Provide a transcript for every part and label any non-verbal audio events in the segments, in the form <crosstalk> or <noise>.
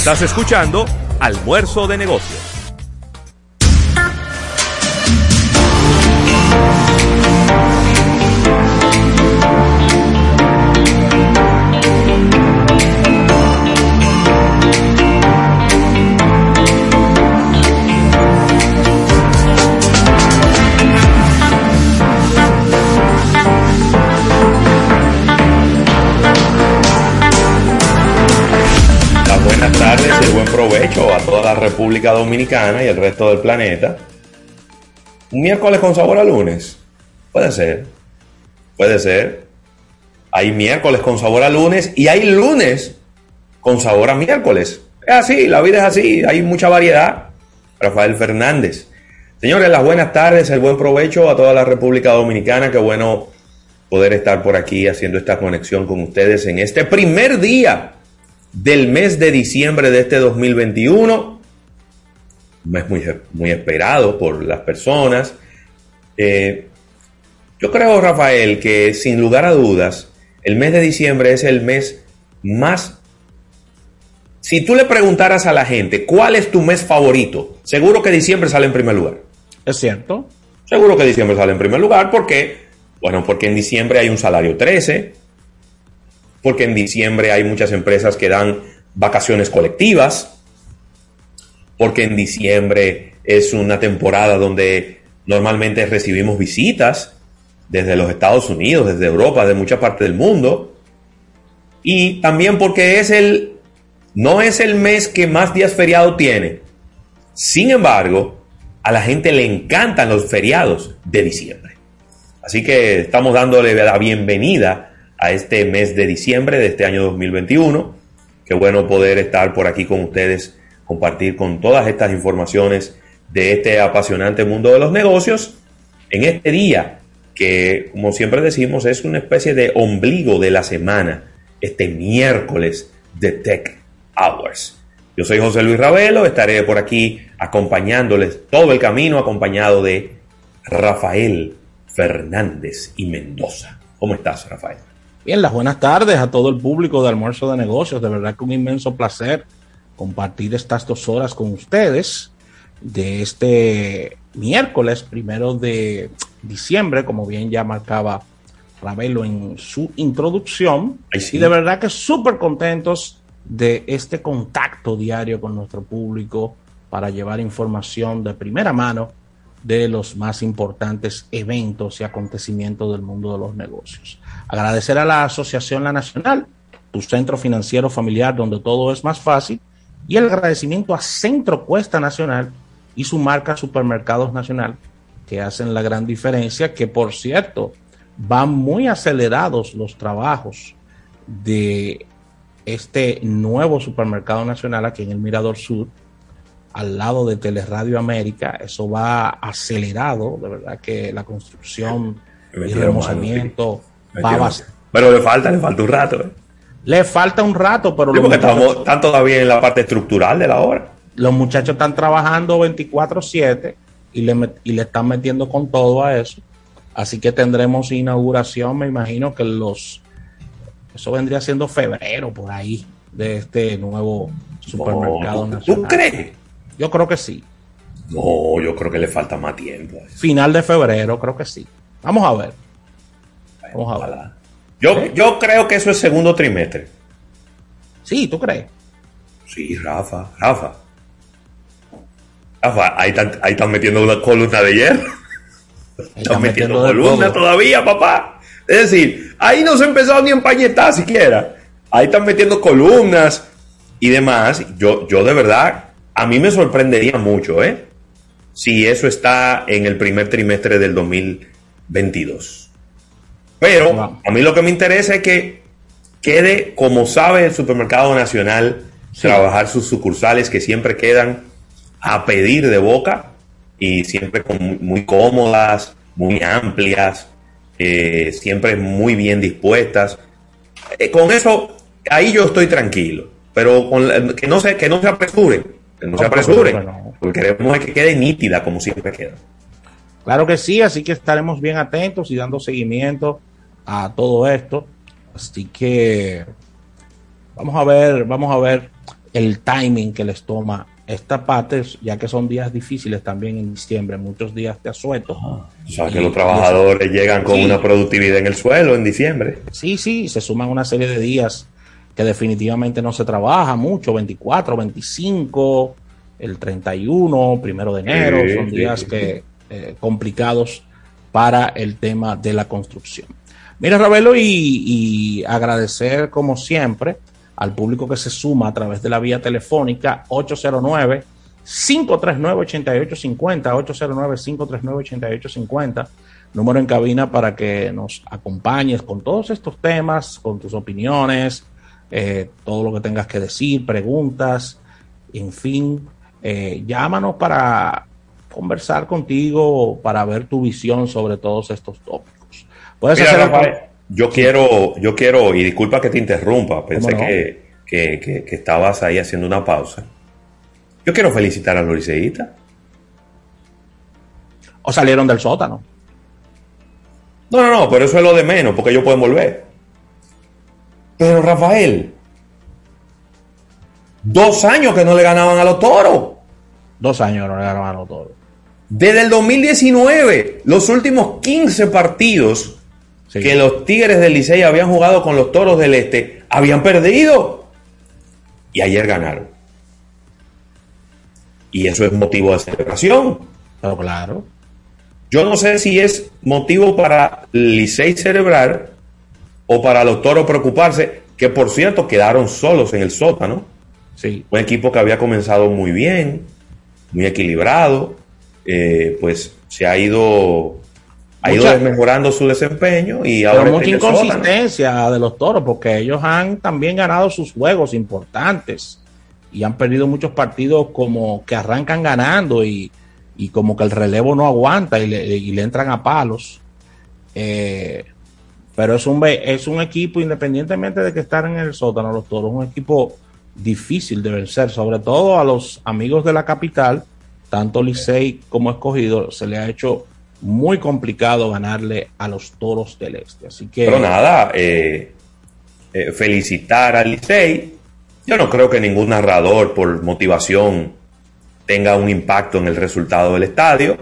Estás escuchando Almuerzo de Negocios. República Dominicana y el resto del planeta. Un miércoles con sabor a lunes. Puede ser. Puede ser. Hay miércoles con sabor a lunes y hay lunes con sabor a miércoles. Es así, la vida es así, hay mucha variedad. Rafael Fernández. Señores, las buenas tardes, el buen provecho a toda la República Dominicana. Qué bueno poder estar por aquí haciendo esta conexión con ustedes en este primer día del mes de diciembre de este 2021. Un mes muy, muy esperado por las personas. Eh, yo creo, Rafael, que sin lugar a dudas, el mes de diciembre es el mes más... Si tú le preguntaras a la gente cuál es tu mes favorito, seguro que diciembre sale en primer lugar. Es cierto. Seguro que diciembre sale en primer lugar porque, bueno, porque en diciembre hay un salario 13, porque en diciembre hay muchas empresas que dan vacaciones colectivas, porque en diciembre es una temporada donde normalmente recibimos visitas desde los Estados Unidos, desde Europa, de mucha parte del mundo, y también porque es el no es el mes que más días feriado tiene. Sin embargo, a la gente le encantan los feriados de diciembre. Así que estamos dándole la bienvenida a este mes de diciembre de este año 2021. Qué bueno poder estar por aquí con ustedes, compartir con todas estas informaciones de este apasionante mundo de los negocios en este día que, como siempre decimos, es una especie de ombligo de la semana, este miércoles de Tech Hours. Yo soy José Luis Ravelo, estaré por aquí acompañándoles todo el camino, acompañado de Rafael Fernández y Mendoza. ¿Cómo estás, Rafael? Bien, las buenas tardes a todo el público de Almuerzo de Negocios. De verdad que un inmenso placer compartir estas dos horas con ustedes de este miércoles primero de diciembre, como bien ya marcaba Ravelo en su introducción. sí. Y de verdad que súper contentos de este contacto diario con nuestro público para llevar información de primera mano de los más importantes eventos y acontecimientos del mundo de los negocios. Agradecer a la Asociación La Nacional, tu centro financiero familiar donde todo es más fácil, y el agradecimiento a Centro Cuesta Nacional y su marca Supermercados Nacional, que hacen la gran diferencia, que por cierto, van muy acelerados los trabajos de este nuevo supermercado nacional aquí en el Mirador Sur, al lado de Teleradio América. Eso va acelerado, de verdad que la construcción y metieron remozamiento va bastante. Pero le falta, le falta un rato. ¿eh? Le falta un rato, pero Sí, porque muchachos, estamos, están todavía en la parte estructural de la obra. los muchachos están trabajando 24/7 y le, met- y le están metiendo con todo a eso. Así que tendremos inauguración, me imagino que los... Eso vendría siendo febrero por ahí de este nuevo supermercado No, ¿tú- nacional. ¿Tú crees? Yo creo que sí. No, yo creo que le falta más tiempo. Final de febrero, creo que sí. Vamos a ver. Vamos a ver. Yo, yo creo que eso es segundo trimestre. Sí, ¿tú crees? Sí, Rafa, Rafa. Rafa, ahí están, ahí están metiendo una columna de hierro. Están están metiendo metiendo columna todavía, papá. Es decir, ahí no se ha empezado ni a empañetar siquiera. Ahí están metiendo columnas y demás. Yo, yo de verdad, a mí me sorprendería mucho, ¿eh? Si eso está en el primer trimestre del 2022. Pero Wow. a mí lo que me interesa es que quede, como sabe el Supermercado Nacional, trabajar sus sucursales que siempre quedan a pedir de boca y siempre con muy, cómodas, muy amplias, eh, siempre muy bien dispuestas. Eh, con eso, ahí yo estoy tranquilo, pero con la- que, no se, que no se apresuren, que no se apresuren, no. porque queremos que quede nítida como siempre queda. Claro que sí, así que estaremos bien atentos y dando seguimiento a todo esto. Así que vamos a ver, vamos a ver el timing que les toma esta parte, ya que son días difíciles también en diciembre, muchos días de asueto. O sea, que los trabajadores llegan con una productividad en el suelo en diciembre. Sí, sí, se suman una serie de días que definitivamente no se trabaja mucho, 24, 25, el 31, primero de enero, son días que eh, complicados para el tema de la construcción. Mira, Ravelo, y, agradecer como siempre al público que se suma a través de la vía telefónica 809 539 8850 809 539 8850 número en cabina para que nos acompañes con todos estos temas, con tus opiniones, eh, todo lo que tengas que decir, preguntas, en fin, eh, llámanos para conversar contigo, para ver tu visión sobre todos estos tópicos. Puedes hacer yo quiero, yo quiero, y disculpa que te interrumpa, pensé que, estabas ahí haciendo una pausa. Yo quiero felicitar a los ¿O salieron del sótano? No, no, no, pero eso es lo de menos, porque ellos pueden volver. Pero Rafael, dos años que no le ganaban a los toros. Dos años que no le ganaban a los toros. Desde el 2019, los últimos 15 partidos que los Tigres del Licey habían jugado con los Toros del Este, habían perdido. Y ayer ganaron. Y eso es motivo de celebración. Claro. Yo no sé si es motivo para Licey celebrar o para los Toros preocuparse, que por cierto quedaron solos en el sótano. Sí. Un equipo que había comenzado muy bien, muy equilibrado, eh, pues se ha ido ha ido mejorando su desempeño y ahora mucha inconsistencia de los toros porque ellos han también ganado sus juegos importantes y han perdido muchos partidos como que arrancan ganando y, como que el relevo no aguanta y le, entran a palos. Eh, pero es un, es un equipo, independientemente de que estén en el sótano, los toros, un equipo difícil de vencer, sobre todo a los amigos de la capital, tanto Licey como Escogido, se le ha hecho muy complicado ganarle a los toros del este. Así que. Pero nada, eh, eh, felicitar al Licey. Yo no creo que ningún narrador por motivación tenga un impacto en el resultado del estadio,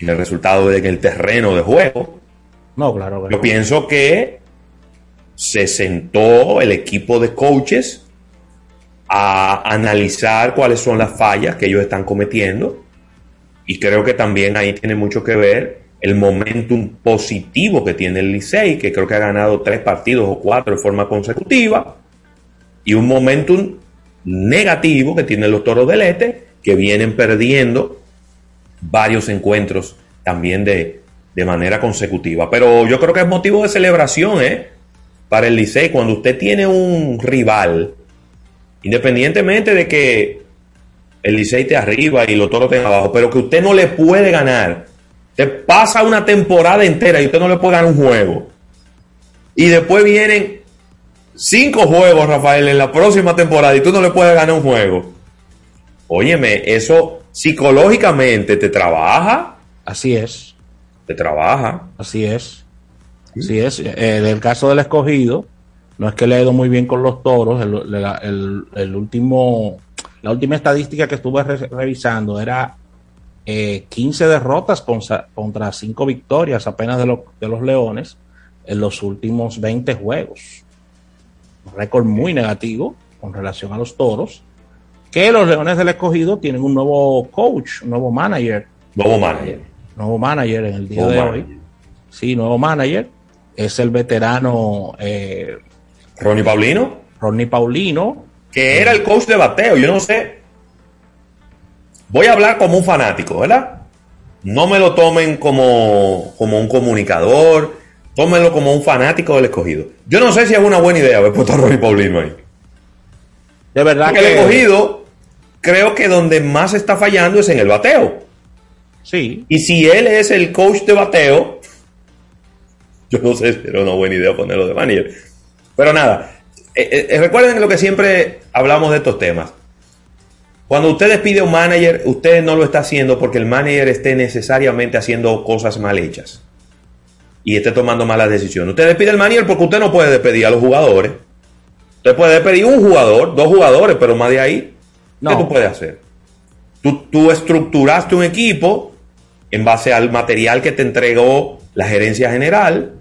en el resultado en el terreno de juego. No, claro. Yo pienso que se sentó el equipo de coaches a analizar cuáles son las fallas que ellos están cometiendo y creo que también ahí tiene mucho que ver el momentum positivo que tiene el Licey, que creo que ha ganado tres partidos o cuatro de forma consecutiva, y un momentum negativo que tienen los Toros del Este, que vienen perdiendo varios encuentros también de, de manera consecutiva. Pero yo creo que es motivo de celebración, ¿eh? Para el Licey, cuando usted tiene un rival, independientemente de que el Licey te arriba y los toros te abajo, pero que usted no le puede ganar. Te pasa una temporada entera y usted no le puede ganar un juego. Y después vienen cinco juegos, Rafael, en la próxima temporada y tú no le puedes ganar un juego. Óyeme, eso psicológicamente te trabaja. Así es. Te trabaja. Así es. Así es. En el caso del escogido, no es que le ha ido muy bien con los toros. el último la última estadística que estuve revisando era 15 eh, derrotas contra, 5 victorias apenas de, de, los Leones en los últimos 20 juegos. Un récord muy negativo con relación a los Toros. Que los Leones del Escogido tienen un nuevo coach, un nuevo manager. Nuevo manager. Nuevo manager en el día de hoy. Sí, nuevo manager. Es el veterano. Eh, Ronnie Paulino. Ronnie Paulino, que era el coach de bateo. Yo no sé. Voy a hablar como un fanático, ¿verdad? No me lo tomen como, como un comunicador, tómenlo como un fanático del escogido. Yo no sé si es una buena idea haber puesto a Ronnie Paulino ahí. De verdad Porque el escogido, creo que donde más está fallando es en el bateo. Sí. Y si él es el coach de bateo, <laughs> yo no sé si era una buena idea ponerlo de manager. Pero nada, eh, eh, eh, recuerden lo que siempre hablamos de estos temas. Cuando usted despide a un manager, usted no lo está haciendo porque el manager esté necesariamente haciendo cosas mal hechas y esté tomando malas decisiones. Usted despide al manager porque usted no puede despedir a los jugadores. Te puedes pedir un jugador, dos jugadores, pero más de ahí, ¿qué tú puedes hacer? Tú, tú estructuraste un equipo en base al material que te entregó la gerencia general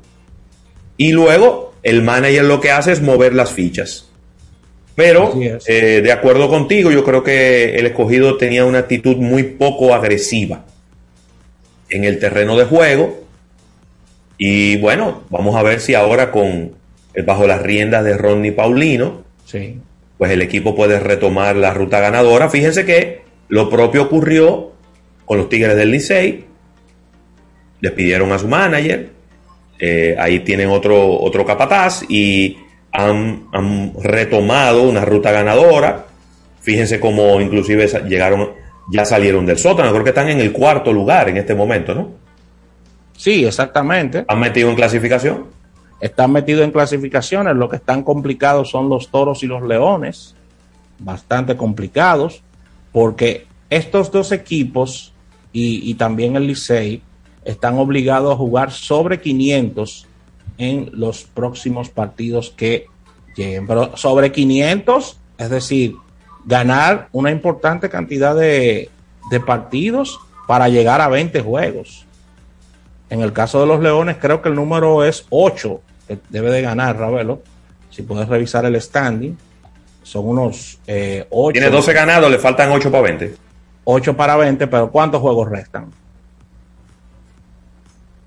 y luego el manager lo que hace es mover las fichas. Pero, eh, de acuerdo contigo, yo creo que el escogido tenía una actitud muy poco agresiva en el terreno de juego. Y bueno, vamos a ver si ahora con eh, bajo las riendas de Ronnie Paulino, sí. pues el equipo puede retomar la ruta ganadora. Fíjense que lo propio ocurrió con los Tigres del Licey. Despidieron a su manager. Eh, ahí tienen otro, otro capataz y han, retomado una ruta ganadora. Fíjense cómo inclusive llegaron, ya salieron del sótano. Creo que están en el cuarto lugar en este momento, ¿no? Sí, exactamente. ¿Han metido en clasificación? Están metidos en clasificaciones. Lo que están complicados son los toros y los leones. Bastante complicados. Porque estos dos equipos y, y también el Licey están obligados a jugar sobre 500 en los próximos partidos que lleguen. Pero sobre 500, es decir, ganar una importante cantidad de, partidos para llegar a 20 juegos. En el caso de los Leones, creo que el número es 8 que debe de ganar, Ravelo. Si puedes revisar el standing, son unos 8. Eh, Tiene 12 ganados, le faltan 8 para 20. 8 para 20, pero ¿cuántos juegos restan?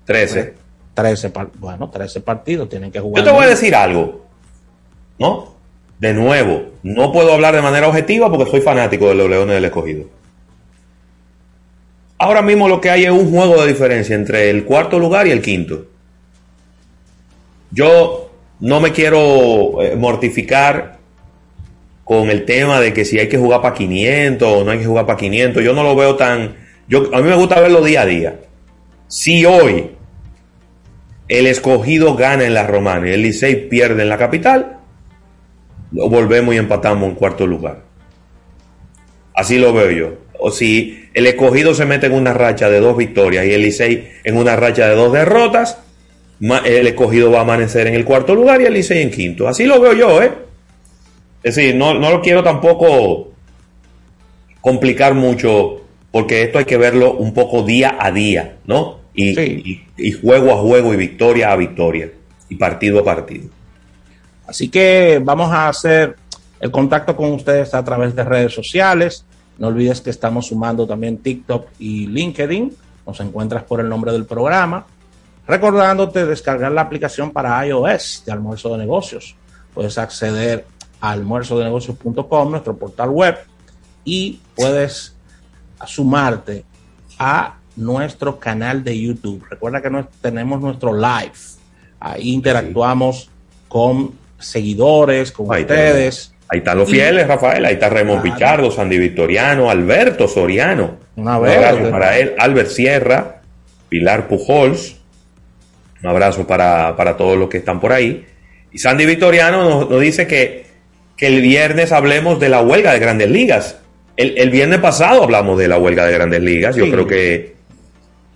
13. 13, bueno, 13 partidos tienen que jugar. Yo te voy a decir algo, ¿no? De nuevo, no puedo hablar de manera objetiva porque soy fanático de los Leones del Escogido. Ahora mismo lo que hay es un juego de diferencia entre el cuarto lugar y el quinto. Yo no me quiero eh, mortificar con el tema de que si hay que jugar para 500 o no hay que jugar para 500. Yo no lo veo tan... Yo, a mí me gusta verlo día a día. Si hoy el escogido gana en la Romana y el Licey pierde en la capital, lo volvemos y empatamos en cuarto lugar. Así lo veo yo. O si el escogido se mete en una racha de dos victorias y el en una racha de dos derrotas, el escogido va a amanecer en el cuarto lugar y el en quinto. Así lo veo yo, ¿eh? Es decir, no, no lo quiero tampoco complicar mucho porque esto hay que verlo un poco día a día, ¿no? Y, juego a juego y victoria a victoria y partido a partido. Así que vamos a hacer el contacto con ustedes a través de redes sociales. No olvides que estamos sumando también TikTok y LinkedIn. Nos encuentras por el nombre del programa. Recordándote descargar la aplicación para iOS de Almuerzo de Negocios. Puedes acceder a almuerzodenegocios.com, nuestro portal web, y puedes sumarte a nuestro canal de YouTube. Recuerda que tenemos nuestro live. Ahí interactuamos con seguidores, con ustedes. ahí están los fieles, Rafael. Ahí está Raymond Pichardo, Sandy Victoriano, Alberto Soriano. Un abrazo para él. Albert Sierra, Pilar Pujols. Un abrazo para, todos los que están por ahí. Y Sandy Victoriano nos, dice que, que el viernes hablemos de la huelga de grandes ligas. El, viernes pasado hablamos de la huelga de grandes ligas. Yo creo que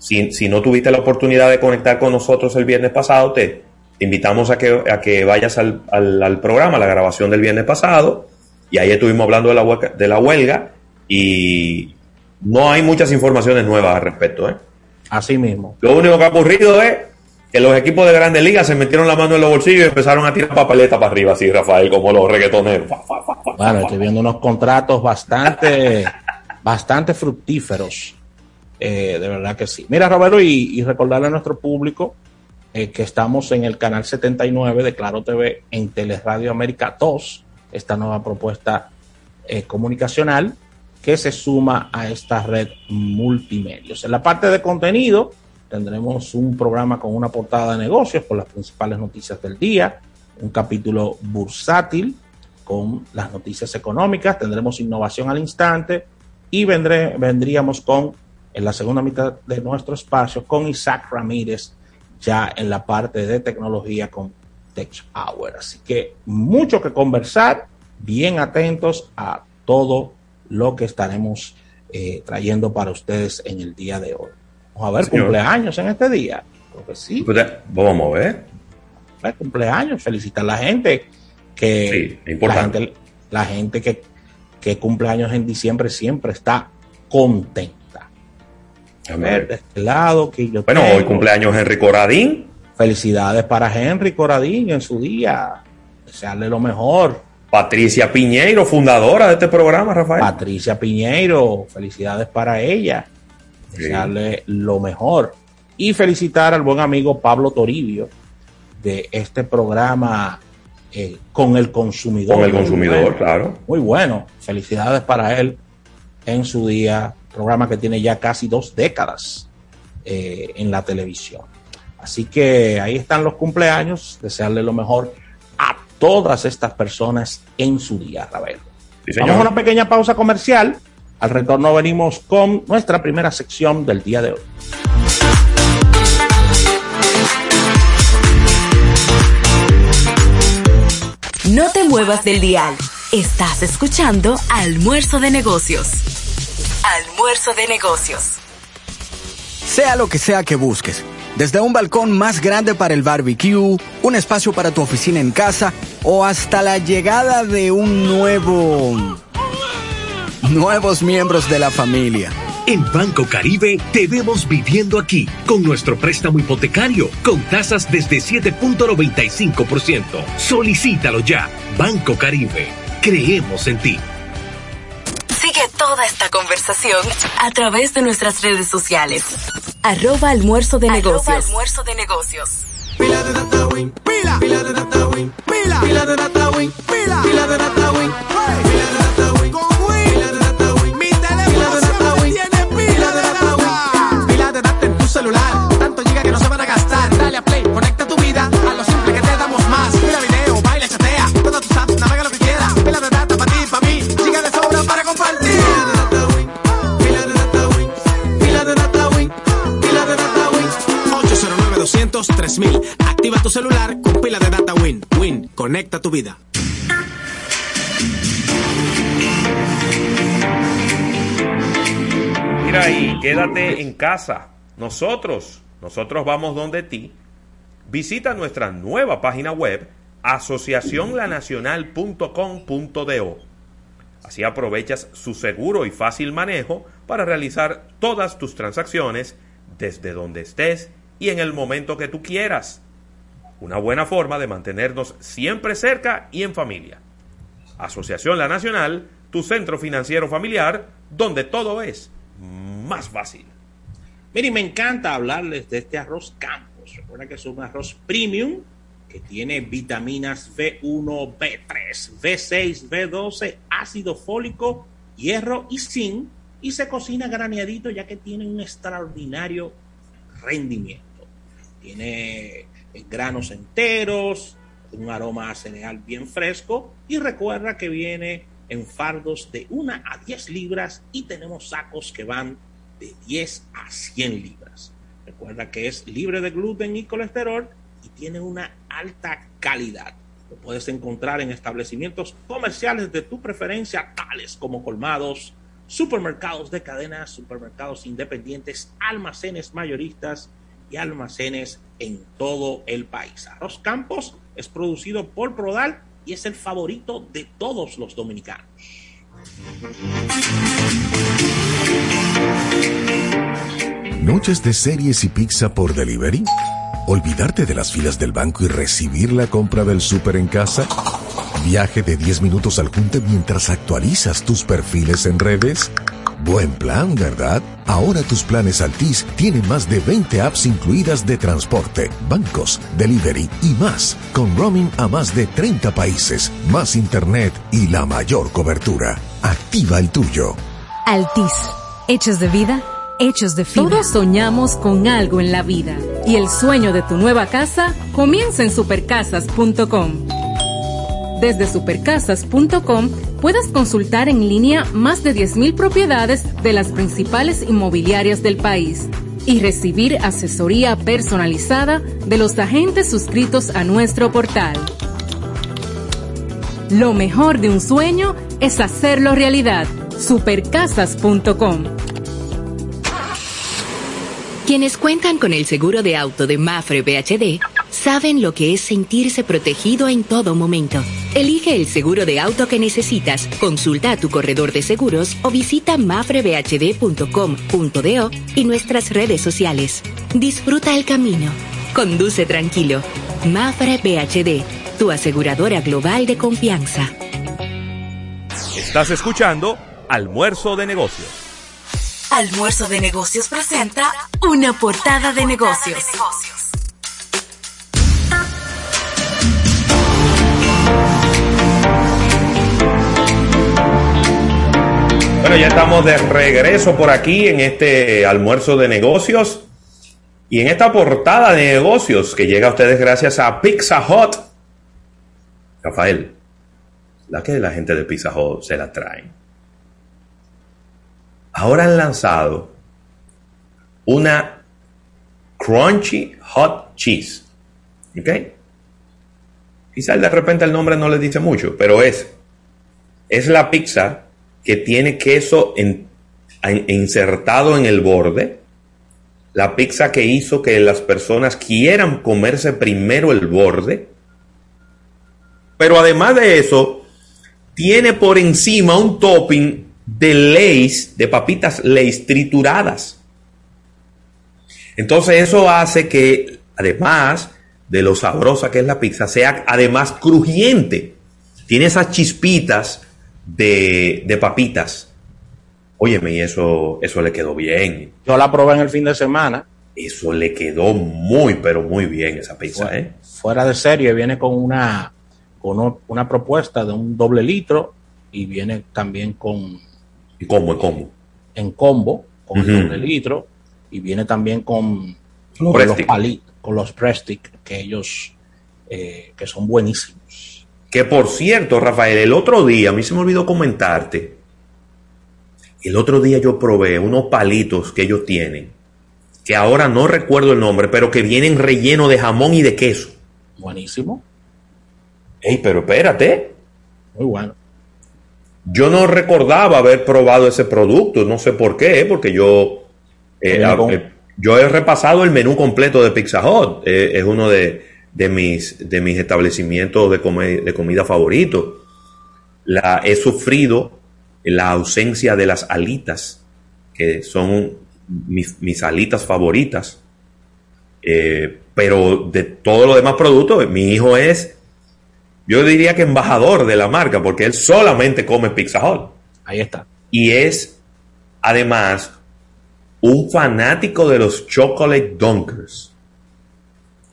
si, no tuviste la oportunidad de conectar con nosotros el viernes pasado, te, invitamos a que, a que vayas al, al, programa, a la grabación del viernes pasado, y ahí estuvimos hablando de la, huelga, de la huelga y no hay muchas informaciones nuevas al respecto. ¿eh? Así mismo. Lo único que ha ocurrido es que los equipos de grandes ligas se metieron la mano en los bolsillos y empezaron a tirar papeletas para arriba, así, Rafael, como los reggaetoneros. Bueno, estoy viendo unos contratos bastante, <laughs> bastante fructíferos eh, de verdad que sí. Mira, Roberto, y, recordarle a nuestro público eh, que estamos en el canal 79 de Claro TV en Teleradio América 2, esta nueva propuesta eh, comunicacional que se suma a esta red multimedios. En la parte de contenido tendremos un programa con una portada de negocios con las principales noticias del día, un capítulo bursátil con las noticias económicas, tendremos innovación al instante y vendré, vendríamos con en la segunda mitad de nuestro espacio con Isaac Ramírez ya en la parte de tecnología con Tech Hour. Así que mucho que conversar, bien atentos a todo lo que estaremos eh, trayendo para ustedes en el día de hoy. Vamos a ver cumpleaños en este día. sí. Pues, vamos a ver. Cumpleaños, felicitar a la gente que la gente, la gente que, que cumple años en diciembre siempre está contenta. A ver, este lado que yo Bueno, hoy cumpleaños Henry Coradín. Felicidades para Henry Coradín en su día. Desearle lo mejor. Patricia Piñeiro, fundadora de este programa, Rafael. Patricia Piñeiro, felicidades para ella. Desearle lo mejor. Y felicitar al buen amigo Pablo Toribio de este programa eh, con el consumidor. Con el consumidor, claro. Muy bueno. Felicidades para él en su día. Programa que tiene ya casi dos décadas eh, en la televisión. Así que ahí están los cumpleaños. Desearle lo mejor a todas estas personas en su día, Ravel. Vamos a una pequeña pausa comercial. Al retorno venimos con nuestra primera sección del día de hoy. No te muevas del dial. Estás escuchando Almuerzo de Negocios. Almuerzo de Negocios. Sea lo que sea que busques, desde un balcón más grande para el barbecue, un espacio para tu oficina en casa o hasta la llegada de un nuevo... nuevos miembros de la familia. En Banco Caribe te vemos viviendo aquí con nuestro préstamo hipotecario con tasas desde 7.95%. Solicítalo ya. Banco Caribe. Creemos en ti. Sigue toda esta conversación a través de nuestras redes sociales. Arroba almuerzo de negocios. almuerzo de negocios. Pila de data win, pila, pila de data win, pila, pila de data win, pila, pila de data 200 3000, activa tu celular con pila de data win, win, conecta tu vida. Mira ahí, quédate en casa. Nosotros, nosotros vamos donde ti. Visita nuestra nueva página web asociacionlanacional.com.do. Así aprovechas su seguro y fácil manejo para realizar todas tus transacciones desde donde estés y en el momento que tú quieras. Una buena forma de mantenernos siempre cerca y en familia. Asociación La Nacional, tu centro financiero familiar, donde todo es más fácil. Miren, me encanta hablarles de este arroz Campos. Recuerda que es un arroz premium que tiene vitaminas B1, B3, B6, B12, ácido fólico, hierro y zinc y se cocina graneadito ya que tiene un extraordinario rendimiento. Tiene granos enteros, un aroma a cereal bien fresco y recuerda que viene en fardos de 1 a 10 libras y tenemos sacos que van de 10 a 100 libras. Recuerda que es libre de gluten y colesterol y tiene una alta calidad. Lo puedes encontrar en establecimientos comerciales de tu preferencia, tales como colmados, supermercados de cadenas, supermercados independientes, almacenes mayoristas y almacenes en todo el país. Arroz Campos es producido por Prodal y es el favorito de todos los dominicanos. ¿Noches de series y pizza por delivery? ¿Olvidarte de las filas del banco y recibir la compra del súper en casa? ¿Viaje de 10 minutos al junte mientras actualizas tus perfiles en redes? Buen plan, ¿verdad? Ahora tus planes Altis tienen más de 20 apps incluidas de transporte, bancos, delivery y más, con roaming a más de 30 países, más internet y la mayor cobertura. Activa el tuyo. Altis. Hechos de vida, hechos de fibra. Todos soñamos con algo en la vida y el sueño de tu nueva casa comienza en supercasas.com. Desde supercasas.com puedes consultar en línea más de 10.000 propiedades de las principales inmobiliarias del país y recibir asesoría personalizada de los agentes suscritos a nuestro portal. Lo mejor de un sueño es hacerlo realidad. Supercasas.com Quienes cuentan con el seguro de auto de Mafre BHD saben lo que es sentirse protegido en todo momento. Elige el seguro de auto que necesitas, consulta a tu corredor de seguros o visita mafrebhd.com.do y nuestras redes sociales. Disfruta el camino. Conduce tranquilo. Mafre BHD, tu aseguradora global de confianza. Estás escuchando Almuerzo de Negocios. Almuerzo de Negocios presenta una portada de negocios. Bueno, ya estamos de regreso por aquí en este almuerzo de negocios y en esta portada de negocios que llega a ustedes gracias a Pizza Hut. Rafael, la que la gente de Pizza Hut se la trae. Ahora han lanzado una Crunchy Hot Cheese. ¿Ok? Quizás de repente el nombre no les dice mucho, pero es, es la pizza que tiene queso insertado en el borde. La pizza que hizo que las personas quieran comerse primero el borde. Pero además de eso, tiene por encima un topping de Lays, de papitas Lays trituradas. Entonces eso hace que, además de lo sabrosa que es la pizza, sea además crujiente. Tiene esas chispitas de, papitas. Óyeme, y eso, eso le quedó bien. Yo la probé en el fin de semana. Eso le quedó muy, pero muy bien esa pizza, fuera, ¿eh? Fuera de serie, viene con una, con una propuesta de un doble litro y viene también con... ¿En combo, en combo? En combo, con el doble litro y viene también con, con los palitos, con los Prestic, que ellos, eh, que son buenísimos. Que por cierto, Rafael, el otro día, a mí se me olvidó comentarte, el otro día yo probé unos palitos que ellos tienen, que ahora no recuerdo el nombre, pero que vienen relleno de jamón y de queso. Buenísimo. Ey, pero espérate. Muy bueno. Yo no recordaba haber probado ese producto, no sé por qué, porque yo, eh, eh, yo he repasado el menú completo de Pizza Hut, eh, es uno de, de mis, de mis establecimientos de, de comida favorito. La, he sufrido la ausencia de las alitas, que son mis, mis alitas favoritas. Eh, pero de todos los demás productos, mi hijo es, yo diría que embajador de la marca, porque él solamente come Pizza Hut. Ahí está. Y es, además, un fanático de los Chocolate Dunkers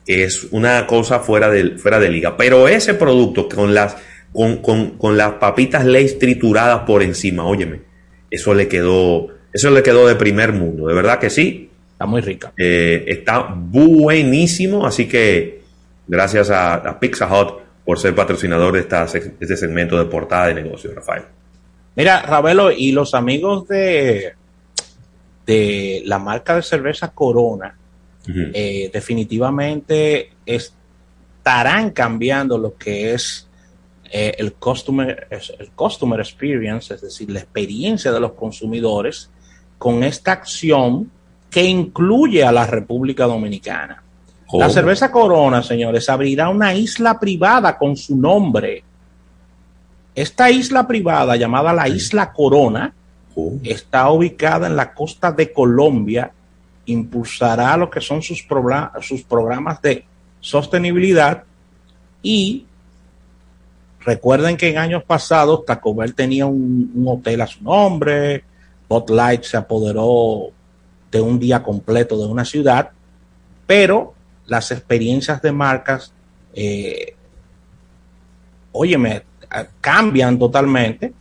es una cosa fuera de, fuera de liga. Pero ese producto con las, con, las papitas Lay's trituradas por encima, óyeme, eso le quedó, eso le quedó de primer mundo, de verdad que sí. Está muy rica. Eh, está buenísimo, así que gracias a, Pizza Hut por ser patrocinador de, esta, de este segmento de portada de negocio, Rafael. Mira, Ravelo, y los amigos de, de la marca de cerveza Corona, eh, definitivamente estarán cambiando lo que es eh, el, customer, el customer experience, es decir, la experiencia de los consumidores con esta acción que incluye a la República Dominicana. La cerveza Corona, señores, abrirá una isla privada con su nombre. Esta isla privada, llamada la Isla Corona, está ubicada en la costa de Colombia impulsará lo que son sus, sus programas de sostenibilidad. Y recuerden que en años pasados Taco Bell tenía un, hotel a su nombre, Light se apoderó de un día completo de una ciudad, pero las experiencias de marcas, eh, óyeme, cambian totalmente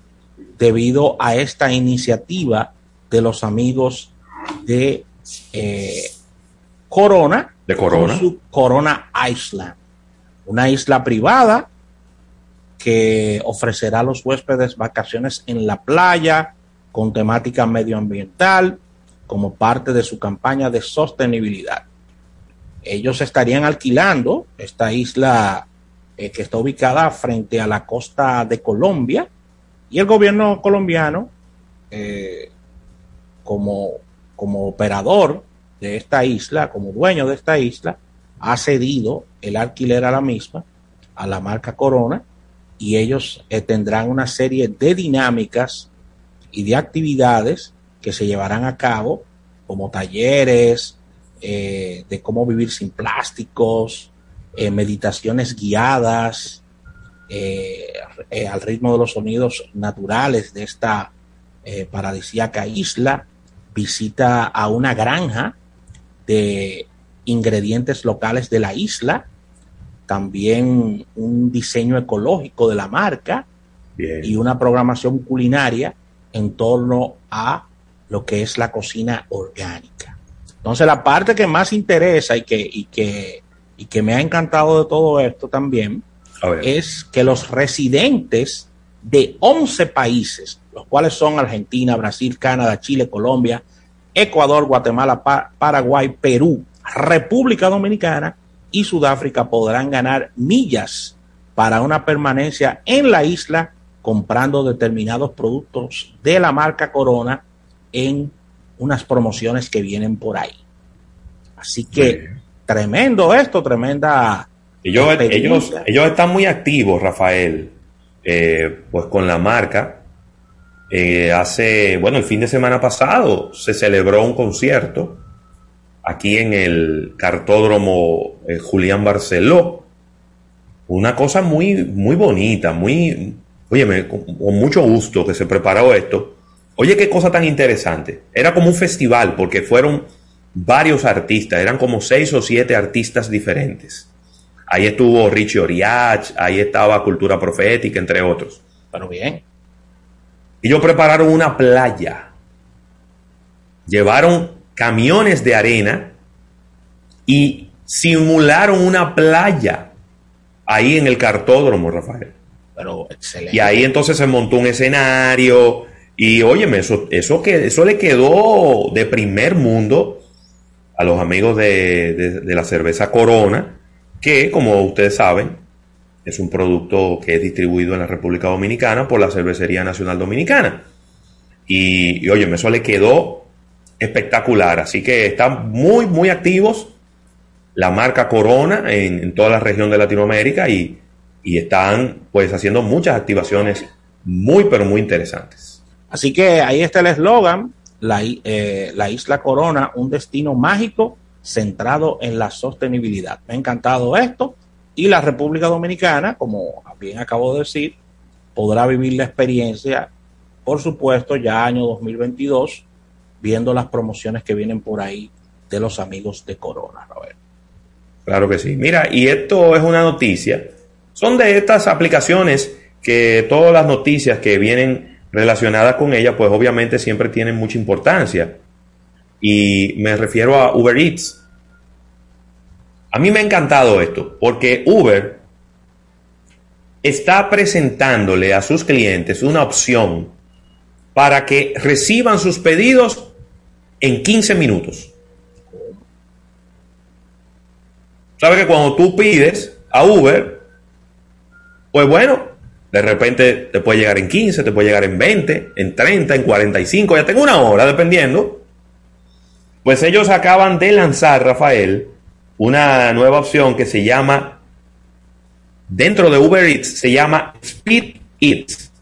debido a esta iniciativa de los amigos de eh, Corona, de Corona. Su Corona Island, una isla privada que ofrecerá a los huéspedes vacaciones en la playa con temática medioambiental como parte de su campaña de sostenibilidad. Ellos estarían alquilando esta isla eh, que está ubicada frente a la costa de Colombia y el gobierno colombiano, eh, como como operador de esta isla, como dueño de esta isla, ha cedido el alquiler a la misma, a la marca Corona, y ellos eh, tendrán una serie de dinámicas y de actividades que se llevarán a cabo, como talleres eh, de cómo vivir sin plásticos, eh, meditaciones guiadas, al ritmo de los sonidos naturales de esta paradisíaca isla, visita a una granja de ingredientes locales de la isla, también un diseño ecológico de la marca y una programación culinaria en torno a lo que es la cocina orgánica. Entonces la parte que más interesa y que, y que, y que me ha encantado de todo esto también es que los residentes de 11 países, los cuales son Argentina, Brasil, Canadá, Chile, Colombia, Ecuador, Guatemala, Paraguay, Perú, República Dominicana y Sudáfrica podrán ganar millas para una permanencia en la isla comprando determinados productos de la marca Corona en unas promociones que vienen por ahí. Así que tremendo esto, tremenda. Ellos, ellos, ellos están muy activos, Rafael, eh, pues con la marca. Eh, hace, bueno, el fin de semana pasado se celebró un concierto aquí en el cartódromo eh, Julián Barceló. Una cosa muy, muy bonita, muy, oye, con, mucho gusto que se preparó esto. Oye, qué cosa tan interesante. Era como un festival porque fueron varios artistas, eran como seis o siete artistas diferentes. Ahí estuvo Richie Oriach, ahí estaba Cultura Profética, entre otros. Pero bien. Ellos prepararon una playa. Llevaron camiones de arena y simularon una playa ahí en el cartódromo, Rafael. Pero excelente. Y ahí entonces se montó un escenario y óyeme, eso, eso, que, eso le quedó de primer mundo a los amigos de, de la cerveza Corona, que como ustedes saben, es un producto que es distribuido en la República Dominicana por la Cervecería Nacional Dominicana. Y, y óyeme, eso le quedó espectacular. Así que están muy, muy activos la marca Corona en, toda la región de Latinoamérica y, están pues haciendo muchas activaciones muy, pero muy interesantes. Así que ahí está el eslogan, la, eh, la isla Corona, un destino mágico centrado en la sostenibilidad. Me ha encantado esto y la República Dominicana, como bien acabo de decir, podrá vivir la experiencia, por supuesto, ya año 2022 viendo las promociones que vienen por ahí de los amigos de Corona, Claro que sí. Mira, y esto es una noticia. Son de estas aplicaciones que todas las noticias que vienen relacionadas con ella, pues obviamente siempre tienen mucha importancia. Y me refiero a Uber Eats. A mí me ha encantado esto, porque Uber está presentándole a sus clientes una opción para que reciban sus pedidos en 15 minutos. ¿Sabes que cuando tú pides a Uber, pues bueno, de repente te puede llegar en 15, te puede llegar en 20, en 30, en 45, ya tengo una hora, dependiendo. Pues ellos acaban de lanzar, Rafael, una nueva opción que se llama, dentro de Uber Eats, se llama Speed Eats.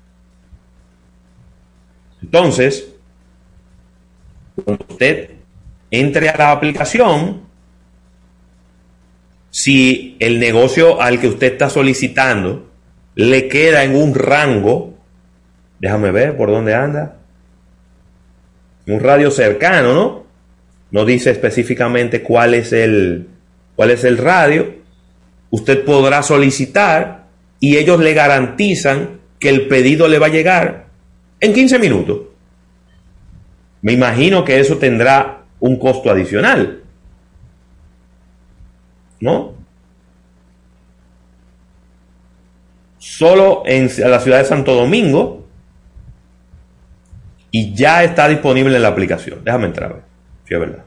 Entonces, cuando usted entre a la aplicación, si el negocio al que usted está solicitando le queda en un rango, déjame ver por dónde anda, un radio cercano, ¿no? No dice específicamente cuál es el, cuál es el radio. Usted podrá solicitar y ellos le garantizan que el pedido le va a llegar en 15 minutos. Me imagino que eso tendrá un costo adicional. ¿No? Solo en la ciudad de Santo Domingo y ya está disponible en la aplicación. Déjame entrar, si es verdad.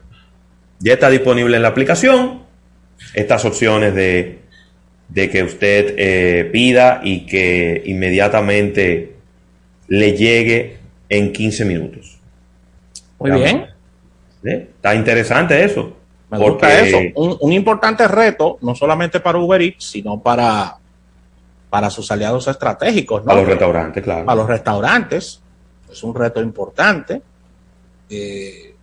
Ya está disponible en la aplicación estas opciones de, de que usted eh, pida y que inmediatamente le llegue en 15 minutos. Muy bien. Está interesante eso. Me gusta eso. Un, importante reto, no solamente para Uber Eats, sino para para sus aliados estratégicos. Para los restaurantes, claro. Para los restaurantes. Es un reto importante. Eh,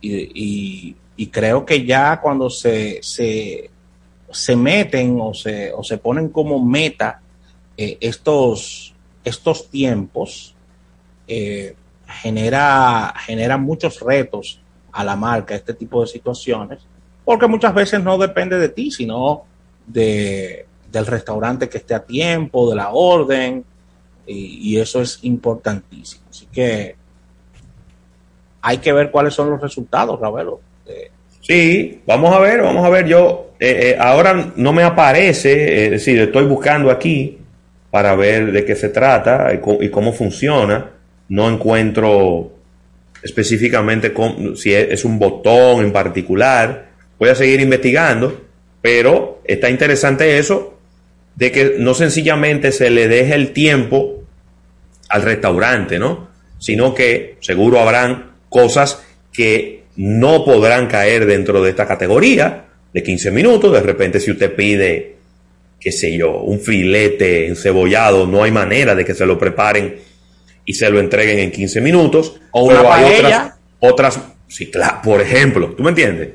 y, creo que ya cuando se, se, meten o se, o se ponen como meta eh, estos, estos tiempos, eh, genera, genera muchos retos a la marca este tipo de situaciones, porque muchas veces no depende de ti, sino de, del restaurante que esté a tiempo, de la orden, y, eso es importantísimo. Así que hay que ver cuáles son los resultados, Ravelo. Sí, vamos a ver, vamos a ver. Yo eh, eh, ahora no me aparece, es decir, estoy buscando aquí para ver de qué se trata y cómo funciona no encuentro específicamente si es un botón en particular. Voy a seguir investigando, pero está interesante eso de que no sencillamente se le deje el tiempo al restaurante, ¿no? Sino que seguro habrán cosas que no podrán caer dentro de esta categoría de 15 minutos. De repente, si usted pide, qué sé yo, un filete encebollado, no hay manera de que se lo preparen y se lo entreguen en 15 minutos. O una hay otras, otras, sí, claro, por ejemplo, ¿tú me entiendes?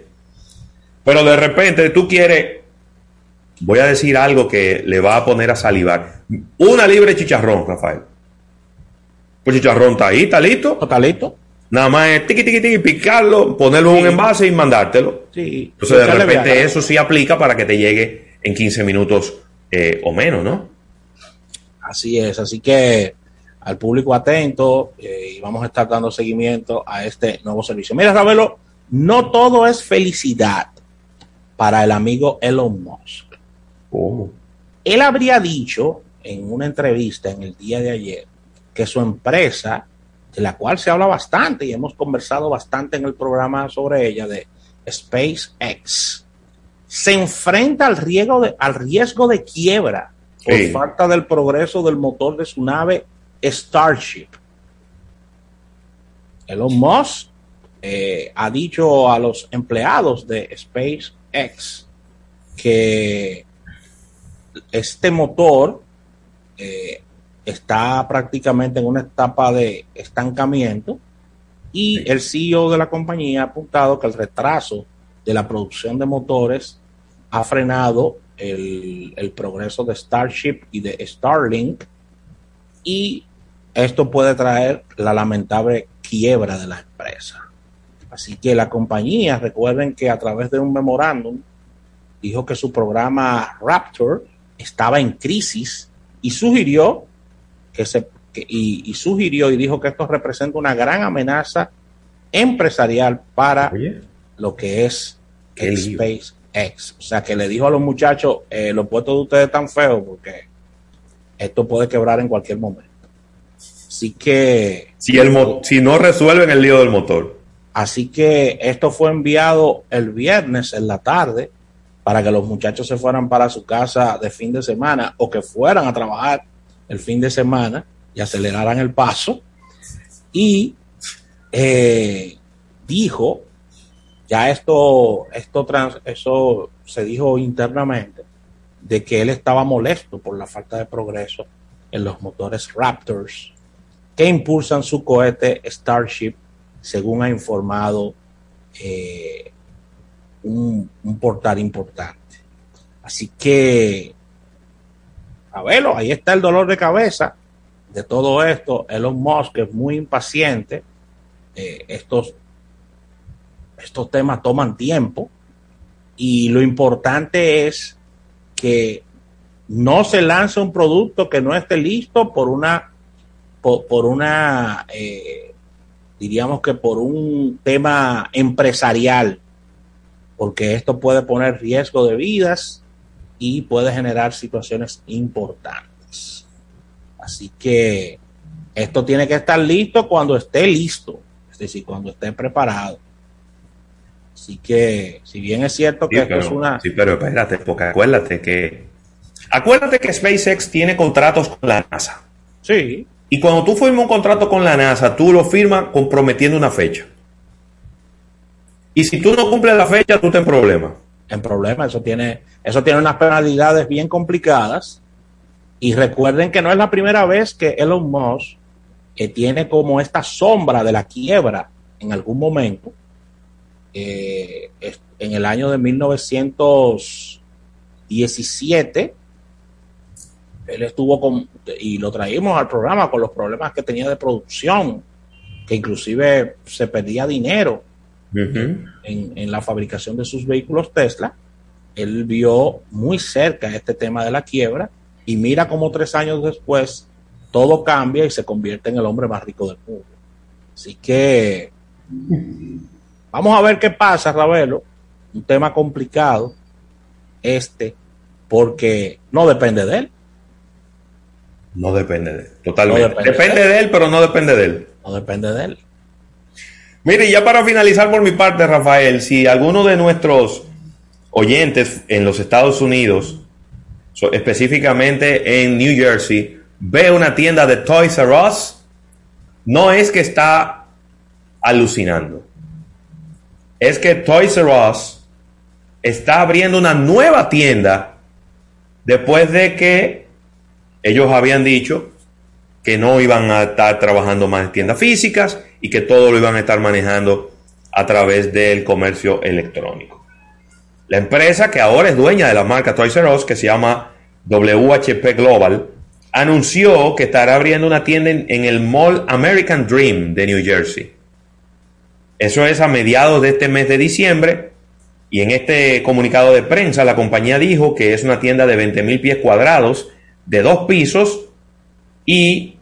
Pero de repente tú quieres, voy a decir algo que le va a poner a salivar. Una libre chicharrón, Rafael. Pues chicharrón está ahí, está listo. Está listo. Nada más es tiqui, tiqui, tiqui, picarlo, ponerlo en un envase y mandártelo. Sí. Entonces de repente eso sí aplica para que te llegue en 15 minutos eh, o menos, ¿no? Así es, así que al público atento eh, y vamos a estar dando seguimiento a este nuevo servicio. Mira, Ravelo, no todo es felicidad para el amigo Elon Musk. Él habría dicho en una entrevista en el día de ayer que su empresa, de la cual se habla bastante y hemos conversado bastante en el programa sobre ella, de SpaceX, se enfrenta al riesgo de, al riesgo de quiebra por falta del progreso del motor de su nave Starship. Elon Musk eh, ha dicho a los empleados de SpaceX que este motor eh, está prácticamente en una etapa de estancamiento y el CEO de la compañía ha apuntado que el retraso de la producción de motores ha frenado el, el progreso de Starship y de Starlink y esto puede traer la lamentable quiebra de la empresa. Así que la compañía, recuerden que a través de un memorándum, dijo que su programa Raptor estaba en crisis y sugirió que se y, sugirió y dijo que esto representa una gran amenaza empresarial para lo que es el SpaceX. O sea que le dijo a los muchachos, eh, los puestos de ustedes están feos porque esto puede quebrar en cualquier momento. Así que... Si, el si no resuelven el lío del motor. Así que esto fue enviado el viernes en la tarde para que los muchachos se fueran para su casa de fin de semana o que fueran a trabajar el fin de semana y aceleraran el paso. Y eh, dijo, ya esto, esto trans, eso se dijo internamente, de que él estaba molesto por la falta de progreso en los motores Raptors que impulsan su cohete Starship, según ha informado eh, un, portal importante. Así que, a verlo, ahí está el dolor de cabeza de todo esto. Elon Musk es muy impaciente. Eh, estos, estos temas toman tiempo y lo importante es que no se lance un producto que no esté listo por una por, una, eh, diríamos que por un tema empresarial, porque esto puede poner riesgo de vidas y puede generar situaciones importantes. Así que esto tiene que estar listo cuando esté listo, es decir, cuando esté preparado. Así que, si bien es cierto que esto es una. Sí, pero espérate, porque acuérdate que. Acuérdate que SpaceX tiene contratos con la NASA. Sí. Y cuando tú firmas un contrato con la NASA, tú lo firmas comprometiendo una fecha. Y si tú no cumples la fecha, tú estás en problema. En problema, eso tiene, eso tiene unas penalidades bien complicadas Y recuerden que no es la primera vez que Elon Musk que tiene como esta sombra de la quiebra en algún momento. Eh, en el año de 1917, él estuvo con, y lo traímos al programa con los problemas que tenía de producción, que inclusive se perdía dinero en, en, la fabricación de sus vehículos Tesla. Él vio muy cerca este tema de la quiebra y mira cómo tres años después todo cambia y se convierte en el hombre más rico del mundo. Así que vamos a ver qué pasa, Ravelo. Un tema complicado este, porque no depende de él. No depende de él, totalmente. depende, de, él. pero no depende de él. No depende de él. Mire, ya para finalizar por mi parte, Rafael, si alguno de nuestros oyentes en los Estados Unidos, específicamente en New Jersey, ve una tienda de Toys R Us, no es que está alucinando. Es que Toys R Us está abriendo una nueva tienda después de que ellos habían dicho que no iban a estar trabajando más en tiendas físicas y que todo lo iban a estar manejando a través del comercio electrónico. La empresa que ahora es dueña de la marca Toys R Us, que se llama WHP Global, anunció que estará abriendo una tienda en, el Mall American Dream de New Jersey. Eso es a mediados de este mes de diciembre. Y en este comunicado de prensa, la compañía dijo que es una tienda de 20 mil pies cuadrados, de dos pisos, y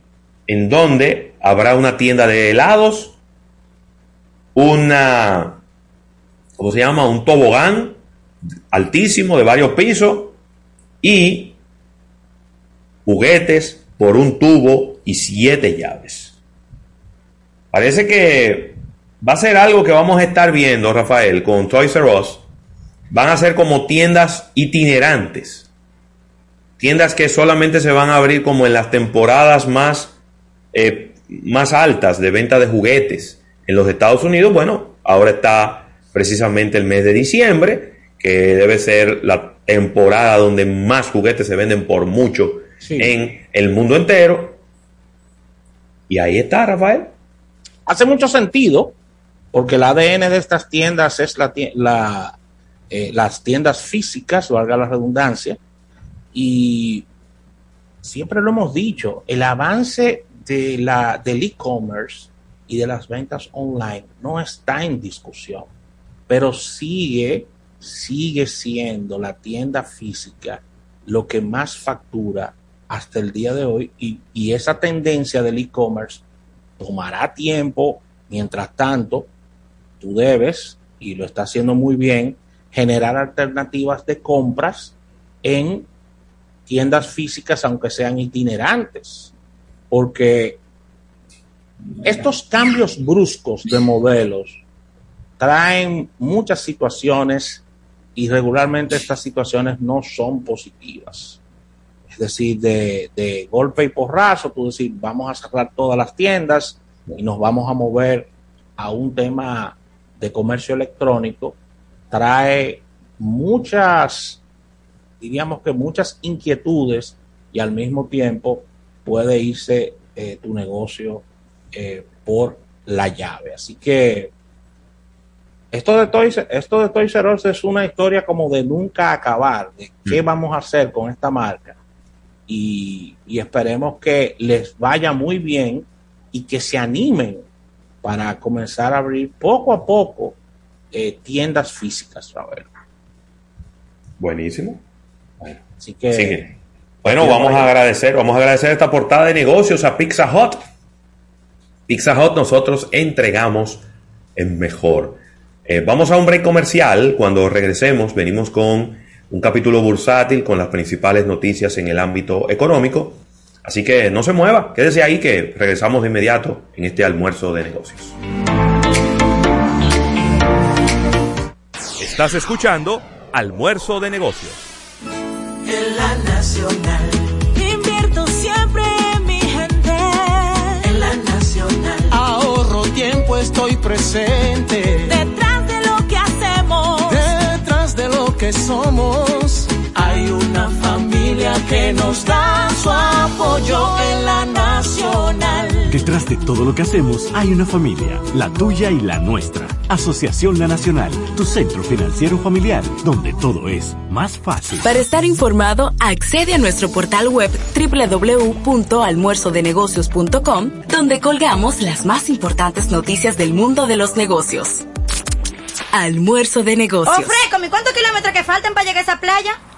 en donde habrá una tienda de helados, una, ¿cómo se llama? Un tobogán altísimo de varios pisos y juguetes por un tubo y siete llaves. Parece que va a ser algo que vamos a estar viendo, Rafael, con Toys R Us. Van a ser como tiendas itinerantes. Tiendas que solamente se van a abrir como en las temporadas más, eh, más altas de venta de juguetes. En los Estados Unidos, bueno, ahora está precisamente el mes de diciembre, que debe ser la temporada donde más juguetes se venden por mucho en el mundo entero. Y ahí está, Rafael. Hace mucho sentido, porque el ADN de estas tiendas es la, eh, las tiendas físicas, valga la redundancia, y siempre lo hemos dicho, el avance de la, del e-commerce y de las ventas online no está en discusión, pero sigue, sigue siendo la tienda física lo que más factura hasta el día de hoy y, esa tendencia del e-commerce tomará tiempo. Mientras tanto, tú debes, y lo está haciendo muy bien, generar alternativas de compras en tiendas físicas, aunque sean itinerantes, porque estos cambios bruscos de modelos traen muchas situaciones y regularmente estas situaciones no son positivas. Es decir, de, golpe y porrazo, tú decir, vamos a cerrar todas las tiendas y nos vamos a mover a un tema de comercio electrónico, trae muchas, diríamos que muchas inquietudes y al mismo tiempo puede irse eh, tu negocio eh, por la llave. Así que esto de Toys, esto de Toys R Us es una historia como de nunca acabar, de qué mm. vamos a hacer con esta marca y, esperemos que les vaya muy bien y que se animen para comenzar a abrir poco a poco eh, tiendas físicas, Buenísimo. Bueno, Así que, Bueno, vamos a agradecer, vamos a agradecer esta portada de negocios a Pizza Hut. Pizza Hut nosotros entregamos en mejor. Eh, vamos a un break comercial. Cuando regresemos, venimos con un capítulo bursátil con las principales noticias en el ámbito económico. Así que no se mueva, quédese ahí que regresamos de inmediato en este almuerzo de negocios. Estás escuchando Almuerzo de Negocios. Nacional. Invierto siempre en mi gente. En la Nacional. Ahorro tiempo, estoy presente. Detrás de lo que hacemos. Detrás de lo que somos que nos da su apoyo en la nacional. Detrás de todo lo que hacemos hay una familia, la tuya y la nuestra. Asociación La Nacional, tu centro financiero familiar, donde todo es más fácil. Para estar informado, accede a nuestro portal web www.almuerzodenegocios.com, donde colgamos las más importantes noticias del mundo de los negocios. Almuerzo de negocios. Oh, Freco, cuántos kilómetros que faltan para llegar a esa playa?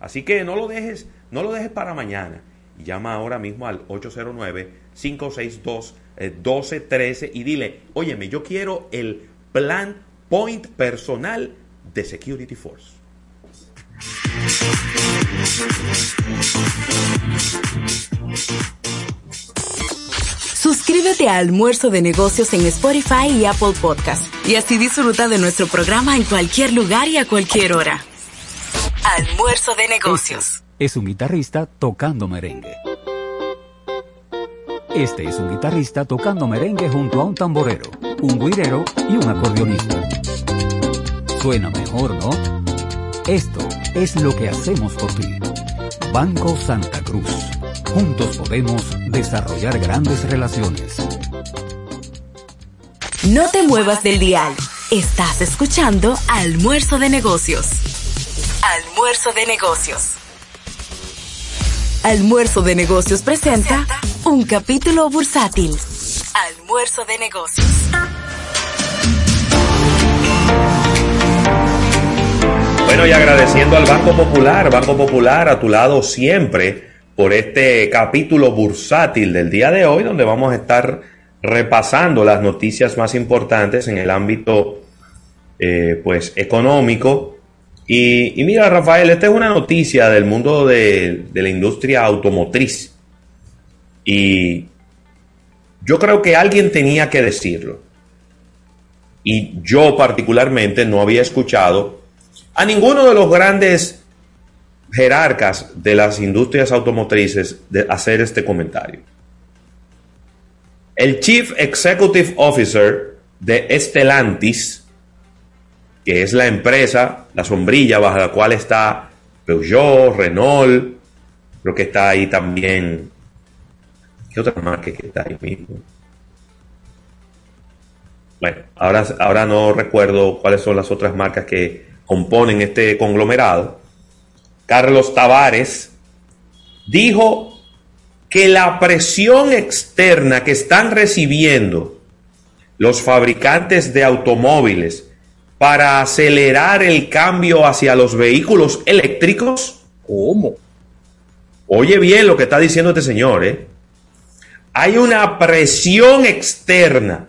Así que no lo dejes, no lo dejes para mañana. llama ahora mismo al 809-562-1213 y dile, óyeme, yo quiero el plan point personal de Security Force. Suscríbete a Almuerzo de Negocios en Spotify y Apple Podcast y así disfruta de nuestro programa en cualquier lugar y a cualquier hora. Almuerzo de negocios. Este es un guitarrista tocando merengue. Este es un guitarrista tocando merengue junto a un tamborero, un guirero y un acordeonista. Suena mejor, ¿no? Esto es lo que hacemos por ti. Banco Santa Cruz. Juntos podemos desarrollar grandes relaciones. No te muevas del dial. Estás escuchando Almuerzo de Negocios. Almuerzo de negocios. Almuerzo de negocios presenta un capítulo bursátil. Almuerzo de negocios. Bueno, y agradeciendo al Banco Popular, Banco Popular a tu lado siempre por este capítulo bursátil del día de hoy, donde vamos a estar repasando las noticias más importantes en el ámbito eh, pues económico y, mira, Rafael, esta es una noticia del mundo de, la industria automotriz. Y yo creo que alguien tenía que decirlo. Y yo particularmente no había escuchado a ninguno de los grandes jerarcas de las industrias automotrices de hacer este comentario. El Chief Executive Officer de Estelantis, que es la empresa, la sombrilla bajo la cual está Peugeot, Renault, creo que está ahí también. ¿Qué otra marca que está ahí mismo? Bueno, ahora, ahora no recuerdo cuáles son las otras marcas que componen este conglomerado. Carlos Tavares dijo que la presión externa que están recibiendo los fabricantes de automóviles para acelerar el cambio hacia los vehículos eléctricos? ¿Cómo? Oye bien lo que está diciendo este señor, ¿eh? Hay una presión externa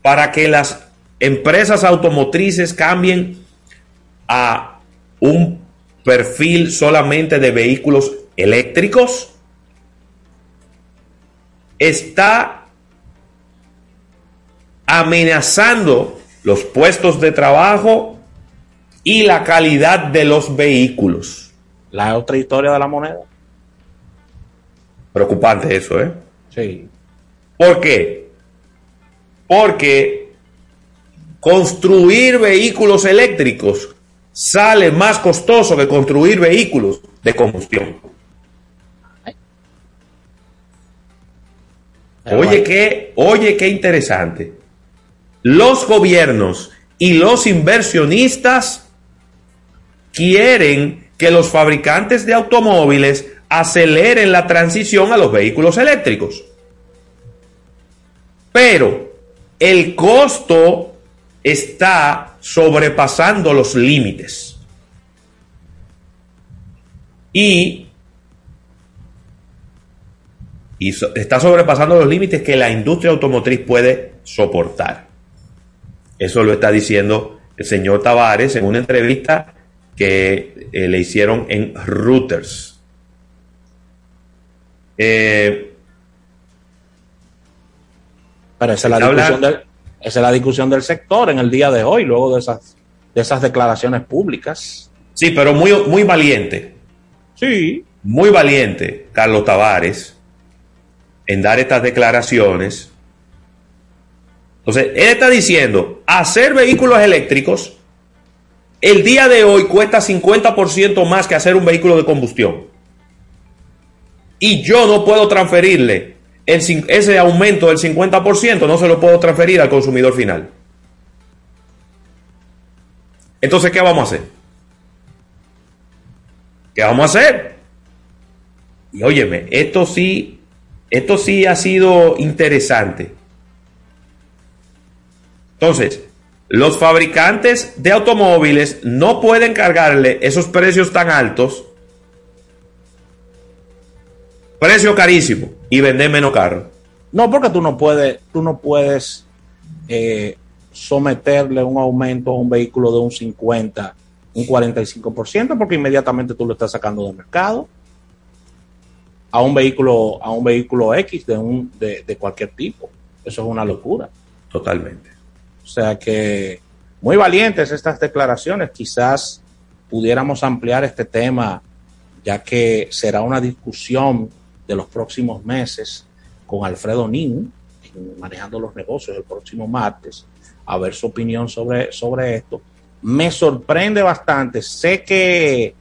para que las empresas automotrices cambien a un perfil solamente de vehículos eléctricos. Está amenazando los puestos de trabajo y la calidad de los vehículos. La otra historia de la moneda. Preocupante eso, ¿eh? Sí. ¿Por qué? Porque construir vehículos eléctricos sale más costoso que construir vehículos de combustión. Oye, qué, oye, qué interesante. Los gobiernos y los inversionistas quieren que los fabricantes de automóviles aceleren la transición a los vehículos eléctricos. Pero el costo está sobrepasando los límites. Y, está sobrepasando los límites que la industria automotriz puede soportar. Eso lo está diciendo el señor Tavares en una entrevista que eh, le hicieron en Reuters. Eh, Pero esa es, la discusión del, esa es la discusión del sector en el día de hoy, luego de esas, de esas declaraciones públicas. Sí, pero muy, muy valiente. Sí. Muy valiente, Carlos Tavares, en dar estas declaraciones. Entonces, él está diciendo, hacer vehículos eléctricos el día de hoy cuesta 50% más que hacer un vehículo de combustión. Y yo no puedo transferirle ese aumento del 50%, no se lo puedo transferir al consumidor final. Entonces, ¿qué vamos a hacer? ¿Qué vamos a hacer? Y óyeme, esto sí, esto sí ha sido interesante. Entonces, los fabricantes de automóviles no pueden cargarle esos precios tan altos, precio carísimo, y vender menos caro. No, porque tú no puedes, tú no puedes eh, someterle un aumento a un vehículo de un 50, un 45%, porque inmediatamente tú lo estás sacando del mercado a un vehículo, a un vehículo X de, un, de, de cualquier tipo. Eso es una locura. Totalmente. O sea que muy valientes estas declaraciones. Quizás pudiéramos ampliar este tema, ya que será una discusión de los próximos meses con Alfredo Nin, manejando los negocios el próximo martes, a ver su opinión sobre, sobre esto. Me sorprende bastante. Sé que,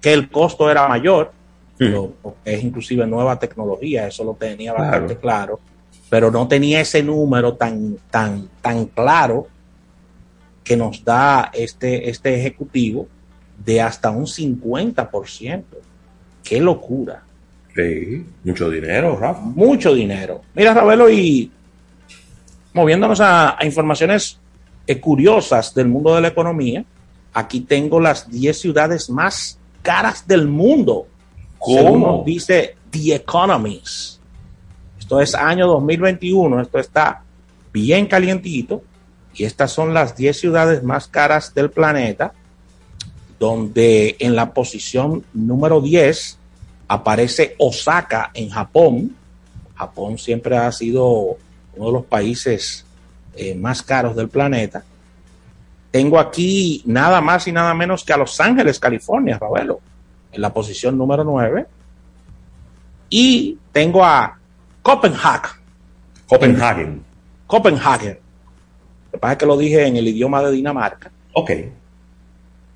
que el costo era mayor, pero es inclusive nueva tecnología, eso lo tenía bastante claro pero no tenía ese número tan, tan, tan claro que nos da este, este ejecutivo de hasta un 50%. ¡Qué locura! Sí, mucho dinero, Rafa. Mucho dinero. Mira, Ravelo, y moviéndonos a, informaciones eh, curiosas del mundo de la economía, aquí tengo las 10 ciudades más caras del mundo. ¿Cómo? dice The Economist. Esto es año 2021, esto está bien calientito y estas son las 10 ciudades más caras del planeta, donde en la posición número 10 aparece Osaka en Japón. Japón siempre ha sido uno de los países eh, más caros del planeta. Tengo aquí nada más y nada menos que a Los Ángeles, California, Ravelo, en la posición número 9. Y tengo a Copenhagen. Copenhagen. Copenhagen. Lo que pasa es que lo dije en el idioma de Dinamarca. Ok.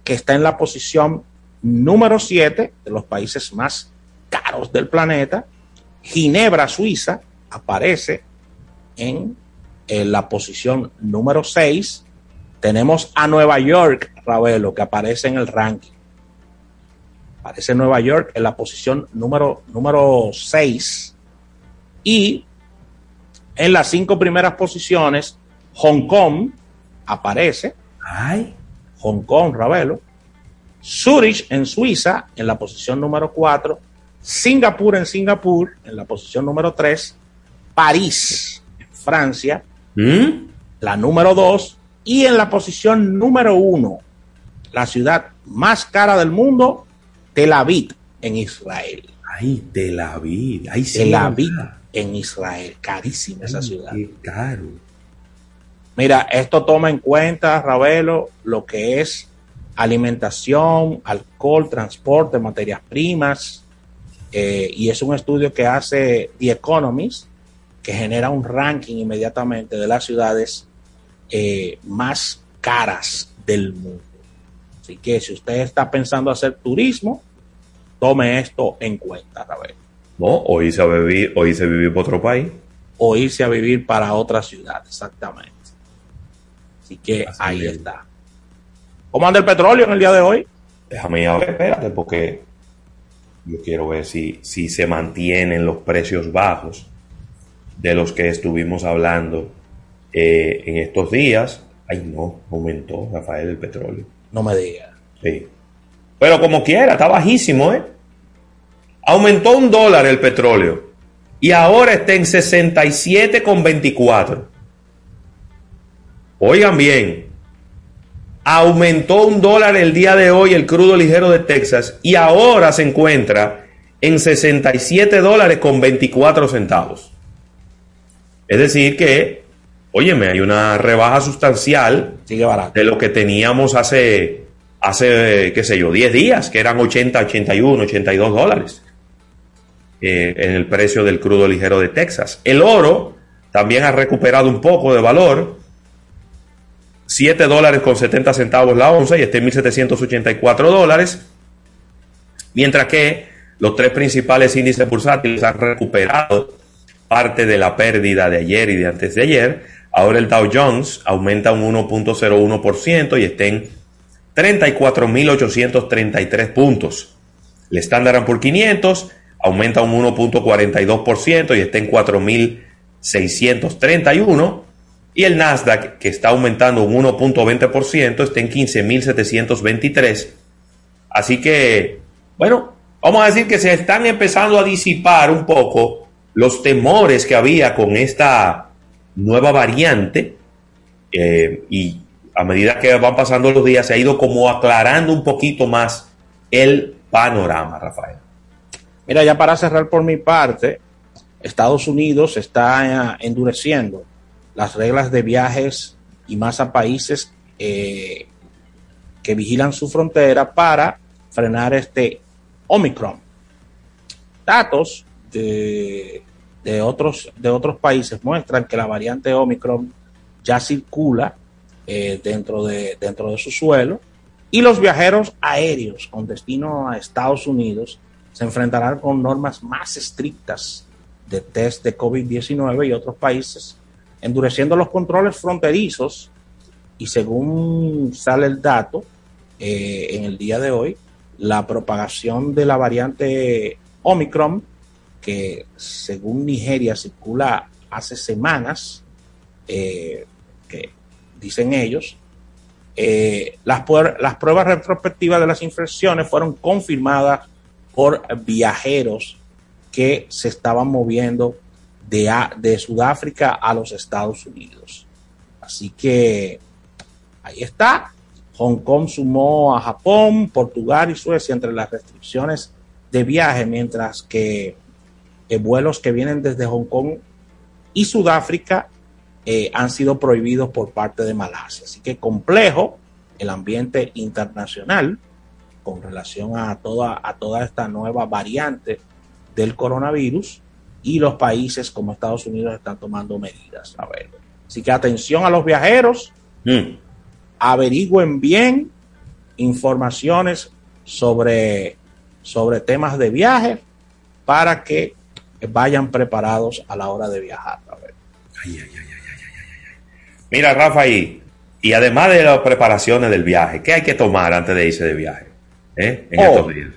Que está en la posición número 7 de los países más caros del planeta. Ginebra, Suiza, aparece en, en la posición número 6. Tenemos a Nueva York, Ravelo, que aparece en el ranking. Aparece Nueva York en la posición número, número 6 y en las cinco primeras posiciones, Hong Kong aparece. Ay. Hong Kong, Ravelo. Zurich en Suiza en la posición número 4. Singapur en Singapur en la posición número 3. París, Francia, ¿Mm? la número 2. Y en la posición número 1, la ciudad más cara del mundo, Tel Aviv, en Israel. Ay, Tel Aviv. Ay, sí, Tel Aviv en Israel. Carísima esa ciudad. Qué caro. Mira, esto toma en cuenta, Ravelo, lo que es alimentación, alcohol, transporte, materias primas, eh, y es un estudio que hace The Economist, que genera un ranking inmediatamente de las ciudades eh, más caras del mundo. Así que si usted está pensando hacer turismo, tome esto en cuenta, Rafael. No, o irse a vivir, o irse a vivir para otro país. O irse a vivir para otra ciudad, exactamente. Así que ahí está. ¿Cómo anda el petróleo en el día de hoy? Déjame ir a ver, espérate, porque yo quiero ver si, si se mantienen los precios bajos de los que estuvimos hablando eh, en estos días. Ay, no, aumentó, Rafael, el petróleo. No me diga. Sí. Pero como quiera, está bajísimo, ¿eh? Aumentó un dólar el petróleo y ahora está en 67,24. Oigan bien, aumentó un dólar el día de hoy el crudo ligero de Texas y ahora se encuentra en 67 dólares con 24 centavos. Es decir que, óyeme, hay una rebaja sustancial de lo que teníamos hace, hace, qué sé yo, 10 días, que eran 80, 81, 82 dólares eh, en el precio del crudo ligero de Texas. El oro también ha recuperado un poco de valor 7 dólares con 70 centavos la onza y está en 1.784 dólares. Mientras que los tres principales índices bursátiles han recuperado parte de la pérdida de ayer y de antes de ayer. Ahora el Dow Jones aumenta un 1.01% y está en 34.833 puntos. El Standard Poor's 500 aumenta un 1.42% y está en 4.631. Y el Nasdaq, que está aumentando un 1.20%, está en 15.723. Así que, bueno, vamos a decir que se están empezando a disipar un poco los temores que había con esta nueva variante. Eh, y a medida que van pasando los días, se ha ido como aclarando un poquito más el panorama, Rafael. Mira, ya para cerrar por mi parte, Estados Unidos está eh, endureciendo las reglas de viajes y más a países eh, que vigilan su frontera para frenar este Omicron. Datos de, otros, de otros países muestran que la variante Omicron ya circula eh, dentro, de, dentro de su suelo y los viajeros aéreos con destino a Estados Unidos se enfrentarán con normas más estrictas de test de COVID-19 y otros países endureciendo los controles fronterizos. Y según sale el dato eh, en el día de hoy, la propagación de la variante Omicron, que según Nigeria circula hace semanas, eh, que dicen ellos, eh, las, las pruebas retrospectivas de las infecciones fueron confirmadas por viajeros que se estaban moviendo de, Sudáfrica a los Estados Unidos. Así que ahí está. Hong Kong sumó a Japón, Portugal y Suecia entre las restricciones de viaje, mientras que eh, vuelos que vienen desde Hong Kong y Sudáfrica eh, han sido prohibidos por parte de Malasia. Así que complejo el ambiente internacional con relación a toda, a toda esta nueva variante del coronavirus y los países como Estados Unidos están tomando medidas. A ver. Así que atención a los viajeros, mm. averigüen bien informaciones sobre, sobre temas de viaje para que vayan preparados a la hora de viajar. A ver. Mira, Rafa, y, y además de las preparaciones del viaje, ¿qué hay que tomar antes de irse de viaje? ¿Eh? En oh, estos días.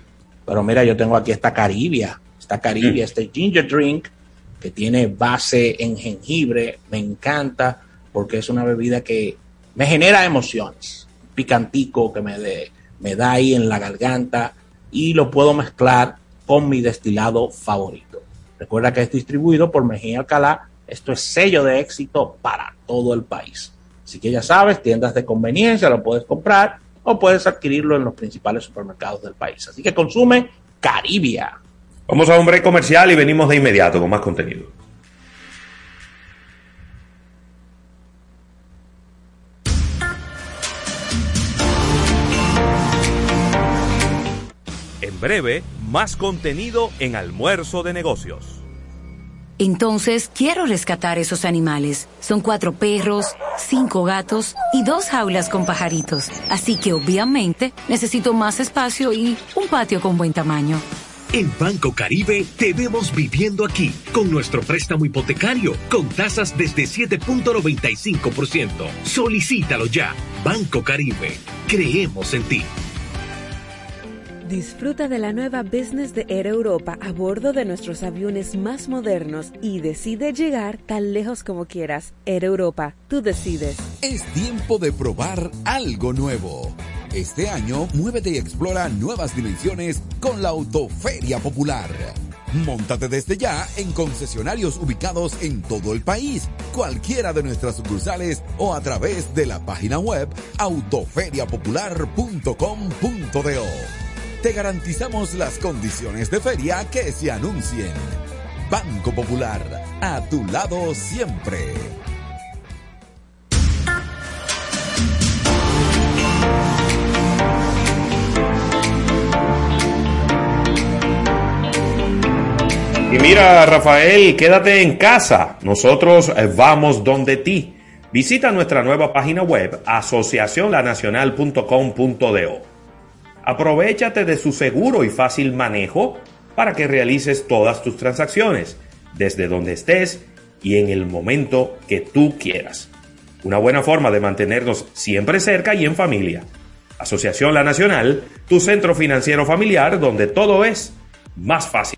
Pero mira, yo tengo aquí esta Caribia Caribe, este ginger drink que tiene base en jengibre, me encanta porque es una bebida que me genera emociones, picantico que me, me da ahí en la garganta y lo puedo mezclar con mi destilado favorito. Recuerda que es distribuido por Mejía Alcalá, esto es sello de éxito para todo el país. Así que ya sabes, tiendas de conveniencia lo puedes comprar o puedes adquirirlo en los principales supermercados del país. Así que consume Caribia. Vamos a un break comercial y venimos de inmediato con más contenido. En breve, más contenido en Almuerzo de Negocios. Entonces, quiero rescatar esos animales. Son cuatro perros, cinco gatos y dos jaulas con pajaritos. Así que obviamente necesito más espacio y un patio con buen tamaño. En Banco Caribe te vemos viviendo aquí con nuestro préstamo hipotecario con tasas desde 7.95%. Solicítalo ya. Banco Caribe. Creemos en ti. Disfruta de la nueva business de Air Europa a bordo de nuestros aviones más modernos y decide llegar tan lejos como quieras. Air Europa, tú decides. Es tiempo de probar algo nuevo. Este año, muévete y explora nuevas dimensiones con la Autoferia Popular. Móntate desde ya en concesionarios ubicados en todo el país, cualquiera de nuestras sucursales o a través de la página web autoferiapopular.com.do. Te garantizamos las condiciones de feria que se anuncien. Banco Popular, a tu lado siempre. Y mira, Rafael, quédate en casa. Nosotros eh, vamos donde ti. Visita nuestra nueva página web asociacionlanacional.com.do. Aprovechate de su seguro y fácil manejo para que realices todas tus transacciones desde donde estés y en el momento que tú quieras. Una buena forma de mantenernos siempre cerca y en familia. Asociación La Nacional, tu centro financiero familiar donde todo es más fácil.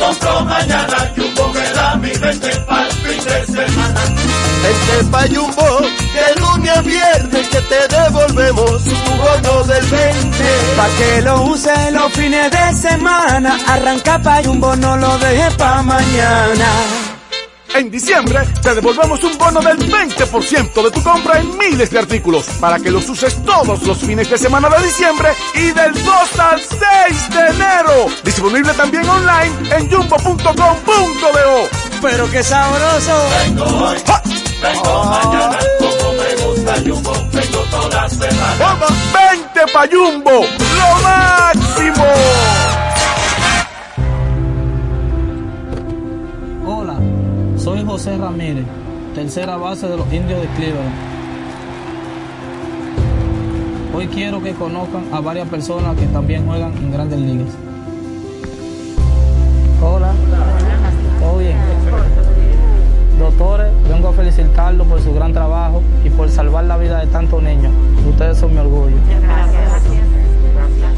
compro mañana, Jumbo me da mi 20 pa'l fin de semana. Vente pa' Jumbo, de lunes a viernes que te devolvemos tu bono del 20. Pa' que lo use los fines de semana, arranca pa' Jumbo, no lo deje pa' mañana. En diciembre te devolvemos un bono del 20% de tu compra en miles de artículos para que los uses todos los fines de semana de diciembre y del 2 al 6 de enero. Disponible también online en jumbo.com.do. Pero qué sabroso. Vengo hoy, vengo mañana, como me gusta Jumbo, vengo toda semana. Vamos, 20 pa' Jumbo, lo máximo. Soy José Ramírez, tercera base de los indios de Cleveland. Hoy quiero que conozcan a varias personas que también juegan en grandes ligas. Hola, ¿todo bien? Doctores, vengo a felicitarlos por su gran trabajo y por salvar la vida de tantos niños. Ustedes son mi orgullo.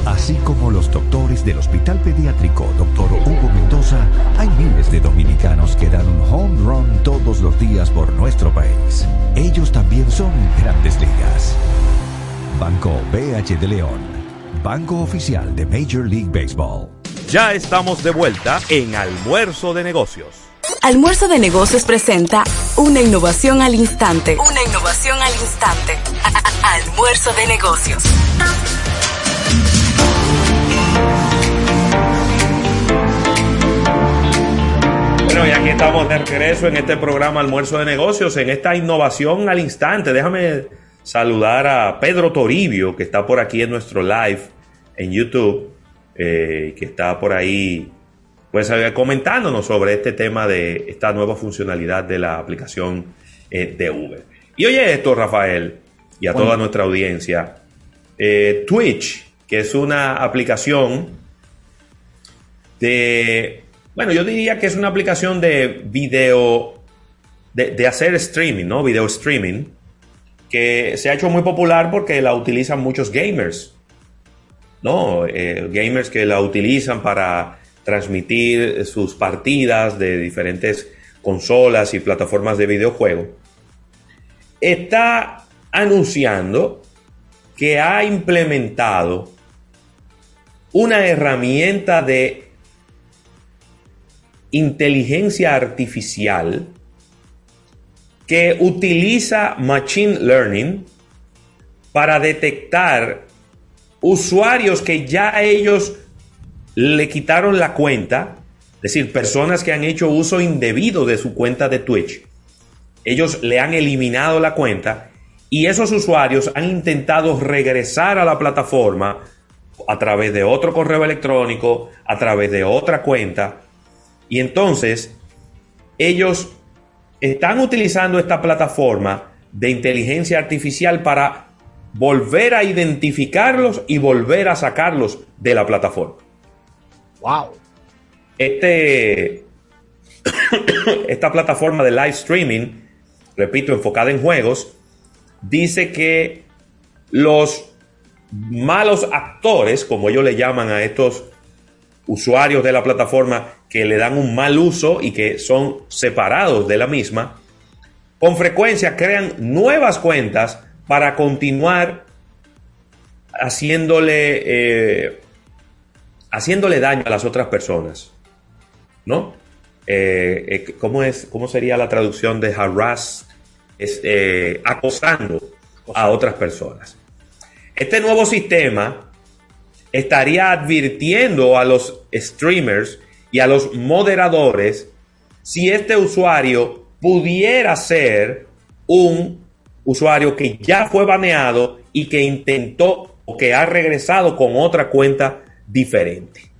Así como los doctores del Hospital Pediátrico Dr. Hugo Mendoza, hay miles de dominicanos que dan un home run todos los días por nuestro país. Ellos también son grandes ligas. Banco BH de León, banco oficial de Major League Baseball. Ya estamos de vuelta en Almuerzo de Negocios. Almuerzo de Negocios presenta una innovación al instante. Una innovación al instante. <laughs> Almuerzo de Negocios. Bueno, y aquí estamos de regreso en este programa Almuerzo de Negocios, en esta innovación al instante. Déjame saludar a Pedro Toribio, que está por aquí en nuestro live en YouTube, eh, que está por ahí pues eh, comentándonos sobre este tema de esta nueva funcionalidad de la aplicación eh, de Uber. Y oye esto, Rafael, y a toda nuestra audiencia. Eh, Twitch, que es una aplicación de, bueno, yo diría que es una aplicación de video, de, hacer streaming, ¿no? Video streaming, que se ha hecho muy popular porque la utilizan muchos gamers, ¿no? Eh, gamers que la utilizan para transmitir sus partidas de diferentes consolas y plataformas de videojuego, está anunciando que ha implementado una herramienta de inteligencia artificial que utiliza Machine Learning para detectar usuarios que ya ellos le quitaron la cuenta, es decir, personas que han hecho uso indebido de su cuenta de Twitch. Ellos le han eliminado la cuenta y esos usuarios han intentado regresar a la plataforma a través de otro correo electrónico, a través de otra cuenta. Y entonces ellos están utilizando esta plataforma de inteligencia artificial para volver a identificarlos y volver a sacarlos de la plataforma. Wow. Este, <coughs> esta plataforma de live streaming, repito, enfocada en juegos, dice que los malos actores, como ellos le llaman a estos usuarios de la plataforma que le dan un mal uso y que son separados de la misma, con frecuencia crean nuevas cuentas para continuar haciéndole, eh, haciéndole daño a las otras personas. ¿No? Eh, eh, ¿cómo, es, ¿Cómo sería la traducción de harass? Es, acosando a otras personas. Este nuevo sistema estaría advirtiendo a los streamers y a los moderadores si este usuario pudiera ser un usuario que ya fue baneado y que intentó o que ha regresado con otra cuenta diferente.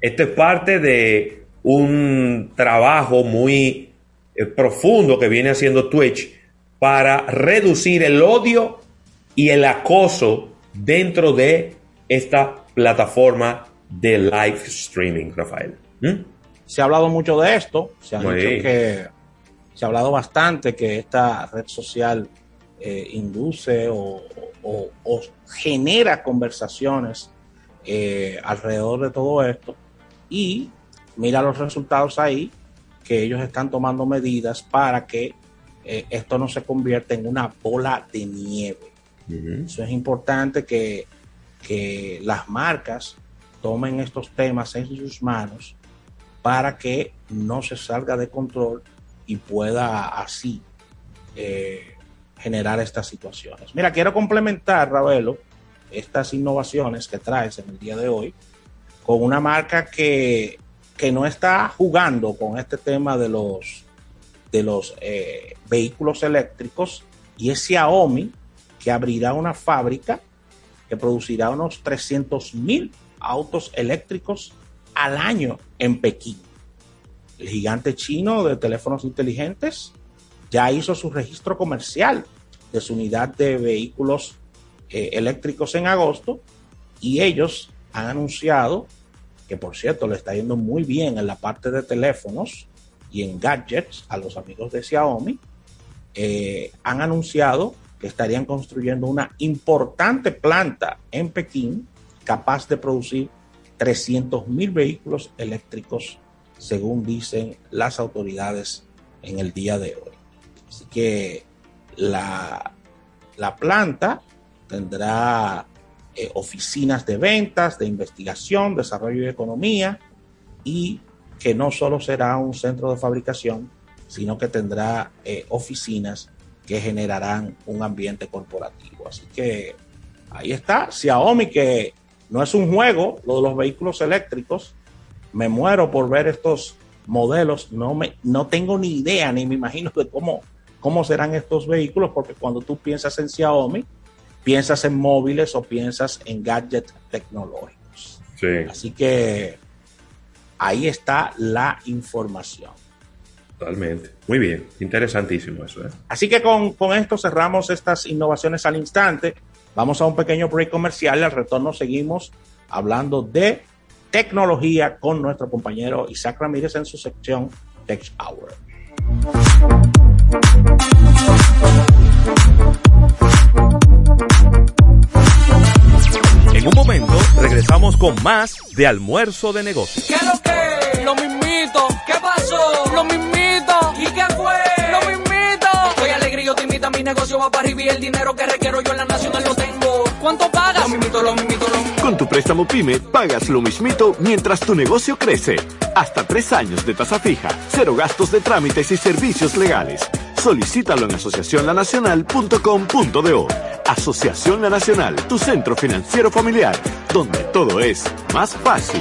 Esto es parte de un trabajo muy eh, profundo que viene haciendo Twitch para reducir el odio y el acoso dentro de esta plataforma de live streaming, Rafael. ¿Mm? Se ha hablado mucho de esto, se ha dicho que se ha hablado bastante que esta red social eh, induce o, genera conversaciones eh, alrededor de todo esto y mira los resultados ahí que ellos están tomando medidas para que eh, esto no se convierta en una bola de nieve. Eso es importante que, que las marcas tomen estos temas en sus manos para que no se salga de control y pueda así eh, generar estas situaciones. Mira, quiero complementar, Ravelo, estas innovaciones que traes en el día de hoy con una marca que, no está jugando con este tema de los, de los eh, vehículos eléctricos y es Xiaomi que abrirá una fábrica que producirá unos 300 mil autos eléctricos al año en Pekín. El gigante chino de teléfonos inteligentes ya hizo su registro comercial de su unidad de vehículos eh, eléctricos en agosto y ellos han anunciado que por cierto le está yendo muy bien en la parte de teléfonos y en gadgets a los amigos de Xiaomi, eh, han anunciado que estarían construyendo una importante planta en Pekín capaz de producir 300 mil vehículos eléctricos según dicen las autoridades en el día de hoy. Así que la, la planta tendrá eh, oficinas de ventas, de investigación, desarrollo y economía, y que no solo será un centro de fabricación, sino que tendrá eh, oficinas que generarán un ambiente corporativo. Así que ahí está, Xiaomi, que no es un juego, lo de los vehículos eléctricos, me muero por ver estos modelos. No, me, no tengo ni idea, ni me imagino de cómo, cómo serán estos vehículos, porque cuando tú piensas en Xiaomi, piensas en móviles o piensas en gadgets tecnológicos. Así que ahí está la información. Totalmente. Muy bien. Interesantísimo eso. ¿eh? Así que con, con, esto cerramos estas innovaciones al instante. Vamos a un pequeño break comercial. Al retorno seguimos hablando de tecnología con nuestro compañero Isaac Ramírez en su sección Tech Hour. En un momento regresamos con más de almuerzo de negocios. ¿Qué lo que? Lo mismito. ¿Qué pasó? Lo mismito. Negocio va para arriba y el dinero que requiero yo en la nacional lo tengo. ¿Cuánto pagas? Lo mismito, lo mismito, lo mismito. Con tu préstamo PYME, pagas lo mismito mientras tu negocio crece. Hasta tres años de tasa fija, cero gastos de trámites y servicios legales. Solicítalo en asociacionlanacional.com.do. Asociación La Nacional, tu centro financiero familiar, donde todo es más fácil.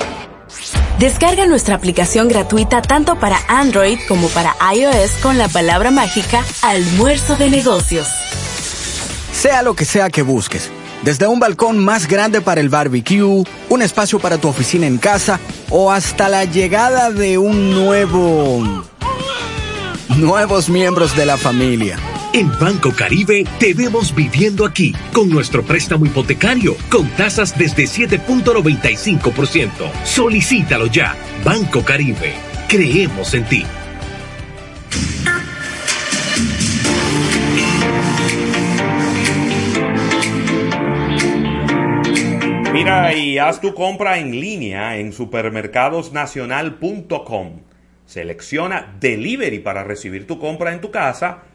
Descarga nuestra aplicación gratuita tanto para Android como para iOS con la palabra mágica Almuerzo de Negocios. Sea lo que sea que busques, desde un balcón más grande para el barbecue, un espacio para tu oficina en casa o hasta la llegada de un nuevo... nuevos miembros de la familia. En Banco Caribe te vemos viviendo aquí con nuestro préstamo hipotecario con tasas desde 7.95%. Solicítalo ya. Banco Caribe. Creemos en ti. Mira y haz tu compra en línea en supermercadosnacional.com. Selecciona Delivery para recibir tu compra en tu casa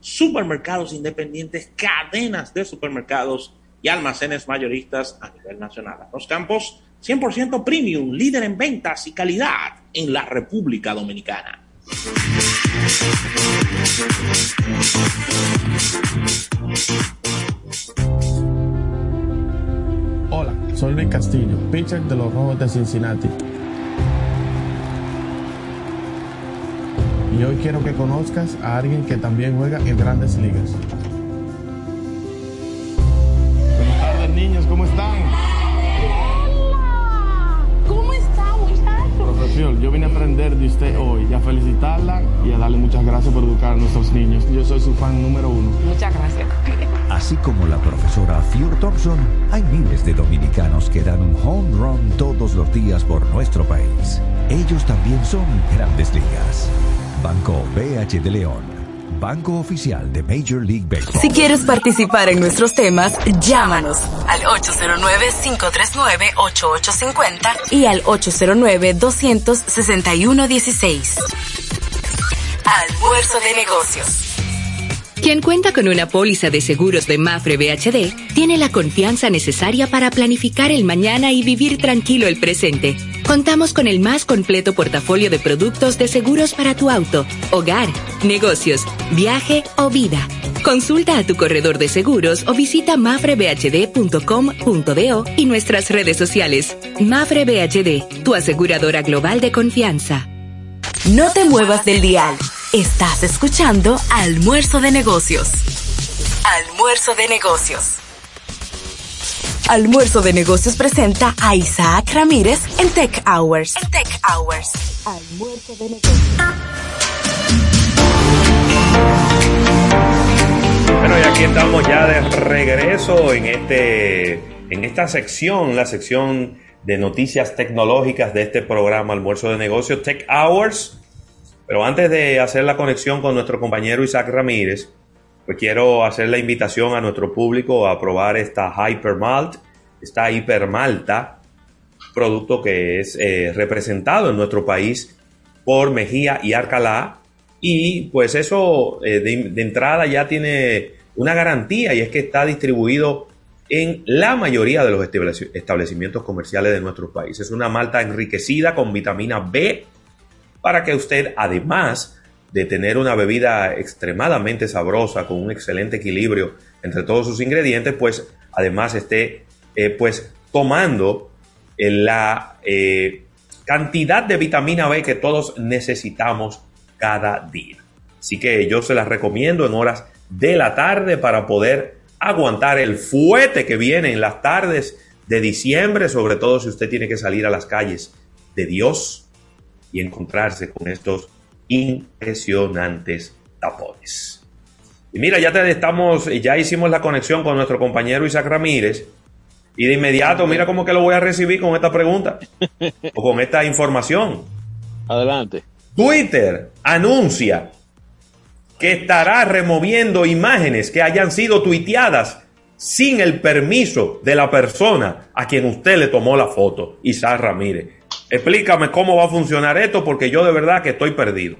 supermercados independientes, cadenas de supermercados y almacenes mayoristas a nivel nacional. Los campos 100% premium, líder en ventas y calidad en la República Dominicana. Hola, soy Luis Castillo, pitcher de los Rojos de Cincinnati. Y hoy quiero que conozcas a alguien que también juega en grandes ligas. Buenas tardes, niños, ¿cómo están? ¿Cómo está, muchacho? Profesor, yo vine a aprender de usted hoy y a felicitarla y a darle muchas gracias por educar a nuestros niños. Yo soy su fan número uno. Muchas gracias. Así como la profesora Fior Thompson, hay miles de dominicanos que dan un home run todos los días por nuestro país. Ellos también son grandes ligas. Banco BH de León. Banco oficial de Major League Baseball. Si quieres participar en nuestros temas, llámanos al 809-539-8850 y al 809-261-16. Almuerzo de negocios. Quien cuenta con una póliza de seguros de Mafre BHD tiene la confianza necesaria para planificar el mañana y vivir tranquilo el presente. Contamos con el más completo portafolio de productos de seguros para tu auto, hogar, negocios, viaje o vida. Consulta a tu corredor de seguros o visita mafrebhd.com.do y nuestras redes sociales. Mafre BHD, tu aseguradora global de confianza. No te muevas del dial. Estás escuchando Almuerzo de Negocios. Almuerzo de Negocios. Almuerzo de Negocios presenta a Isaac Ramírez en Tech Hours. En Tech Hours. Almuerzo de Negocios. Bueno, y aquí estamos ya de regreso en este en esta sección, la sección de noticias tecnológicas de este programa Almuerzo de Negocios Tech Hours. Pero antes de hacer la conexión con nuestro compañero Isaac Ramírez, pues quiero hacer la invitación a nuestro público a probar esta Hypermalt, esta Hipermalta, producto que es eh, representado en nuestro país por Mejía y Arcalá. Y pues eso eh, de, de entrada ya tiene una garantía y es que está distribuido en la mayoría de los establecimientos comerciales de nuestro país. Es una malta enriquecida con vitamina B para que usted, además de tener una bebida extremadamente sabrosa con un excelente equilibrio entre todos sus ingredientes, pues además esté eh, pues tomando la eh, cantidad de vitamina B que todos necesitamos cada día. Así que yo se las recomiendo en horas de la tarde para poder aguantar el fuete que viene en las tardes de diciembre, sobre todo si usted tiene que salir a las calles de Dios y encontrarse con estos impresionantes tapones. Y mira, ya te estamos, ya hicimos la conexión con nuestro compañero Isaac Ramírez. Y de inmediato, mira cómo que lo voy a recibir con esta pregunta o con esta información. Adelante. Twitter anuncia que estará removiendo imágenes que hayan sido tuiteadas sin el permiso de la persona a quien usted le tomó la foto, Isaac Ramírez. Explícame cómo va a funcionar esto porque yo de verdad que estoy perdido.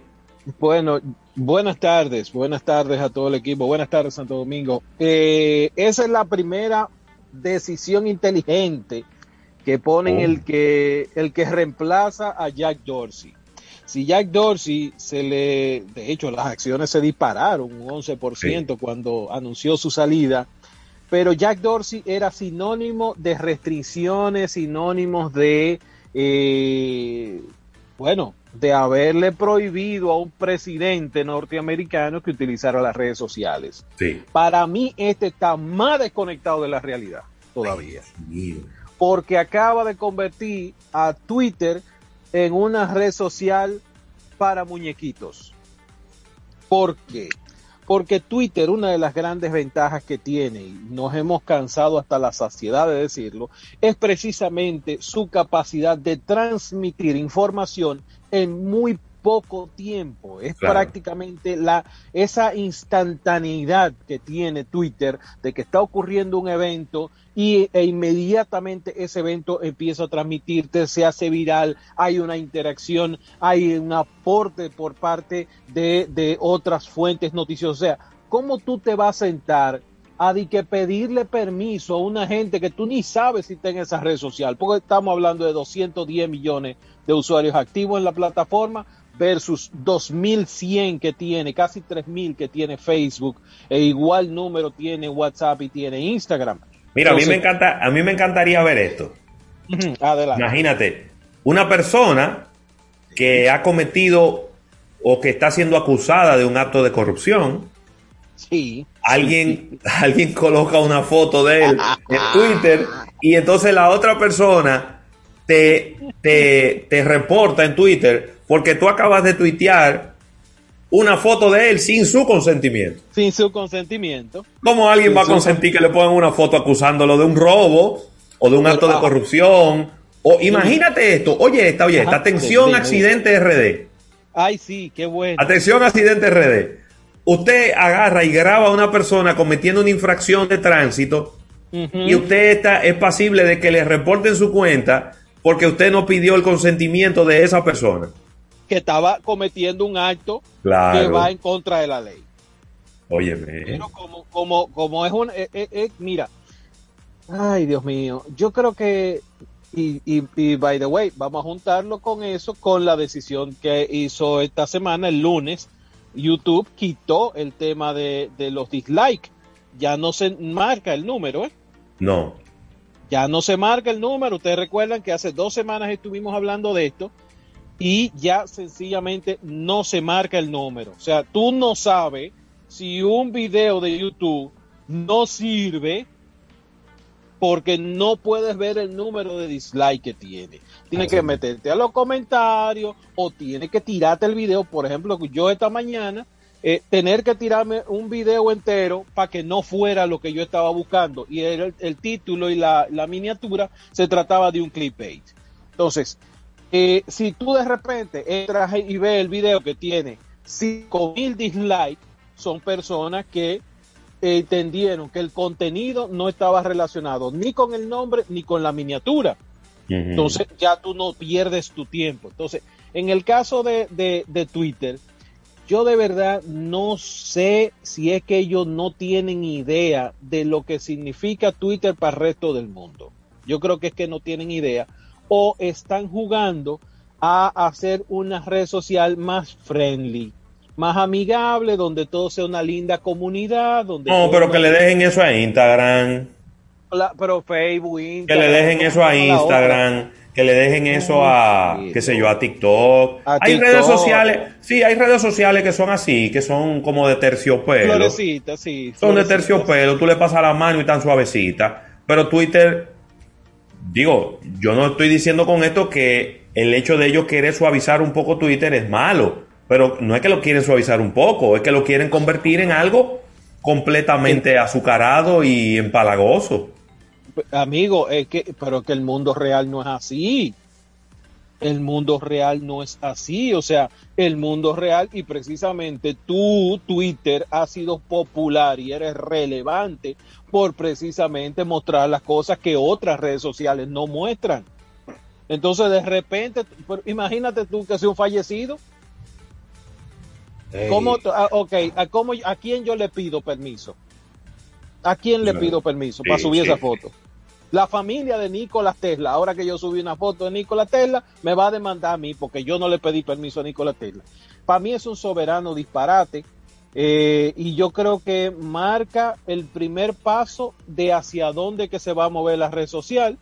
Bueno, buenas tardes, buenas tardes a todo el equipo, buenas tardes Santo Domingo. Eh, esa es la primera decisión inteligente que ponen el que el que reemplaza a Jack Dorsey. Si Jack Dorsey se le, de hecho las acciones se dispararon un 11% cuando anunció su salida, pero Jack Dorsey era sinónimo de restricciones, sinónimos de, eh, bueno, de haberle prohibido a un presidente norteamericano que utilizara las redes sociales. Para mí, este está más desconectado de la realidad todavía. porque acaba de convertir a Twitter en una red social para muñequitos. ¿Por qué? Porque Twitter, una de las grandes ventajas que tiene, y nos hemos cansado hasta la saciedad de decirlo, es precisamente su capacidad de transmitir información en muy poco tiempo. Es prácticamente la, esa instantaneidad que tiene Twitter de que está ocurriendo un evento y, e inmediatamente ese evento empieza a transmitirte, se hace viral, hay una interacción, hay un aporte por parte de, otras fuentes noticiosas. O sea, ¿cómo tú te vas a sentar a pedirle permiso a una gente que tú ni sabes si está en esa red social, porque estamos hablando de 210 millones de usuarios activos en la plataforma versus 2100 que tiene, casi 3000 que tiene Facebook, e igual número tiene WhatsApp y tiene Instagram. Mira, a mí me encanta, a mí me encantaría ver esto. Adelante. Imagínate, una persona que ha cometido o que está siendo acusada de un acto de corrupción. Sí. Alguien, <laughs> alguien coloca una foto de él en Twitter y entonces la otra persona te, te, te reporta en Twitter porque tú acabas de tuitear una foto de él sin su consentimiento. Sin su consentimiento. ¿Cómo alguien va a consentir que le pongan una foto acusándolo de un robo o de un acto de corrupción? O imagínate esto, oye, está bien, atención accidente RD. Ay, sí, qué bueno. Atención accidente RD. Usted agarra y graba a una persona cometiendo una infracción de tránsito y usted está, es pasible de que le reporten su cuenta porque usted no pidió el consentimiento de esa persona que estaba cometiendo un acto que va en contra de la ley. Óyeme. Pero como, como, como es un... Eh, eh, eh, mira, ay Dios mío, yo creo que... Y, y, by the way, vamos a juntarlo con eso, con la decisión que hizo esta semana, el lunes, YouTube quitó el tema de, de los dislikes. Ya no se marca el número, ¿eh? No. Ya no se marca el número. Ustedes recuerdan que hace dos semanas estuvimos hablando de esto y ya sencillamente no se marca el número. O sea, tú no sabes si un video de YouTube no sirve porque no puedes ver el número de dislike que tiene. Tienes que meterte a los comentarios o tienes que tirarte el video. Por ejemplo, yo esta mañana, eh, tener que tirarme un video entero para que no fuera lo que yo estaba buscando. Y el, el título y la, la, miniatura se trataba de un clickbait. Entonces, eh, si tú de repente entras y ves el video que tiene 5000 dislikes, son personas que entendieron que el contenido no estaba relacionado ni con el nombre ni con la miniatura. Entonces ya tú no pierdes tu tiempo. Entonces, en el caso de, de, Twitter, yo de verdad no sé si es que ellos no tienen idea de lo que significa Twitter para el resto del mundo. Yo creo que es que no tienen idea o están jugando a hacer una red social más friendly, más amigable, donde todo sea una linda comunidad. Donde no, pero que le dejen eso a Instagram. pero Facebook, Instagram, que le dejen eso a Instagram, que le dejen eso a, qué sé yo, a TikTok. hay redes sociales, sí, hay redes sociales que son así, que son como de terciopelo. Florecitas, sí. Son de terciopelo, tú le pasas la mano y tan suavecita. Pero Twitter, digo, yo no estoy diciendo con esto que el hecho de ellos querer suavizar un poco Twitter es malo, pero no es que lo quieren suavizar un poco, es que lo quieren convertir en algo completamente azucarado y empalagoso. Amigo, es que, pero que el mundo real no es así. El mundo real no es así. O sea, el mundo real y precisamente tú, Twitter, ha sido popular y eres relevante por precisamente mostrar las cosas que otras redes sociales no muestran. Entonces, de repente, imagínate tú que sea un fallecido. ¿Cómo, ah, ok, ¿a, cómo, ¿a quién yo le pido permiso? ¿A quién le pido permiso para subir esa foto? La familia de Nikola Tesla, ahora que yo subí una foto de Nikola Tesla, me va a demandar a mí porque yo no le pedí permiso a Nikola Tesla. Para mí es un soberano disparate eh, y yo creo que marca el primer paso de hacia dónde que se va a mover la red social,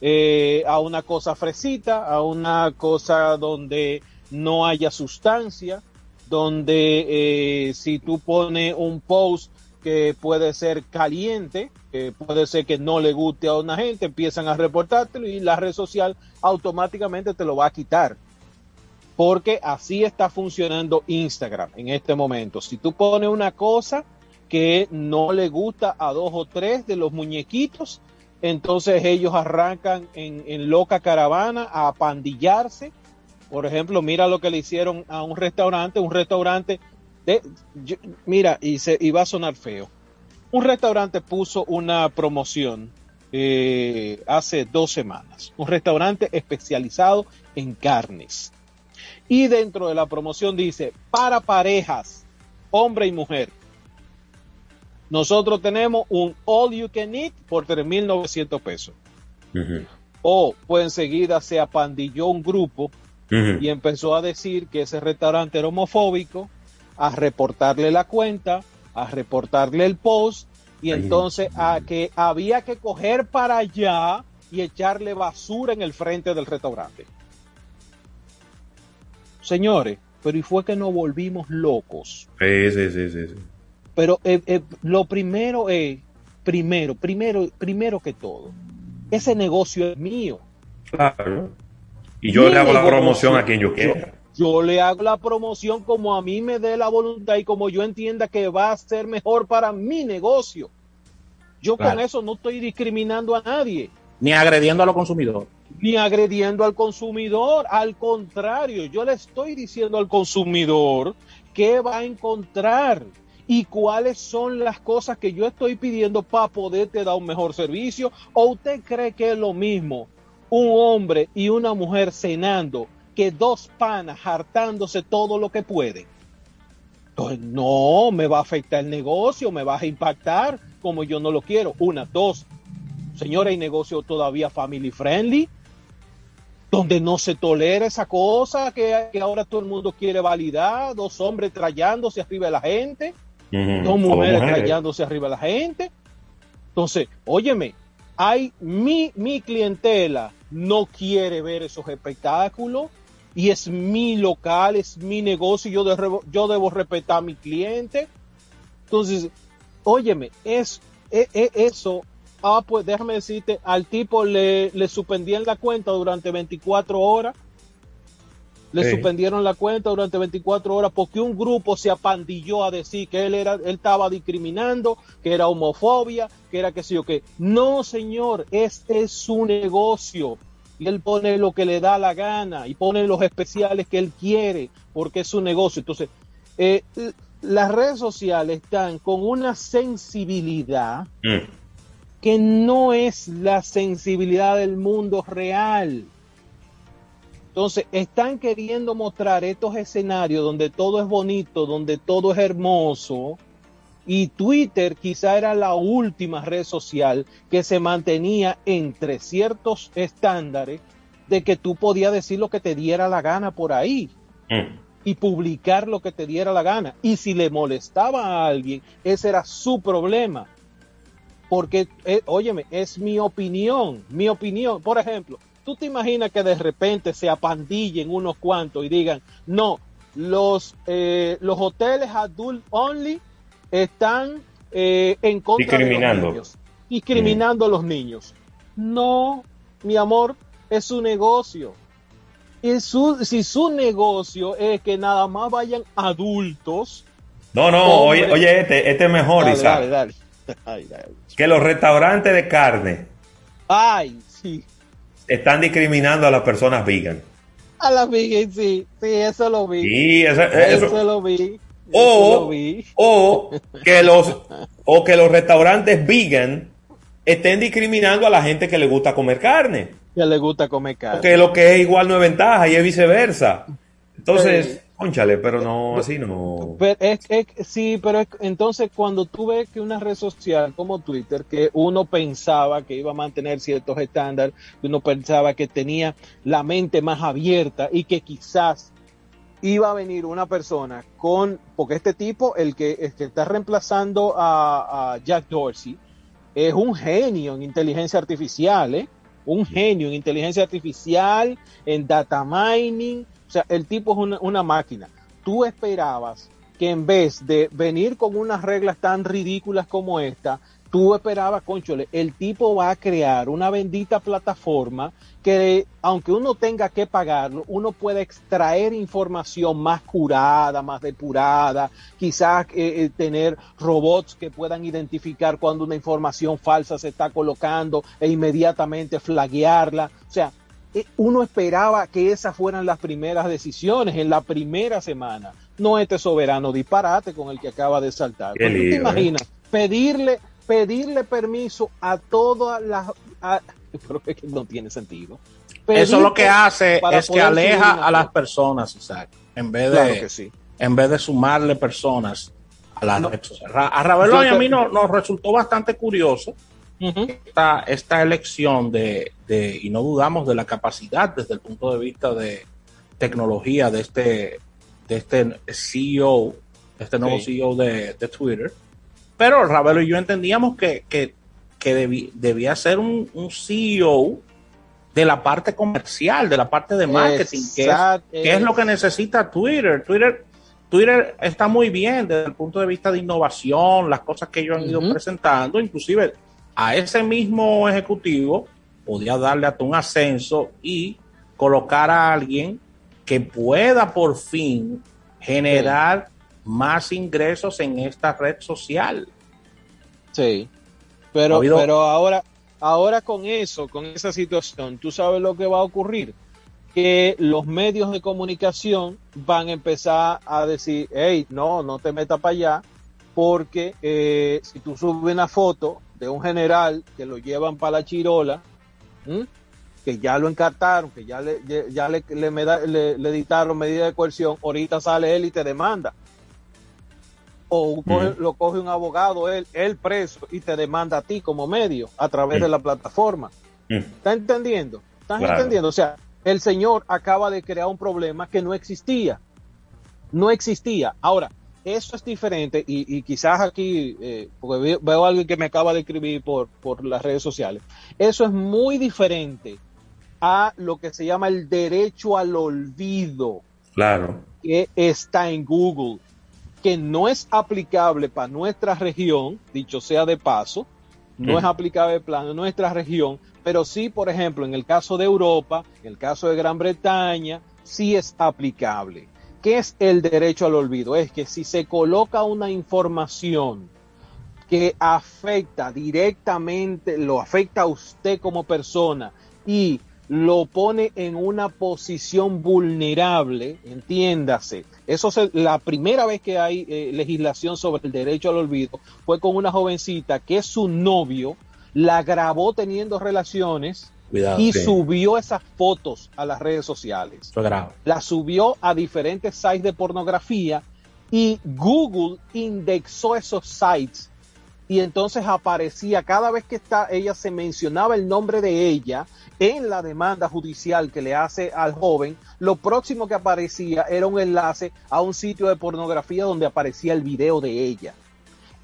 eh, a una cosa fresita, a una cosa donde no haya sustancia, donde eh, si tú pones un post que puede ser caliente, que puede ser que no le guste a una gente, empiezan a reportártelo y la red social automáticamente te lo va a quitar. Porque así está funcionando Instagram en este momento. Si tú pones una cosa que no le gusta a dos o tres de los muñequitos, entonces ellos arrancan en, loca caravana a pandillarse. Por ejemplo, mira lo que le hicieron a un restaurante, un restaurante mira, y, se, va a sonar feo. Un restaurante puso una promoción eh, hace dos semanas. Un restaurante especializado en carnes. Y dentro de la promoción dice, para parejas, hombre y mujer. Nosotros tenemos un all you can eat por 3.900 pesos. O pues enseguida se apandilló un grupo y empezó a decir que ese restaurante era homofóbico, a reportarle la cuenta, a reportarle el post y entonces a que había que coger para allá y echarle basura en el frente del restaurante. Señores, pero y fue que nos volvimos locos. Sí, sí, sí, sí. Pero eh, eh, lo primero es, primero, primero, primero que todo, ese negocio es mío. Claro. Y yo le hago la promoción a quien yo quiera yo le hago la promoción como a mí me dé la voluntad y como yo entienda que va a ser mejor para mi negocio. Yo con eso no estoy discriminando a nadie. Ni agrediendo a los consumidores. Ni agrediendo al consumidor. Al contrario, yo le estoy diciendo al consumidor qué va a encontrar y cuáles son las cosas que yo estoy pidiendo para poderte dar un mejor servicio. ¿O usted cree que es lo mismo un hombre y una mujer cenando que dos panas hartándose todo lo que pueden. Entonces, no, me va a afectar el negocio, me va a impactar como yo no lo quiero. Una, dos, señora, hay negocio todavía family friendly, donde no se tolera esa cosa que, ahora todo el mundo quiere validar, dos hombres trayándose arriba de la gente, dos mujeres, trayándose arriba de la gente. Entonces, óyeme, hay mi, mi clientela no quiere ver esos espectáculos y es mi local, es mi negocio, yo, debo, yo debo respetar a mi cliente. Entonces, óyeme, es, e, e, eso, ah, pues déjame decirte, al tipo le, le suspendían la cuenta durante 24 horas. Le suspendieron la cuenta durante 24 horas porque un grupo se apandilló a decir que él era, él estaba discriminando, que era homofobia, que era que sí o qué. No, señor, este es su negocio y él pone lo que le da la gana y pone los especiales que él quiere porque es su negocio. Entonces, eh, las redes sociales están con una sensibilidad mm. Que no es la sensibilidad del mundo real. Entonces, están queriendo mostrar estos escenarios donde todo es bonito, donde todo es hermoso, y Twitter quizá era la última red social que se mantenía entre ciertos estándares de que tú podías decir lo que te diera la gana por ahí mm. y publicar lo que te diera la gana. Y si le molestaba a alguien, ese era su problema. Porque, eh, óyeme, es mi opinión, mi opinión. Por ejemplo, tú te imaginas que de repente se apandillen unos cuantos y digan, no, los, eh, los hoteles adult only están eh, en contra de los niños, discriminando a los niños. No, mi amor, es su negocio. Y su, si su negocio es que nada más vayan adultos. No, no, oye, oye, este, este es mejor, Dale, Isaac. dale, dale. <laughs> Ay. Que los restaurantes de carne Ay, sí. están discriminando a las personas vegan. A la Biggie, sí, sí, eso lo vi. Sí, eso- eso- eso lo vi. O, lo vi. o <laughs> que los o que los restaurantes vegan estén discriminando a la gente que le gusta comer carne. Que le gusta comer carne. Porque lo que es igual no es ventaja y es viceversa. Entonces, conchale, pero no, así no. Pero es, es- sí, pero es- entonces cuando tú ves que una red social como Twitter, que uno pensaba que iba a mantener ciertos estándares, que uno pensaba que tenía la mente más abierta y que quizás iba a venir una persona con, porque este tipo, el que, el que está reemplazando a, a Jack Dorsey, es un genio en inteligencia artificial, ¿eh? Un genio en inteligencia artificial, en data mining. Sea, el tipo es una, una máquina. Tú esperabas que en vez de venir con unas reglas tan ridículas como esta, tú esperabas, conchole, el tipo va a crear una bendita plataforma que aunque uno tenga que pagarlo, uno puede extraer información más curada, más depurada, quizás eh, eh, tener robots que puedan identificar cuando una información falsa se está colocando e inmediatamente flaguearla. O sea, uno esperaba que esas fueran las primeras decisiones en la primera semana, no este soberano disparate con el que acaba de saltar. Lío, te ¿eh? pedirle pedirle permiso a todas las a- <laughs> creo que no tiene sentido. Eso lo que hace es que aleja a las personas, Isaac, en vez de, Claro que sí. en vez de sumarle personas a la red social. Ra- A Ravelo y a mí no- nos resultó bastante curioso esta, esta elección de, de- y no dudamos de la capacidad desde el punto de vista de tecnología de este, de este CEO, de este nuevo Sí. CEO de, de Twitter. Pero Ravelo y yo entendíamos que, que, que debi- debía ser un, un CEO de la parte comercial, de la parte de marketing, que es, Exact- que es lo que necesita Twitter. Twitter. Twitter está muy bien desde el punto de vista de innovación, las cosas que ellos han ido presentando, inclusive a ese mismo ejecutivo podía darle hasta un ascenso y colocar a alguien que pueda por fin generar más ingresos en esta red social. Sí. Pero, pero ahora, ahora con eso, con esa situación, tú sabes lo que va a ocurrir. Que los medios de comunicación van a empezar a decir, hey, no, no te metas para allá, porque eh, si tú subes una foto de un general que lo llevan para la chirola, ¿m? que ya lo encartaron, que ya le, ya- le, le le- le dictaron medida de coerción, ahorita sale él y te demanda. O coge- lo coge un abogado, él, él preso, y te demanda a ti como medio a través de la plataforma. ¿Estás entendiendo? ¿Estás Claro. entendiendo? O sea, el señor acaba de crear un problema que no existía. No existía. Ahora, eso es diferente y, y quizás aquí, eh, porque veo, a alguien que me acaba de escribir por, por las redes sociales, eso es muy diferente a lo que se llama el derecho al olvido Claro. que está en Google, que no es aplicable para nuestra región, dicho sea de paso, no Mm. es aplicable para nuestra región, pero sí, por ejemplo, en el caso de Europa, en el caso de Gran Bretaña, sí es aplicable. ¿Qué es el derecho al olvido? Es que si se coloca una información que afecta directamente, lo afecta a usted como persona y lo pone en una posición vulnerable, entiéndase. Eso es la primera vez que hay eh, legislación sobre el derecho al olvido fue con una jovencita que su novio la grabó teniendo relaciones Cuidado. y Sí. subió esas fotos a las redes sociales Eso es grave. la subió a diferentes sites de pornografía y Google indexó esos sites y entonces aparecía cada vez que está, ella se mencionaba el nombre de ella en la demanda judicial que le hace al joven, lo próximo que aparecía era un enlace a un sitio de pornografía donde aparecía el video de ella.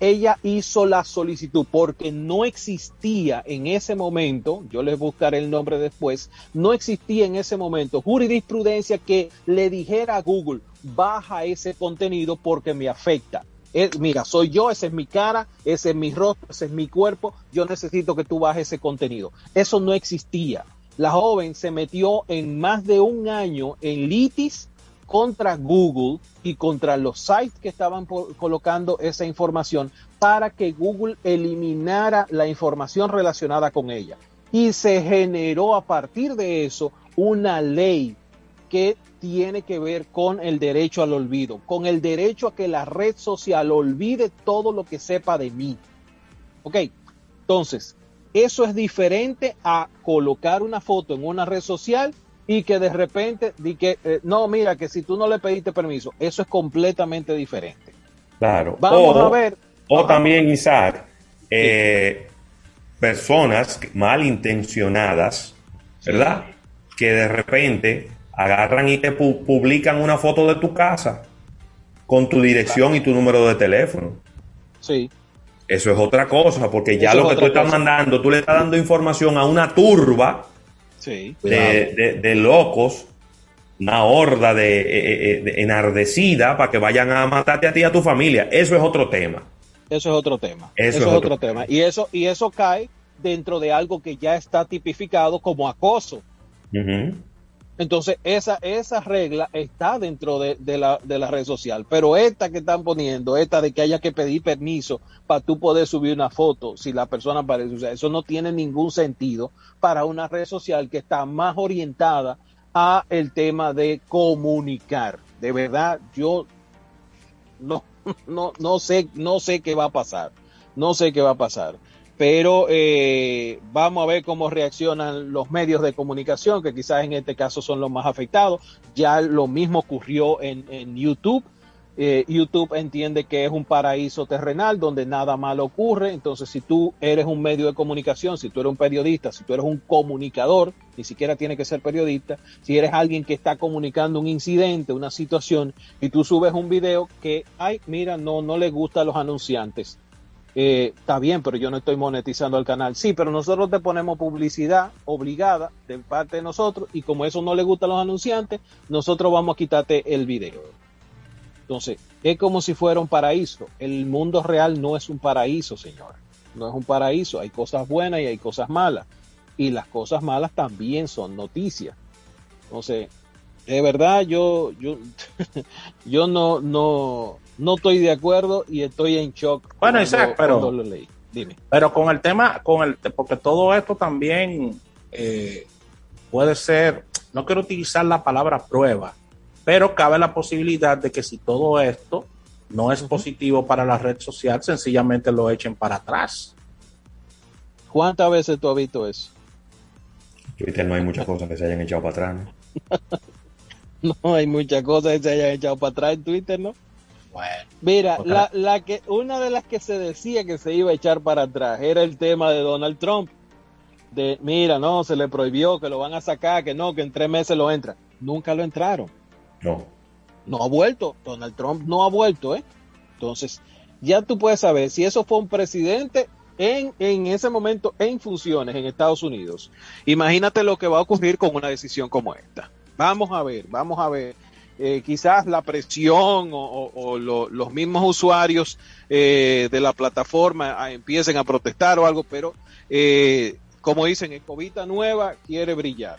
Ella hizo la solicitud porque no existía en ese momento, yo les buscaré el nombre después, no existía en ese momento jurisprudencia que le dijera a Google, baja ese contenido porque me afecta. Eh, mira, soy yo, esa es mi cara, ese es mi rostro, ese es mi cuerpo, yo necesito que tú bajes ese contenido. Eso no existía. La joven se metió en más de un año en litis contra Google y contra los sites que estaban colocando esa información para que Google eliminara la información relacionada con ella. Y se generó a partir de eso una ley que tiene que ver con el derecho al olvido, con el derecho a que la red social olvide todo lo que sepa de mí. Ok, entonces, eso es diferente a colocar una foto en una red social y que de repente di que eh, no, mira, que si tú no le pediste permiso, eso es completamente diferente. Claro. Vamos a ver. O también, Isaac, eh, personas malintencionadas, ¿verdad? Que de repente agarran y te publican una foto de tu casa con tu dirección y tu número de teléfono. Sí. Eso es otra cosa, porque ya lo que tú estás mandando, tú le estás dando información a una turba de, locos, una horda de, eh, eh, enardecida para que vayan a matarte a ti y a tu familia. Eso es otro tema. Eso es otro tema. Eso, es otro, tema. Y eso, y eso cae dentro de algo que ya está tipificado como acoso. Entonces, esa, esa regla está dentro de, la, de la red social. Pero esta que están poniendo, esta de que haya que pedir permiso para tú poder subir una foto si la persona aparece, eso no tiene ningún sentido para una red social que está más orientada a el tema de comunicar. De verdad, yo no, <laughs> no, no sé, no sé qué va a pasar. No sé qué va a pasar pero eh, vamos a ver cómo reaccionan los medios de comunicación, que quizás en este caso son los más afectados. Ya lo mismo ocurrió en, YouTube. Eh, YouTube entiende que es un paraíso terrenal donde nada malo ocurre. Entonces, si tú eres un medio de comunicación, si tú eres un periodista, si tú eres un comunicador, ni siquiera tiene que ser periodista, si eres alguien que está comunicando un incidente, una situación, y tú subes un video que, ay, mira, no, no le gusta a los anunciantes eh, está bien, pero yo no estoy monetizando el canal. Sí, pero nosotros te ponemos publicidad obligada de parte de nosotros y como eso no le gusta a los anunciantes, nosotros vamos a quitarte el video. Entonces, es como si fuera un paraíso. El mundo real no es un paraíso, señor. No es un paraíso. Hay cosas buenas y hay cosas malas. Y las cosas malas también son noticias. Entonces, de verdad, yo, yo, <laughs> yo no, no, no estoy de acuerdo y estoy en shock. Bueno, Isaac, pero, Dime. pero con el tema, con el, porque todo esto también eh, puede ser, no quiero utilizar la palabra prueba, pero cabe la posibilidad de que si todo esto no es positivo para la red social, sencillamente lo echen para atrás. ¿Cuántas veces tú has visto eso? Twitter no hay muchas cosas que se hayan echado para atrás, ¿no? <laughs> no hay muchas cosas que se hayan echado para atrás en Twitter, ¿no? Mira, la, la, que, una de las que se decía que se iba a echar para atrás era el tema de Donald Trump. De, mira, no, se le prohibió que lo van a sacar, que no, que en tres meses lo entra. Nunca lo entraron. No. No ha vuelto. Donald Trump no ha vuelto, ¿eh? Entonces, ya tú puedes saber si eso fue un presidente en, en ese momento en funciones en Estados Unidos. Imagínate lo que va a ocurrir con una decisión como esta. Vamos a ver, vamos a ver eh, quizás la presión o, los mismos usuarios eh, de la plataforma ah, empiecen a protestar o algo, pero eh, como dicen, Escobita nueva quiere brillar.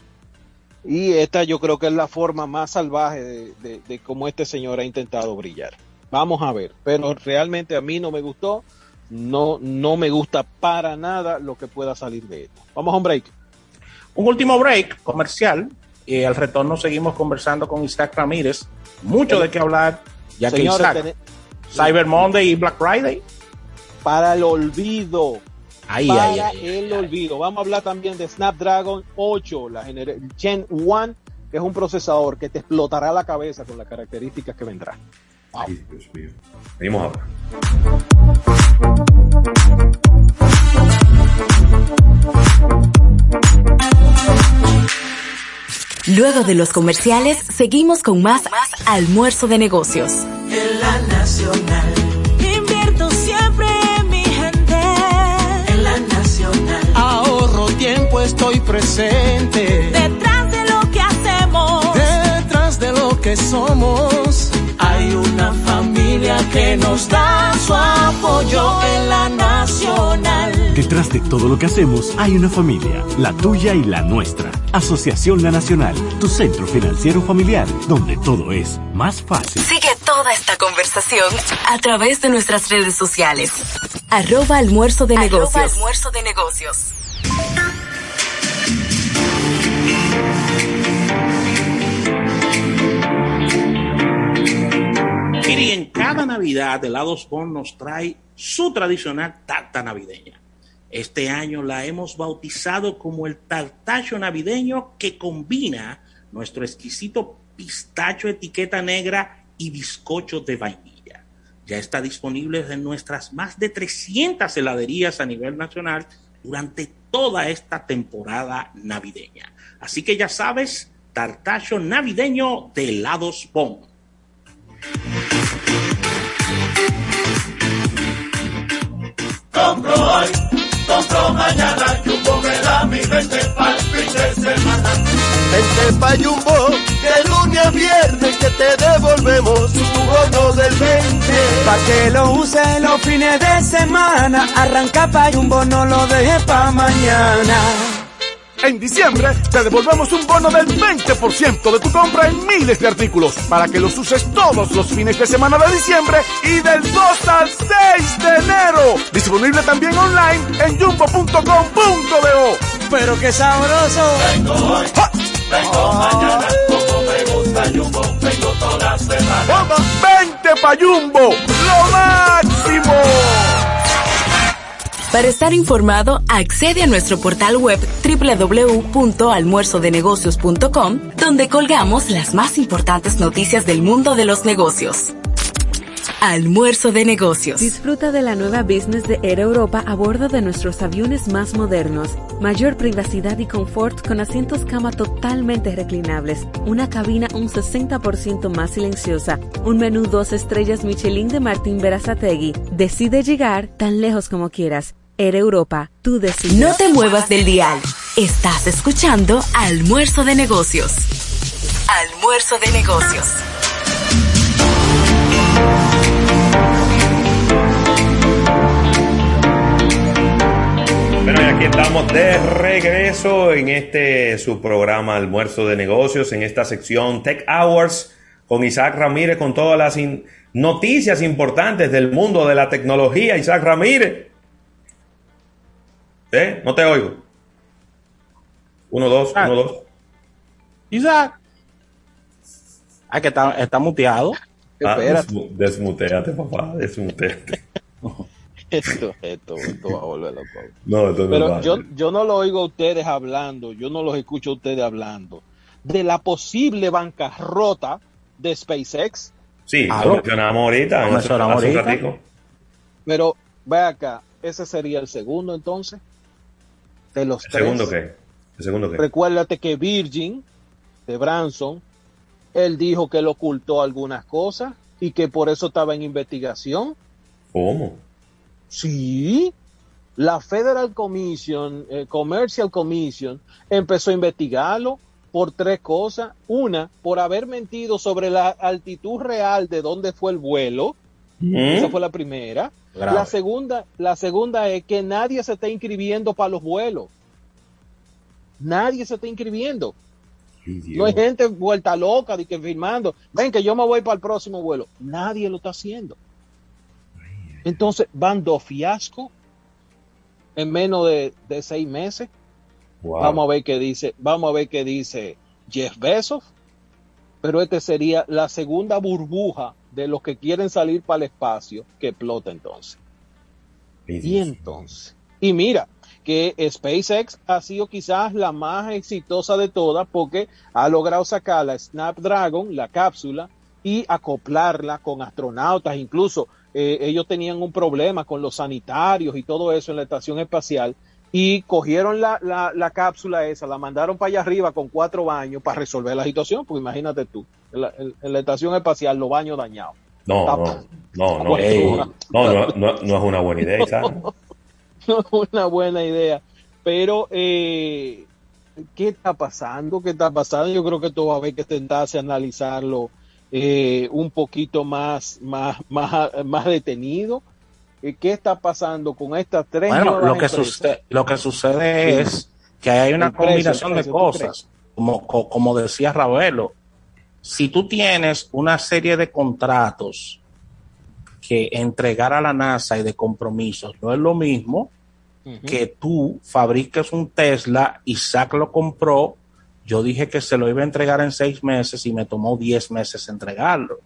Y esta yo creo que es la forma más salvaje de, de cómo este señor ha intentado brillar. Vamos a ver, pero realmente a mí no me gustó, no, no me gusta para nada lo que pueda salir de esto. Vamos a un break. Un último break comercial y al retorno seguimos conversando con Isaac Ramírez. Mucho de qué hablar, ya que Isaac, Cyber Monday y Black Friday. Para el olvido. Ahí, para el olvido. Vamos a hablar también de Snapdragon 8, la Gen 1, que es un procesador que te explotará la cabeza con las características que vendrá. Ay, Dios mío. Venimos ahora. Luego de los comerciales, seguimos con más, más almuerzo de negocios. En la nacional. Invierto siempre en mi gente. En la nacional. Ahorro tiempo, estoy presente. Detrás de lo que hacemos. Detrás de lo que somos. Hay una familia que nos da su apoyo en la nacional. Detrás de todo lo que hacemos hay una familia, la tuya y la nuestra. Asociación La Nacional, tu centro financiero familiar, donde todo es más fácil. Sigue toda esta conversación a través de nuestras redes sociales. Arroba almuerzo de Arroba negocios. almuerzo de negocios. Mire, en cada Navidad, Helados Bon nos trae su tradicional tarta navideña. Este año la hemos bautizado como el tartacho navideño que combina nuestro exquisito pistacho etiqueta negra y bizcocho de vainilla. Ya está disponible en nuestras más de 300 heladerías a nivel nacional durante toda esta temporada navideña. Así que ya sabes, tartacho navideño de helados Bon. Compro hoy, compro mañana, Jumbo me da mi 20 para el fin de semana. Vente pa' Jumbo, de lunes a viernes que te devolvemos tu bono del 20. Pa' que lo use los fines de semana, arranca pa' Jumbo, no lo deje pa' mañana. En diciembre te devolvemos un bono del 20% de tu compra en miles de artículos para que los uses todos los fines de semana de diciembre y del 2 al 6 de enero. Disponible también online en jumbo.com.do. Pero qué sabroso. Vengo hoy, vengo mañana, como me gusta Jumbo, vengo toda semana. ¡Vente pa' Jumbo! ¡Lo máximo! Para estar informado, accede a nuestro portal web www.almuerzodenegocios.com, donde colgamos las más importantes noticias del mundo de los negocios. Almuerzo de negocios. Disfruta de la nueva business de Air Europa a bordo de nuestros aviones más modernos. Mayor privacidad y confort con asientos cama totalmente reclinables, una cabina un 60% más silenciosa, un menú dos estrellas Michelin de Martín Berazategui. Decide llegar tan lejos como quieras. Europa, tú decides. No te muevas del dial. Estás escuchando Almuerzo de negocios. Almuerzo de negocios. Bueno, y aquí estamos de regreso en este su programa Almuerzo de Negocios, en esta sección Tech Hours, con Isaac Ramírez, con todas las in- noticias importantes del mundo de la tecnología. Isaac Ramírez. ¿Eh? No te oigo. Uno, dos, uno, dos. Isaac. Ah, que está, está muteado. Ah, desmu- desmuteate, papá, desmuteate. <laughs> Esto, esto, esto va a volver loco. No, esto no Pero va. yo, yo no lo oigo a ustedes hablando, yo no los escucho a ustedes hablando de la posible bancarrota de SpaceX. Sí, Ah, lo mencionamos ahorita. Lo en mencionamos ahorita. ratico. Pero ve acá, ese sería el segundo entonces de los ¿El tres. segundo qué? ¿El segundo qué? Recuérdate que Virgin de Branson, él dijo que él ocultó algunas cosas y que por eso estaba en investigación. ¿Cómo? Sí, la Federal Commission, eh, Commercial Commission, empezó a investigarlo por tres cosas. Una, por haber mentido sobre la altitud real de dónde fue el vuelo. Mm. Esa fue la primera. Grave. La segunda, la segunda es que nadie se está inscribiendo para los vuelos. Nadie se está inscribiendo. No hay gente vuelta loca de que firmando. Ven que yo me voy para el próximo vuelo. Nadie lo está haciendo. Entonces van dos fiascos en menos de, de seis meses. Wow. Vamos a ver qué dice, vamos a ver qué dice Jeff Bezos. Pero este sería la segunda burbuja de los que quieren salir para el espacio que explota entonces. Y entonces, y mira, que SpaceX ha sido quizás la más exitosa de todas porque ha logrado sacar la Snapdragon, la cápsula, y acoplarla con astronautas. Incluso eh, ellos tenían un problema con los sanitarios y todo eso en la estación espacial. Y cogieron la, la, la cápsula esa, la mandaron para allá arriba con cuatro baños para resolver la situación. Porque imagínate tú, la, la estación espacial, los baños dañados. No, Tapa. no, no, no, Ey. <laughs> no, no, no, no es una buena idea, <laughs> no es una buena idea. Pero eh, ¿qué está pasando? ¿Qué está pasando? Yo creo que todo va a haber que tentarse a analizarlo eh, un poquito más, más, más, más detenido. Eh, ¿Qué está pasando con estas tres bueno, lo que, sucede, lo que sucede es que hay una combinación de cosas, como, como decía Ravelo. Si tú tienes una serie de contratos que entregar a la NASA y de compromisos, no es lo mismo que tú fabriques un Tesla, Isaac lo compró, yo dije que se lo iba a entregar en seis meses y me tomó diez meses entregarlo.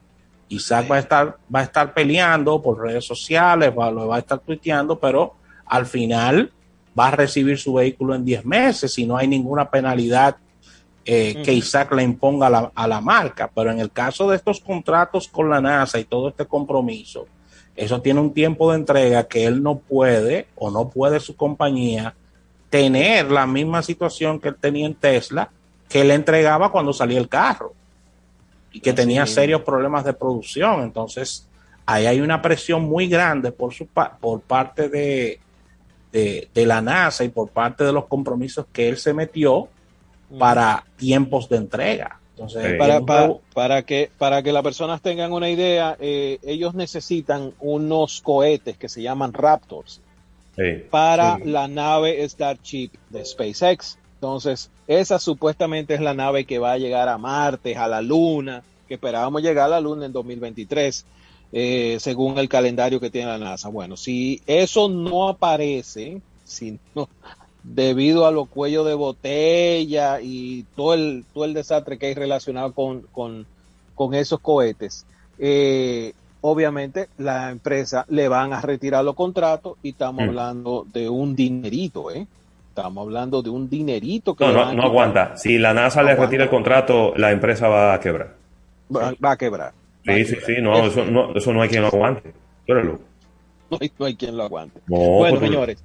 Isaac va a estar, va a estar peleando por redes sociales, va, lo va a estar tuiteando, pero al final va a recibir su vehículo en diez meses y no hay ninguna penalidad eh, que Isaac le imponga a la, a la, marca. Pero en el caso de estos contratos con la NASA y todo este compromiso, eso tiene un tiempo de entrega que él no puede o no puede su compañía tener la misma situación que él tenía en Tesla, que le entregaba cuando salía el carro y que tenía serios problemas de producción. Entonces, ahí hay una presión muy grande por, su, por parte de, de, de la NASA y por parte de los compromisos que él se metió para tiempos de entrega. Entonces, para, para, que, para que las personas tengan una idea, eh, ellos necesitan unos cohetes que se llaman Raptors para la nave Starship de SpaceX. Entonces, esa supuestamente es la nave que va a llegar a Marte, a la Luna, que esperábamos llegar a la Luna en 2023, eh, según el calendario que tiene la NASA. Bueno, si eso no aparece, si no, debido a los cuellos de botella y todo el, todo el desastre que hay relacionado con, con, con esos cohetes, eh, obviamente la empresa le van a retirar los contratos y estamos mm. hablando de un dinerito, ¿eh? Estamos hablando de un dinerito que... No, no, no aguanta. Si la NASA le retira el contrato, la empresa va a quebrar. Va, a quebrar. Sí, sí, sí, no eso, no, eso no hay quien lo aguante. No hay, no hay quien lo aguante. bueno, señores.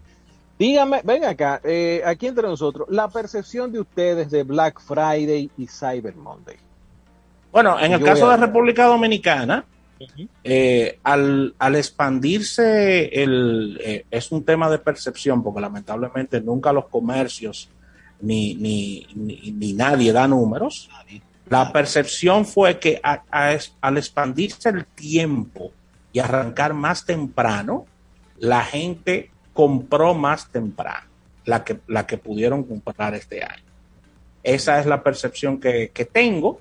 Dígame, ven acá, eh, aquí entre nosotros, la percepción de ustedes de Black Friday y Cyber Monday. Bueno, en el caso de República Dominicana, eh, al, expandirse el, eh, es un tema de percepción, porque lamentablemente nunca los comercios ni, ni, ni, nadie da números. La percepción fue que al expandirse el tiempo y arrancar más temprano, la gente compró más temprano, la que, la que pudieron comprar este año. Esa es la percepción que, tengo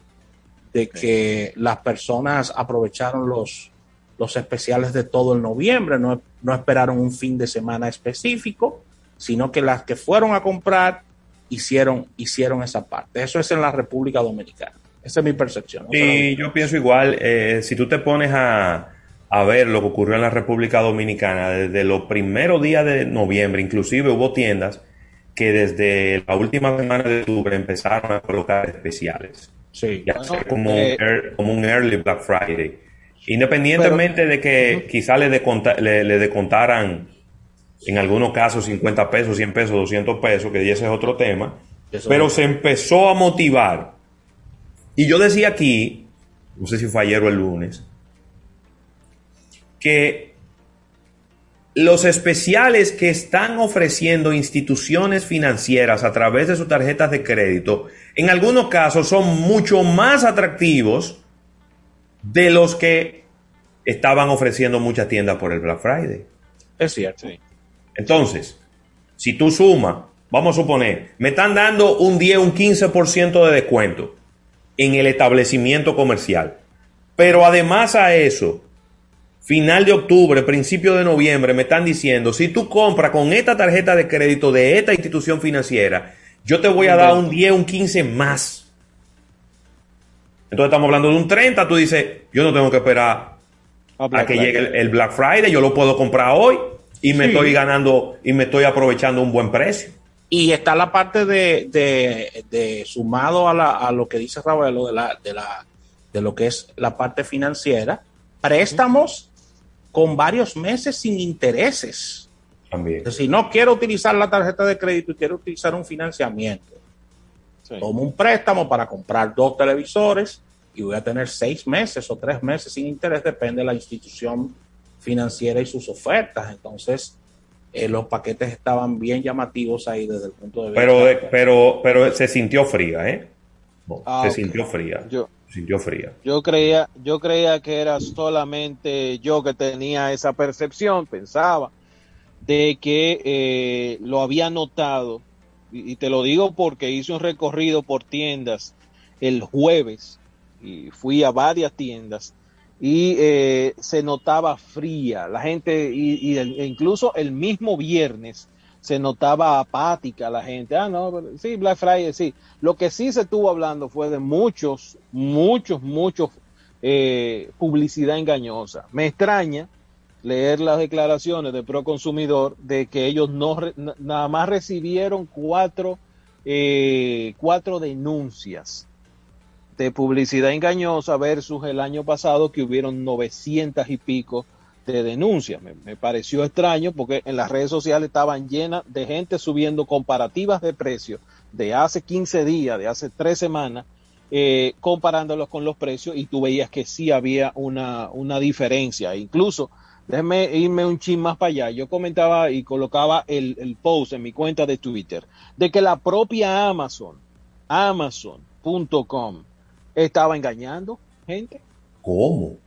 de que las personas aprovecharon los, los especiales de todo el noviembre, no, no esperaron un fin de semana específico, sino que las que fueron a comprar hicieron, hicieron esa parte. Eso es en la República Dominicana. Esa es mi percepción. y yo pienso igual, eh, si tú te pones a, a ver lo que ocurrió en la República Dominicana desde los primeros días de noviembre. Inclusive hubo tiendas que desde la última semana de octubre empezaron a colocar especiales. Sí. Ya como, un, como un early Black Friday. Independientemente de que quizá le, le, le, descontaran en algunos casos 50 pesos, 100 pesos, 200 pesos, que ese es otro tema, pero se empezó a motivar. Y yo decía aquí, no sé si fue ayer o el lunes, que los especiales que están ofreciendo instituciones financieras a través de sus tarjetas de crédito, en algunos casos son mucho más atractivos de los que estaban ofreciendo muchas tiendas por el Black Friday. Es cierto. Entonces, si tú sumas, vamos a suponer, me están dando un 10, un 15% de descuento en el establecimiento comercial. Pero además a eso, final de octubre, principio de noviembre, me están diciendo, si tú compras con esta tarjeta de crédito de esta institución financiera, yo te voy a dar un 10, un 15 más. Entonces estamos hablando de un 30, tú dices, yo no tengo que esperar a, que llegue el, Black Friday, yo lo puedo comprar hoy y me estoy ganando y me estoy aprovechando un buen precio. Y está la parte de, de, sumado a, a, lo que dice Raúl, de, la, de, la, de lo que es la parte financiera, préstamos con varios meses sin intereses. También. Si no quiero utilizar la tarjeta de crédito y quiero utilizar un financiamiento, tomo un préstamo para comprar dos televisores y voy a tener seis meses o tres meses sin interés, depende de la institución financiera y sus ofertas. Entonces, eh, los paquetes estaban bien llamativos ahí desde el punto de vista. Pero, pero, pero se sintió fría, ¿eh? Ah, se sintió fría. Yo, yo creía, yo creía que era solamente yo que tenía esa percepción, pensaba, de que eh, lo había notado, y, te lo digo porque hice un recorrido por tiendas el jueves, y fui a varias tiendas, y eh, se notaba fría, la gente, y, incluso el mismo viernes, se notaba apática la gente. Ah, no, sí, Black Friday, sí. Lo que sí se estuvo hablando fue de muchos, muchos, muchos eh, publicidad engañosa. Me extraña leer las declaraciones de Proconsumidor de que ellos no nada más recibieron cuatro, eh, cuatro denuncias de publicidad engañosa versus el año pasado que hubieron 900 y pico de denuncias. Me, pareció extraño porque en las redes sociales estaban llenas de gente subiendo comparativas de precios de hace 15 días, de hace tres semanas, eh, comparándolos con los precios y tú veías que sí había una, una diferencia. Incluso, déjeme irme un chin más para allá. Yo comentaba y colocaba el, el post en mi cuenta de Twitter de que la propia Amazon, Amazon.com, estaba engañando gente. ¿Cómo?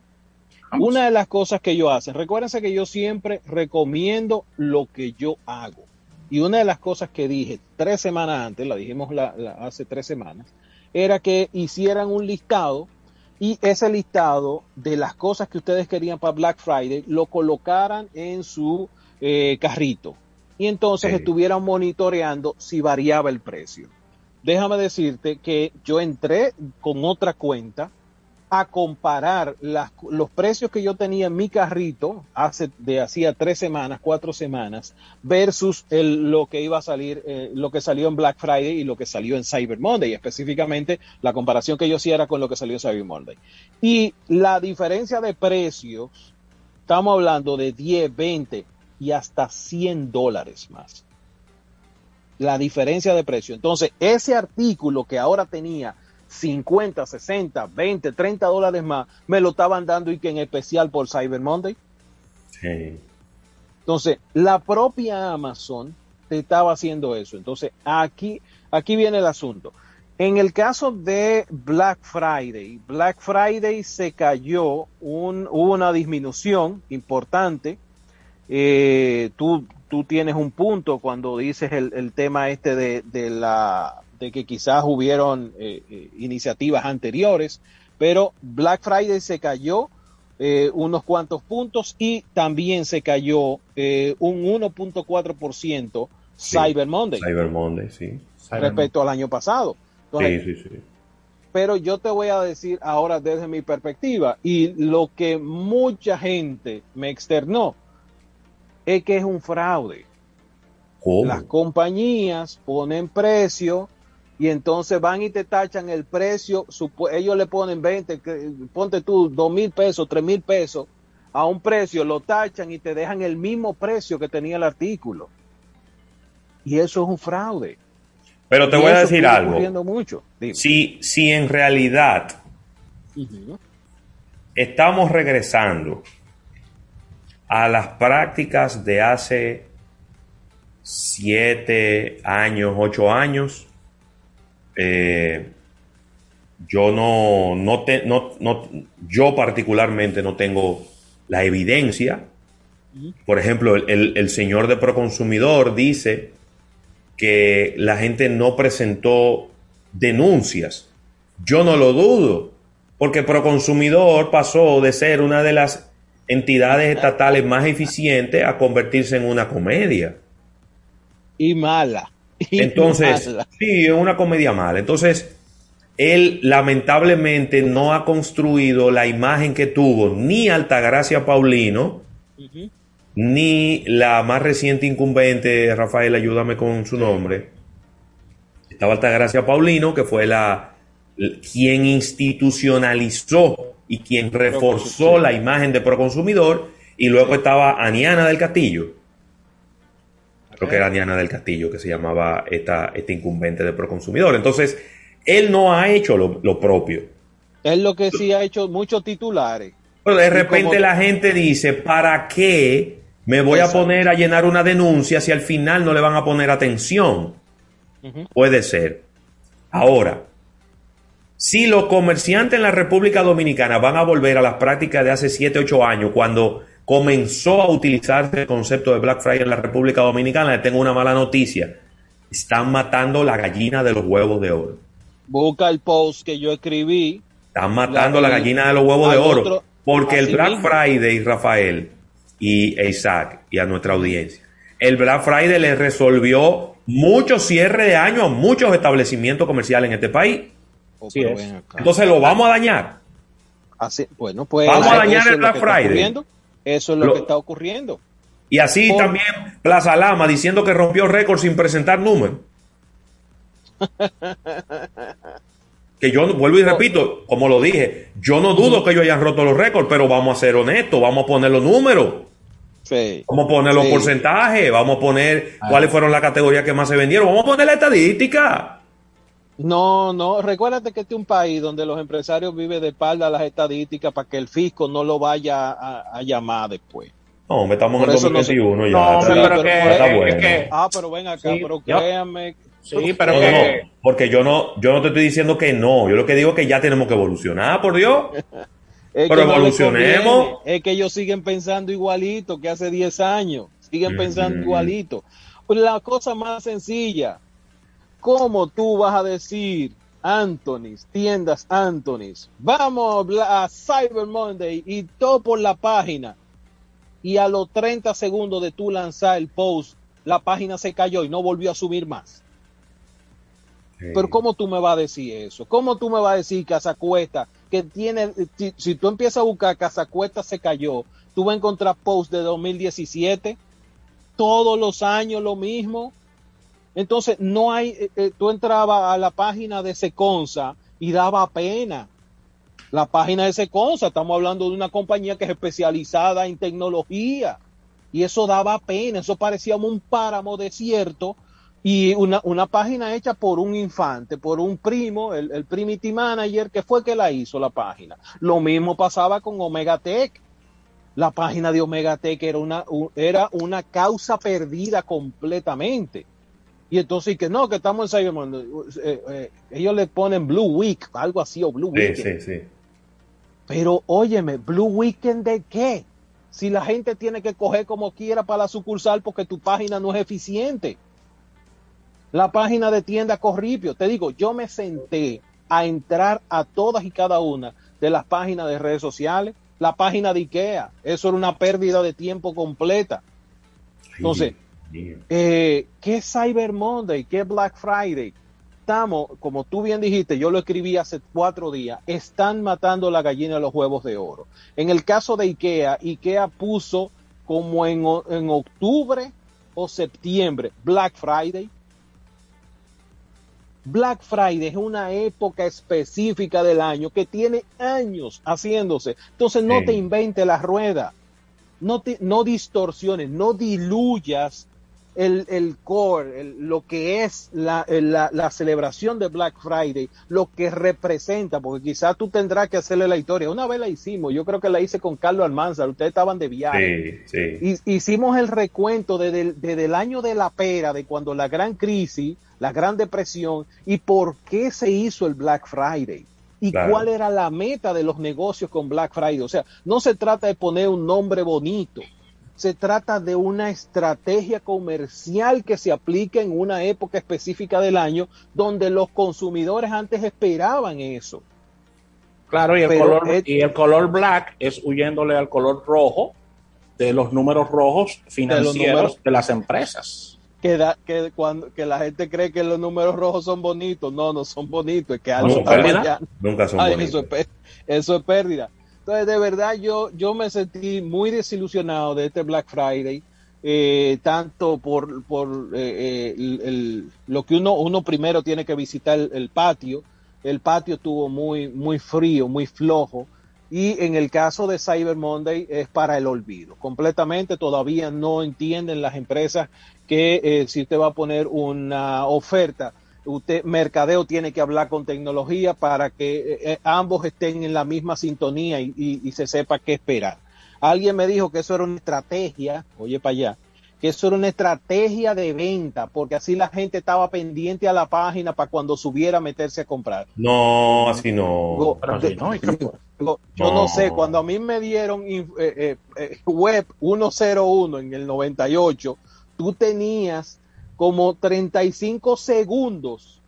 Una de las cosas que ellos hacen, recuérdense que yo siempre recomiendo lo que yo hago. Y una de las cosas que dije tres semanas antes, la dijimos la- la- hace tres semanas, era que hicieran un listado y ese listado de las cosas que ustedes querían para Black Friday lo colocaran en su eh, carrito. Y entonces Sí. estuvieran monitoreando si variaba el precio. Déjame decirte que yo entré con otra cuenta a comparar los precios que yo tenía en mi carrito hace de hacía tres semanas, cuatro semanas, versus el- lo que iba a salir, eh, lo que salió en Black Friday y lo que salió en Cyber Monday. Específicamente, la comparación que yo hacía era con lo que salió en Cyber Monday. Y la diferencia de precios, estamos hablando de 10, 20 y hasta 100 dólares más. La diferencia de precio. Entonces, ese artículo que ahora tenía 50, 60, 20, 30 dólares más, me lo estaban dando y que en especial por Cyber Monday. Sí. Entonces, la propia Amazon te estaba haciendo eso. Entonces, aquí, aquí viene el asunto. En el caso de Black Friday, Black Friday se cayó, un, hubo una disminución importante. Eh, tú, tú tienes un punto cuando dices el, el tema este de, de la de que quizás hubieron eh, eh, iniciativas anteriores, pero Black Friday se cayó eh, unos cuantos puntos y también se cayó eh, un 1.4% Sí. Cyber Monday Cyber Monday, sí. respecto al año pasado. Entonces, Sí, sí, sí. pero yo te voy a decir ahora desde mi perspectiva y lo que mucha gente me externó es que es un fraude. ¿Cómo? Las compañías ponen precio y entonces van y te tachan el precio, ellos le ponen 20, que- ponte tú dos mil pesos, tres mil pesos a un precio, lo tachan y te dejan el mismo precio que tenía el artículo. Y eso es un fraude. Pero te Y voy a decir algo. mucho. Si, si en realidad estamos regresando a las prácticas de hace siete años, ocho años, eh, yo no, no, te- no, no- yo particularmente no tengo la evidencia. Por ejemplo, el, el- el señor de Proconsumidor dice que la gente no presentó denuncias. Yo no lo dudo, porque Proconsumidor pasó de ser una de las entidades estatales más eficientes a convertirse en una comedia. Y mala. <laughs> Entonces, mala. sí, es una comedia mala. Entonces, él lamentablemente no ha construido la imagen que tuvo ni Altagracia Paulino, ni la más reciente incumbente, Rafael, ayúdame con su nombre. Estaba Altagracia Paulino, que fue la quien institucionalizó y quien reforzó la imagen de Proconsumidor, y luego estaba Aniana del Castillo. Creo que era Aniana del Castillo que se llamaba esta, este incumbente de Proconsumidor. Entonces, él no ha hecho lo, lo propio. Es lo que sí ha hecho muchos titulares. Pero de repente como- la gente dice, ¿para qué me voy a poner a llenar una denuncia si al final no le van a poner atención. Puede ser. Ahora, si los comerciantes en la República Dominicana van a volver a las prácticas de hace 7, 8 años, cuando comenzó a utilizarse el concepto de Black Friday en la República Dominicana, le tengo una mala noticia. Están matando la gallina de los huevos de oro. Busca el post que yo escribí. Están matando la, gallina de los huevos de oro. porque el Black Friday, Rafael y Isaac y a nuestra audiencia, el Black Friday le resolvió mucho cierre de año a muchos establecimientos comerciales en este país. Oh, Entonces lo vamos a dañar. Así, bueno, pues vamos a dañar el Black Friday. Eso es lo, que está ocurriendo. Y así también Plaza Lama diciendo que rompió récord sin presentar números. <laughs> que yo vuelvo y repito, como lo dije, yo no dudo que ellos hayan roto los récords, pero vamos a ser honestos, vamos a poner los números. Vamos a poner los porcentajes, vamos a poner ah. cuáles fueron las categorías que más se vendieron, vamos a poner la estadística. No, no, recuérdate que este es un país donde los empresarios viven de espalda a las estadísticas para que el fisco no lo vaya a, llamar después. No, estamos en el 2021 ya. pero, que, Ah, pero ven acá, pero créanme. Sí, pero que... porque yo no, yo no te estoy diciendo que no, yo lo que digo es que ya tenemos que evolucionar, por Dios. <laughs> pero evolucionemos. es que ellos siguen pensando igualito que hace 10 años, siguen pensando igualito. Pues la cosa más sencilla, ¿Cómo tú vas a decir, Anthony's, tiendas Anthony's, vamos a Cyber Monday y todo por la página? Y a los 30 segundos de tú lanzar el post, la página se cayó y no volvió a subir más. Pero ¿cómo tú me vas a decir eso? ¿Cómo tú me vas a decir Casa Cuesta que tiene, si, si tú empiezas a buscar Casa Cuesta se cayó, tú vas a encontrar post de 2017, todos los años lo mismo, entonces, no hay, eh, eh, tú entrabas a la página de Seconza y daba pena. La página de Seconza, estamos hablando de una compañía que es especializada en tecnología. Y eso daba pena, eso parecía un páramo desierto y una, una página hecha por un infante, por un primo, el, el Primity Manager, que fue que la hizo la página. Lo mismo pasaba con Omega Tech. La página de Omega Tech era una, era una causa perdida completamente. Y entonces que no, que estamos en Cyber Monday. Eh, eh, ellos le ponen Blue Week, algo así, o Blue Weekend. Sí, sí, sí. Pero óyeme, ¿Blue Weekend de qué? Si la gente tiene que coger como quiera para la sucursal porque tu página no es eficiente. La página de tienda Corripio. Te digo, yo me senté a entrar a todas y cada una de las páginas de redes sociales. La página de IKEA. Eso era una pérdida de tiempo completa. Entonces, eh, ¿Qué es Cyber Monday? ¿Qué es Black Friday? Estamos, como tú bien dijiste, yo lo escribí hace cuatro días, están matando la gallina de los huevos de oro. En el caso de IKEA, IKEA puso como en, en octubre o septiembre Black Friday. Black Friday es una época específica del año que tiene años haciéndose. Entonces no te invente la rueda, no, te, no distorsiones, no diluyas el, el core, lo que es la, la, celebración de Black Friday, lo que representa, porque quizás tú tendrás que hacerle la historia. Una vez la hicimos, yo creo que la hice con Carlos Almanzar, ustedes estaban de viaje. Sí, hicimos el recuento desde, desde el año de la pera, de cuando la gran crisis, la gran depresión, y por qué se hizo el Black Friday y cuál era la meta de los negocios con Black Friday. O sea, no se trata de poner un nombre bonito, se trata de una estrategia comercial que se aplica en una época específica del año donde los consumidores antes esperaban eso. Claro, y el, color, y el color black es huyéndole al color rojo de los números rojos financieros de, las empresas. Que, que, cuando, que la gente cree que los números rojos son bonitos. No, no son bonitos. Es que algo Nunca son bonitos. eso es pérdida. Entonces, de verdad, yo, yo me sentí muy desilusionado de este Black Friday, eh, tanto por, por eh, eh, lo que uno, uno primero tiene que visitar el, patio. El patio estuvo muy, muy frío, muy flojo. Y en el caso de Cyber Monday es para el olvido. Completamente todavía no entienden las empresas que si usted va a poner una oferta usted mercadeo tiene que hablar con tecnología para que eh, eh, ambos estén en la misma sintonía y, se sepa qué esperar. Alguien me dijo que eso era una estrategia, oye para allá, que eso era una estrategia de venta, porque así la gente estaba pendiente a la página para cuando subiera meterse a comprar. No, así no. Go- de- go- yo no. No. sé, cuando a mí me dieron eh, eh, eh, web 101 en el 98, tú tenías como 35 segundos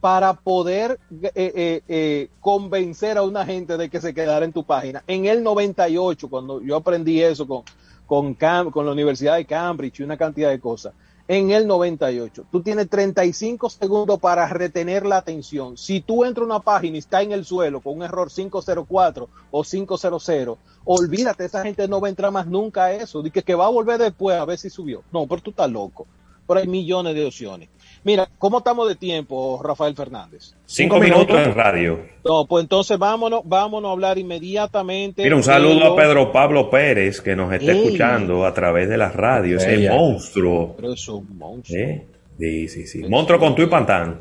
para poder eh, eh, eh, convencer a una gente de que se quedara en tu página. En el 98, cuando yo aprendí eso con, con, Cam- con la Universidad de Cambridge y una cantidad de cosas, en el 98, tú tienes 35 segundos para retener la atención. Si tú entras a una página y está en el suelo con un error 504 o 500, olvídate, esa gente no va a entrar más nunca a eso. Dice que va a volver después a ver si subió. No, pero tú estás loco. Pero hay millones de opciones. Mira, ¿cómo estamos de tiempo, Rafael Fernández? Cinco minutos en radio. No, pues entonces vámonos, vámonos a hablar inmediatamente. Mira, un saludo a Pedro Pablo Pérez que nos está Ey. escuchando a través de la radio, ese monstruo. Pero es un monstruo. ¿Eh? Sí, sí, sí. Monstruo con tu y pantán.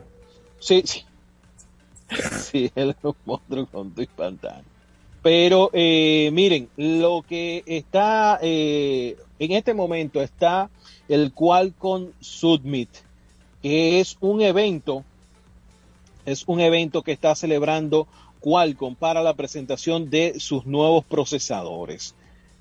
Sí, sí. <laughs> Sí, él es un monstruo con tu pantano. Pero eh, miren, lo que está eh, en este momento está el Qualcomm Summit, que es un evento, es un evento que está celebrando Qualcomm para la presentación de sus nuevos procesadores.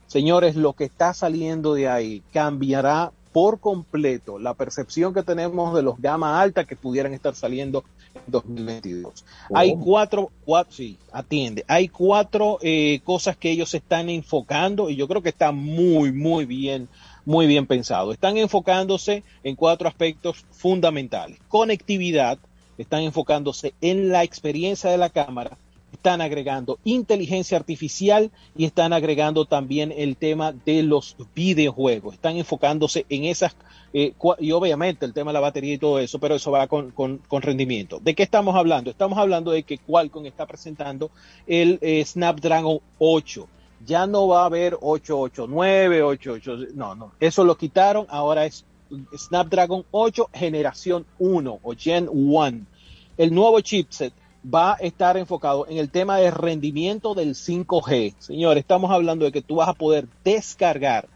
Señores, lo que está saliendo de ahí cambiará por completo la percepción que tenemos de los gama alta que pudieran estar saliendo en 2022. Hay cuatro, cuatro, sí, atiende, hay cuatro eh, cosas que ellos están enfocando y yo creo que está muy, muy bien, muy bien pensado. Están enfocándose en cuatro aspectos fundamentales. Conectividad, están enfocándose en la experiencia de la cámara, están agregando inteligencia artificial y están agregando también el tema de los videojuegos. Están enfocándose en esas, eh, y obviamente el tema de la batería y todo eso, pero eso va con, con- con rendimiento. ¿De qué estamos hablando? Estamos hablando de que Qualcomm está presentando el eh, Snapdragon 8. Ya no va a haber 889, 88, no, no, eso lo quitaron, ahora es Snapdragon 8 generación 1 o Gen 1. El nuevo chipset va a estar enfocado en el tema de rendimiento del 5G. Señores, estamos hablando de que tú vas a poder descargar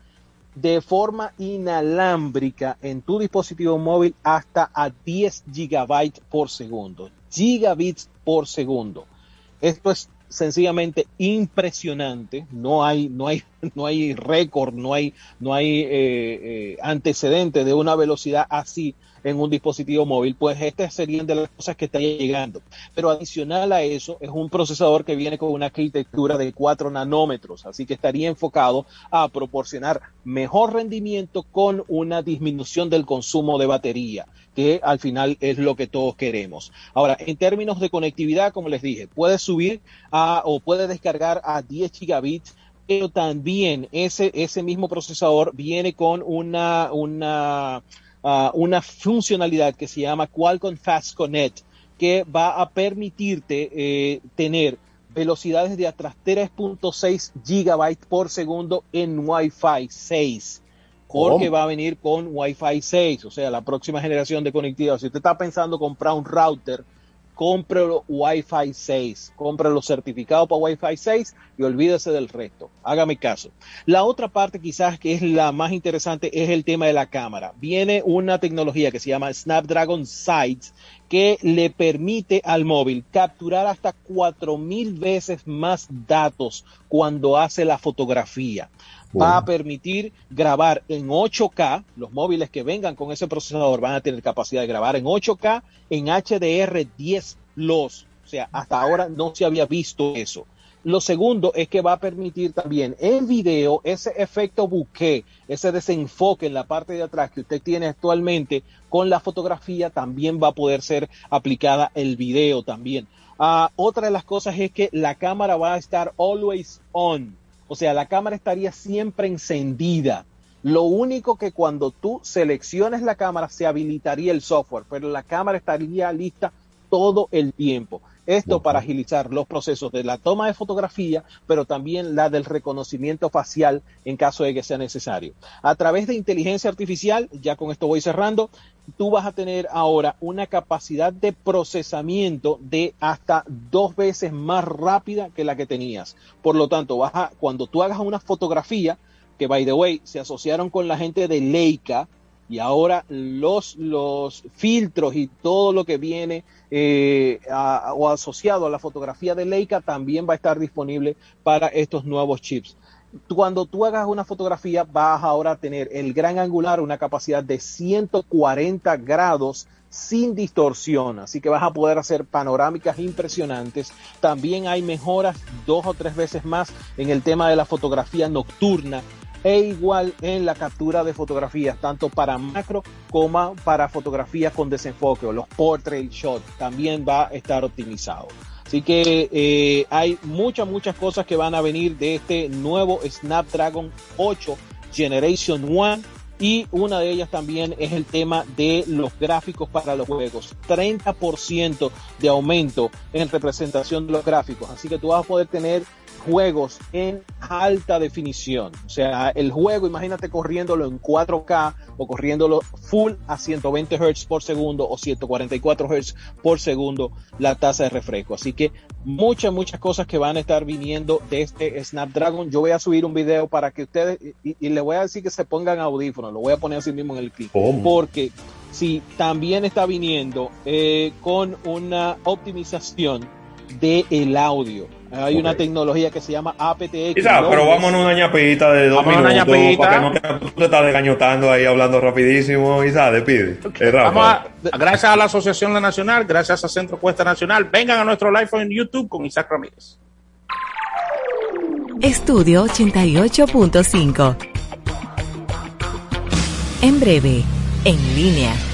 de forma inalámbrica en tu dispositivo móvil hasta a 10 gigabytes por segundo. Gigabits por segundo. Esto es sencillamente impresionante. No hay, no hay, <laughs> no hay récord, no hay, no hay eh, eh, antecedente de una velocidad así en un dispositivo móvil. Pues estas serían de las cosas que estarían llegando. Pero adicional a eso, es un procesador que viene con una arquitectura de 4 nanómetros, así que estaría enfocado a proporcionar mejor rendimiento con una disminución del consumo de batería que al final es lo que todos queremos. Ahora, en términos de conectividad, como les dije, puede subir a, o puede descargar a 10 gigabits, pero también ese, ese mismo procesador viene con una, una, una funcionalidad que se llama Qualcomm Fast Connect, que va a permitirte eh, tener velocidades de hasta 3.6 gigabytes por segundo en Wi-Fi 6 porque va a venir con Wi-Fi 6, o sea, la próxima generación de conectividad. Si usted está pensando comprar un router, cómprelo Wi-Fi 6, cómprelo certificado para Wi-Fi 6 y olvídese del resto. Hágame caso. La otra parte quizás que es la más interesante es el tema de la cámara. Viene una tecnología que se llama Snapdragon Sights que le permite al móvil capturar hasta 4000 veces más datos cuando hace la fotografía va a permitir grabar en 8K. Los móviles que vengan con ese procesador van a tener capacidad de grabar en 8K en HDR10 Plus. O sea, hasta ahora no se había visto eso. Lo segundo es que va a permitir también en video ese efecto bokeh, ese desenfoque en la parte de atrás que usted tiene actualmente con la fotografía, también va a poder ser aplicada el video también. Ah, otra de las cosas es que la cámara va a estar always on. O sea, la cámara estaría siempre encendida. Lo único que cuando tú selecciones la cámara se habilitaría el software, pero la cámara estaría lista todo el tiempo. Esto para agilizar los procesos de la toma de fotografía, pero también la del reconocimiento facial en caso de que sea necesario. A través de inteligencia artificial, ya con esto voy cerrando, tú vas a tener ahora una capacidad de procesamiento de hasta dos veces más rápida que la que tenías. Por lo tanto, vas a, cuando tú hagas una fotografía, que by the way, se asociaron con la gente de Leica, y ahora los, los filtros y todo lo que viene eh, o asociado a la fotografía de Leica también va a estar disponible para estos nuevos chips. Cuando tú hagas una fotografía vas ahora a tener el gran angular, una capacidad de 140 grados sin distorsión, así que vas a poder hacer panorámicas impresionantes. También hay mejoras dos o tres veces más en el tema de la fotografía nocturna e igual en la captura de fotografías, tanto para macro como para fotografías con desenfoque o los portrait shots, también va a estar optimizado. Así que eh, hay muchas, muchas cosas que van a venir de este nuevo Snapdragon 8 Generation 1 y una de ellas también es el tema de los gráficos para los juegos. 30% de aumento en representación de los gráficos. Así que tú vas a poder tener juegos en alta definición. O sea, el juego, imagínate corriéndolo en 4K o corriéndolo full a 120 Hz por segundo o 144 Hz por segundo la tasa de refresco. Así que muchas, muchas cosas que van a estar viniendo de este Snapdragon. Yo voy a subir un video para que ustedes, y, le voy a decir que se pongan audífonos, lo voy a poner así mismo en el clip. Porque si también está viniendo eh, con una optimización del el audio hay una tecnología que se llama aptX. Quizá, pero vámonos una ñapita de dos minutos para que no te, tú te estás desgañotando ahí hablando rapidísimo. Isa, despide. Okay. Vamos a, gracias a la Asociación La Nacional, gracias a Centro Cuesta Nacional, vengan a nuestro live en YouTube con Isaac Ramírez. Estudio 88.5. En breve, en línea.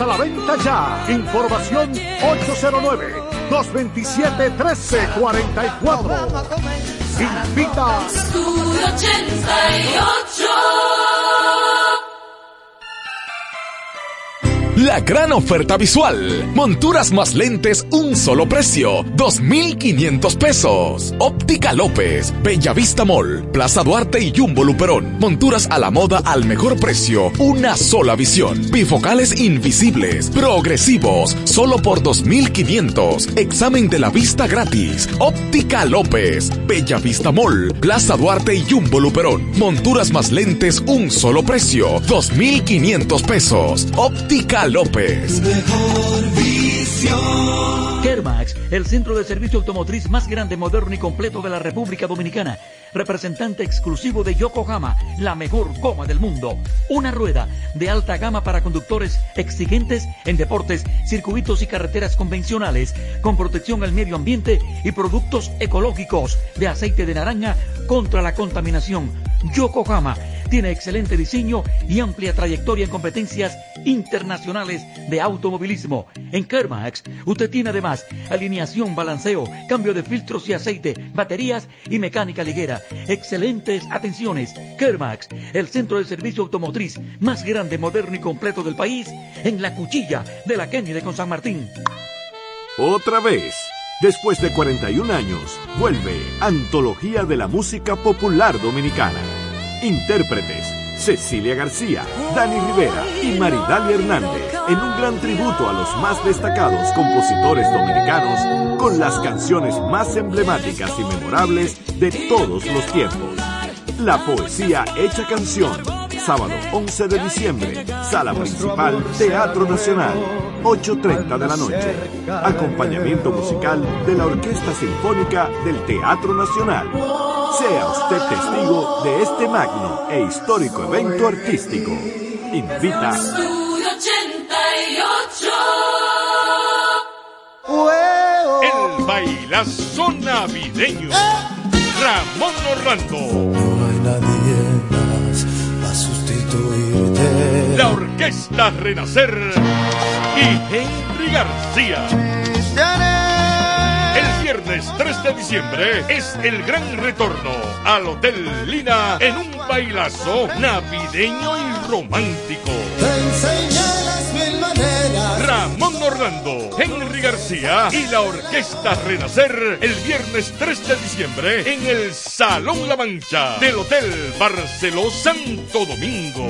a la venta ya. Información 809 227 1344. Invita. 88. La gran oferta visual. Monturas más lentes, un solo precio. 2,500 pesos. Óptica López, Bellavista Mall, Plaza Duarte y Jumbo Luperón. Monturas a la moda al mejor precio. Una sola visión. Bifocales invisibles. Progresivos. Solo por 2,500. Examen de la vista gratis. Óptica López, Bellavista Mall, Plaza Duarte y Jumbo Luperón. Monturas más lentes, un solo precio. 2,500 pesos. Óptica López. Mejor visión. Kermax, el centro de servicio automotriz más grande, moderno y completo de la República Dominicana. Representante exclusivo de Yokohama, la mejor goma del mundo. Una rueda de alta gama para conductores exigentes en deportes, circuitos y carreteras convencionales, con protección al medio ambiente y productos ecológicos de aceite de naranja contra la contaminación. Yokohama tiene excelente diseño y amplia trayectoria en competencias internacionales de automovilismo. En Kermax, usted tiene además alineación, balanceo, cambio de filtros y aceite, baterías y mecánica Excelentes atenciones. Kermax, el centro de servicio automotriz más grande, moderno y completo del país, en la cuchilla de la Kennedy con San Martín. Otra vez. Después de 41 años, vuelve Antología de la Música Popular Dominicana Intérpretes, Cecilia García, Dani Rivera y Maridalia Hernández, en un gran tributo a los más destacados compositores dominicanos con las canciones más emblemáticas y memorables de todos los tiempos. La poesía hecha canción Sábado 11 de diciembre, Sala Principal, Teatro Nacional, 8.30 de la noche. Acompañamiento musical de la Orquesta Sinfónica del Teatro Nacional. Sea usted testigo de este magno e histórico evento artístico. Invita. El bailazo navideño. Ramón Orlando. Orquesta Renacer y Henry García. El viernes 3 de diciembre es el gran retorno al Hotel Lina en un bailazo navideño y romántico. Ramón Orlando, Henry García y la Orquesta Renacer el viernes 3 de diciembre en el Salón La Mancha del Hotel Barceló Santo Domingo.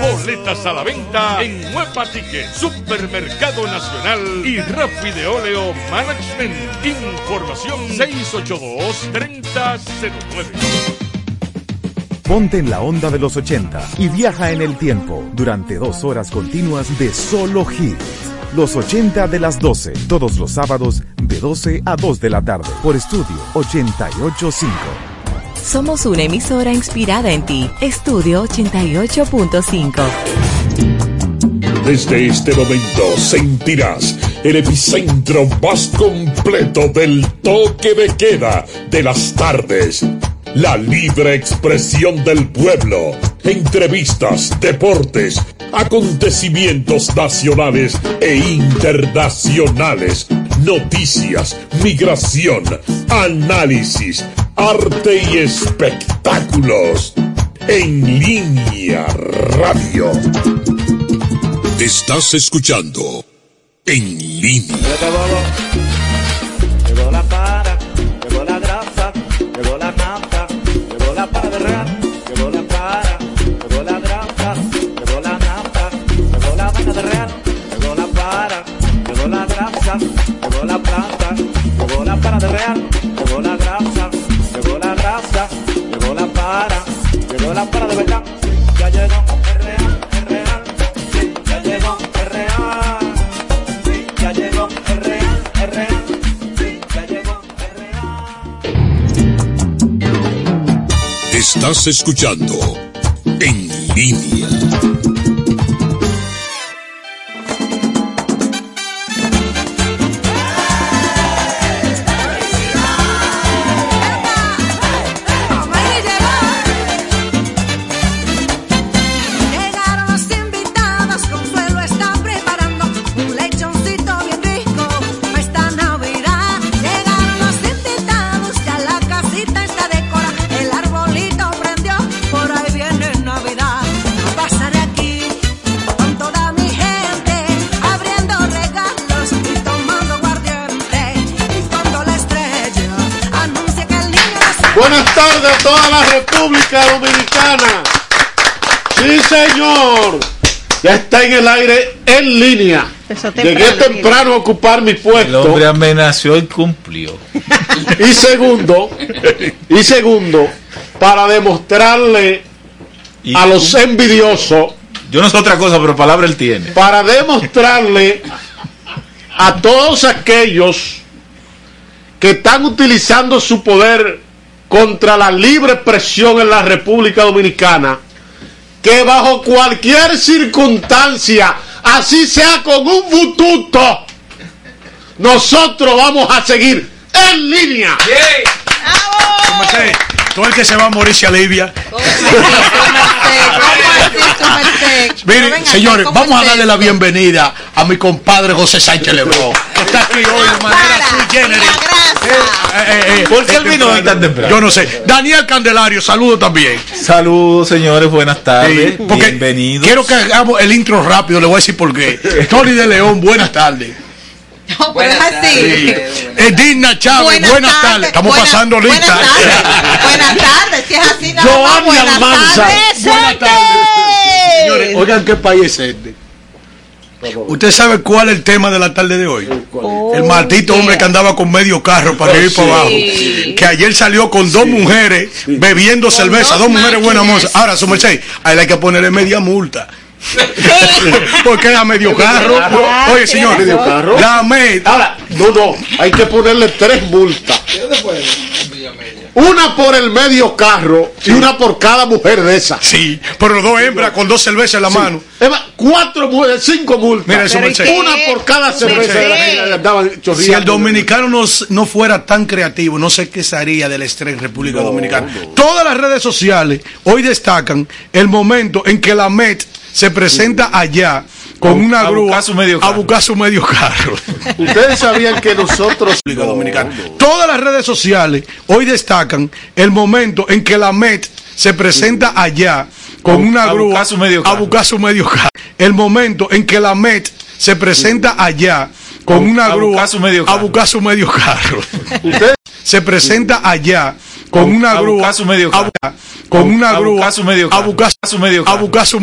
Boletas a la venta en Huepa Ticket, Supermercado Nacional y Rafi de Óleo Management. Información 682-3009. Ponte en la onda de los 80 y viaja en el tiempo durante dos horas continuas de solo hits. Los 80 de las 12, todos los sábados de 12 a 2 de la tarde por Estudio 885. Somos una emisora inspirada en ti. Estudio 88.5. Desde este momento sentirás el epicentro más completo del toque de queda de las tardes. La libre expresión del pueblo. Entrevistas, deportes, acontecimientos nacionales e internacionales. Noticias, migración, análisis, arte y espectáculos. En línea radio. Estás escuchando En línea. De real, llegó la grasa, llegó la grasa, llegó la para, llegó la para de verdad, ya llegó real, el real, ya llegó el real, llegó el real, real. ya llegó Estás escuchando En línea. República Dominicana. Sí, señor. Ya está en el aire en línea. Llegué temprano a ocupar mi El puesto. hombre amenazó y cumplió. <laughs> Y segundo, y segundo, para demostrarle a los envidiosos. Yo no sé otra cosa, pero palabra él tiene. Para demostrarle a todos aquellos que están utilizando su poder contra la libre expresión en la República Dominicana, que bajo cualquier circunstancia, así sea con un bututo, nosotros vamos a seguir en línea. Todo el que se va a morir se alivia. <laughs> Miren, señores, vamos a darle la bienvenida a mi compadre José Sánchez Lebrón, que está aquí hoy de manera sui generis. Eh, ¿Por qué él vino hoy tan temprano? Yo no sé. Daniel Candelario, saludo también. Saludos, señores, buenas tardes. Sí, Bienvenidos. Quiero que hagamos el intro rápido, le voy a decir por qué. Tony de León, buenas tardes. Pero es así. Sí. Edina Chávez, buenas, tardes. Estamos Buenas- pasando lista. Buenas tardes. Buenas tardes. Si es así, nada más. Joanny Buenas Almanza. tardes. Buenas tardes. Señores, oigan qué país es este. ¿Usted sabe cuál es el tema de la tarde de hoy? El maldito hombre que andaba con medio carro para arriba y para abajo. Que ayer salió con dos mujeres bebiendo cerveza, dos mujeres buenas mozas. Ahora, su merced, a él hay que ponerle media multa. <laughs> Porque era medio carro. Oye, señor, Medio carro. la me- Ahora, no, no, hay que ponerle tres multas. Una por el medio carro y una por cada mujer de esas. Sí, pero dos hembras con dos cervezas en la mano. cuatro mujeres, cinco multas. Mira, eso, merced. Una por cada cerveza de Si el dominicano no, no fuera tan creativo, no sé qué sería del estrés en República Dominicana. Todas las redes sociales hoy destacan el momento en que la MET se presenta allá con A- una a grúa buscar su medio a buscar su medio carro. <laughs> Ustedes sabían que nosotros. Dominicana. Todas las redes sociales hoy destacan el momento en que la MET se presenta allá con A- una a grúa buscar su medio a buscar su medio carro. El momento en que la MET se presenta allá con A- una a grúa buscar su medio a buscar su medio carro. <laughs> se presenta allá con A- una a grúa buscar su medio a carro. con una A grúa buscar su medio a carro. buscar Su medio a carro.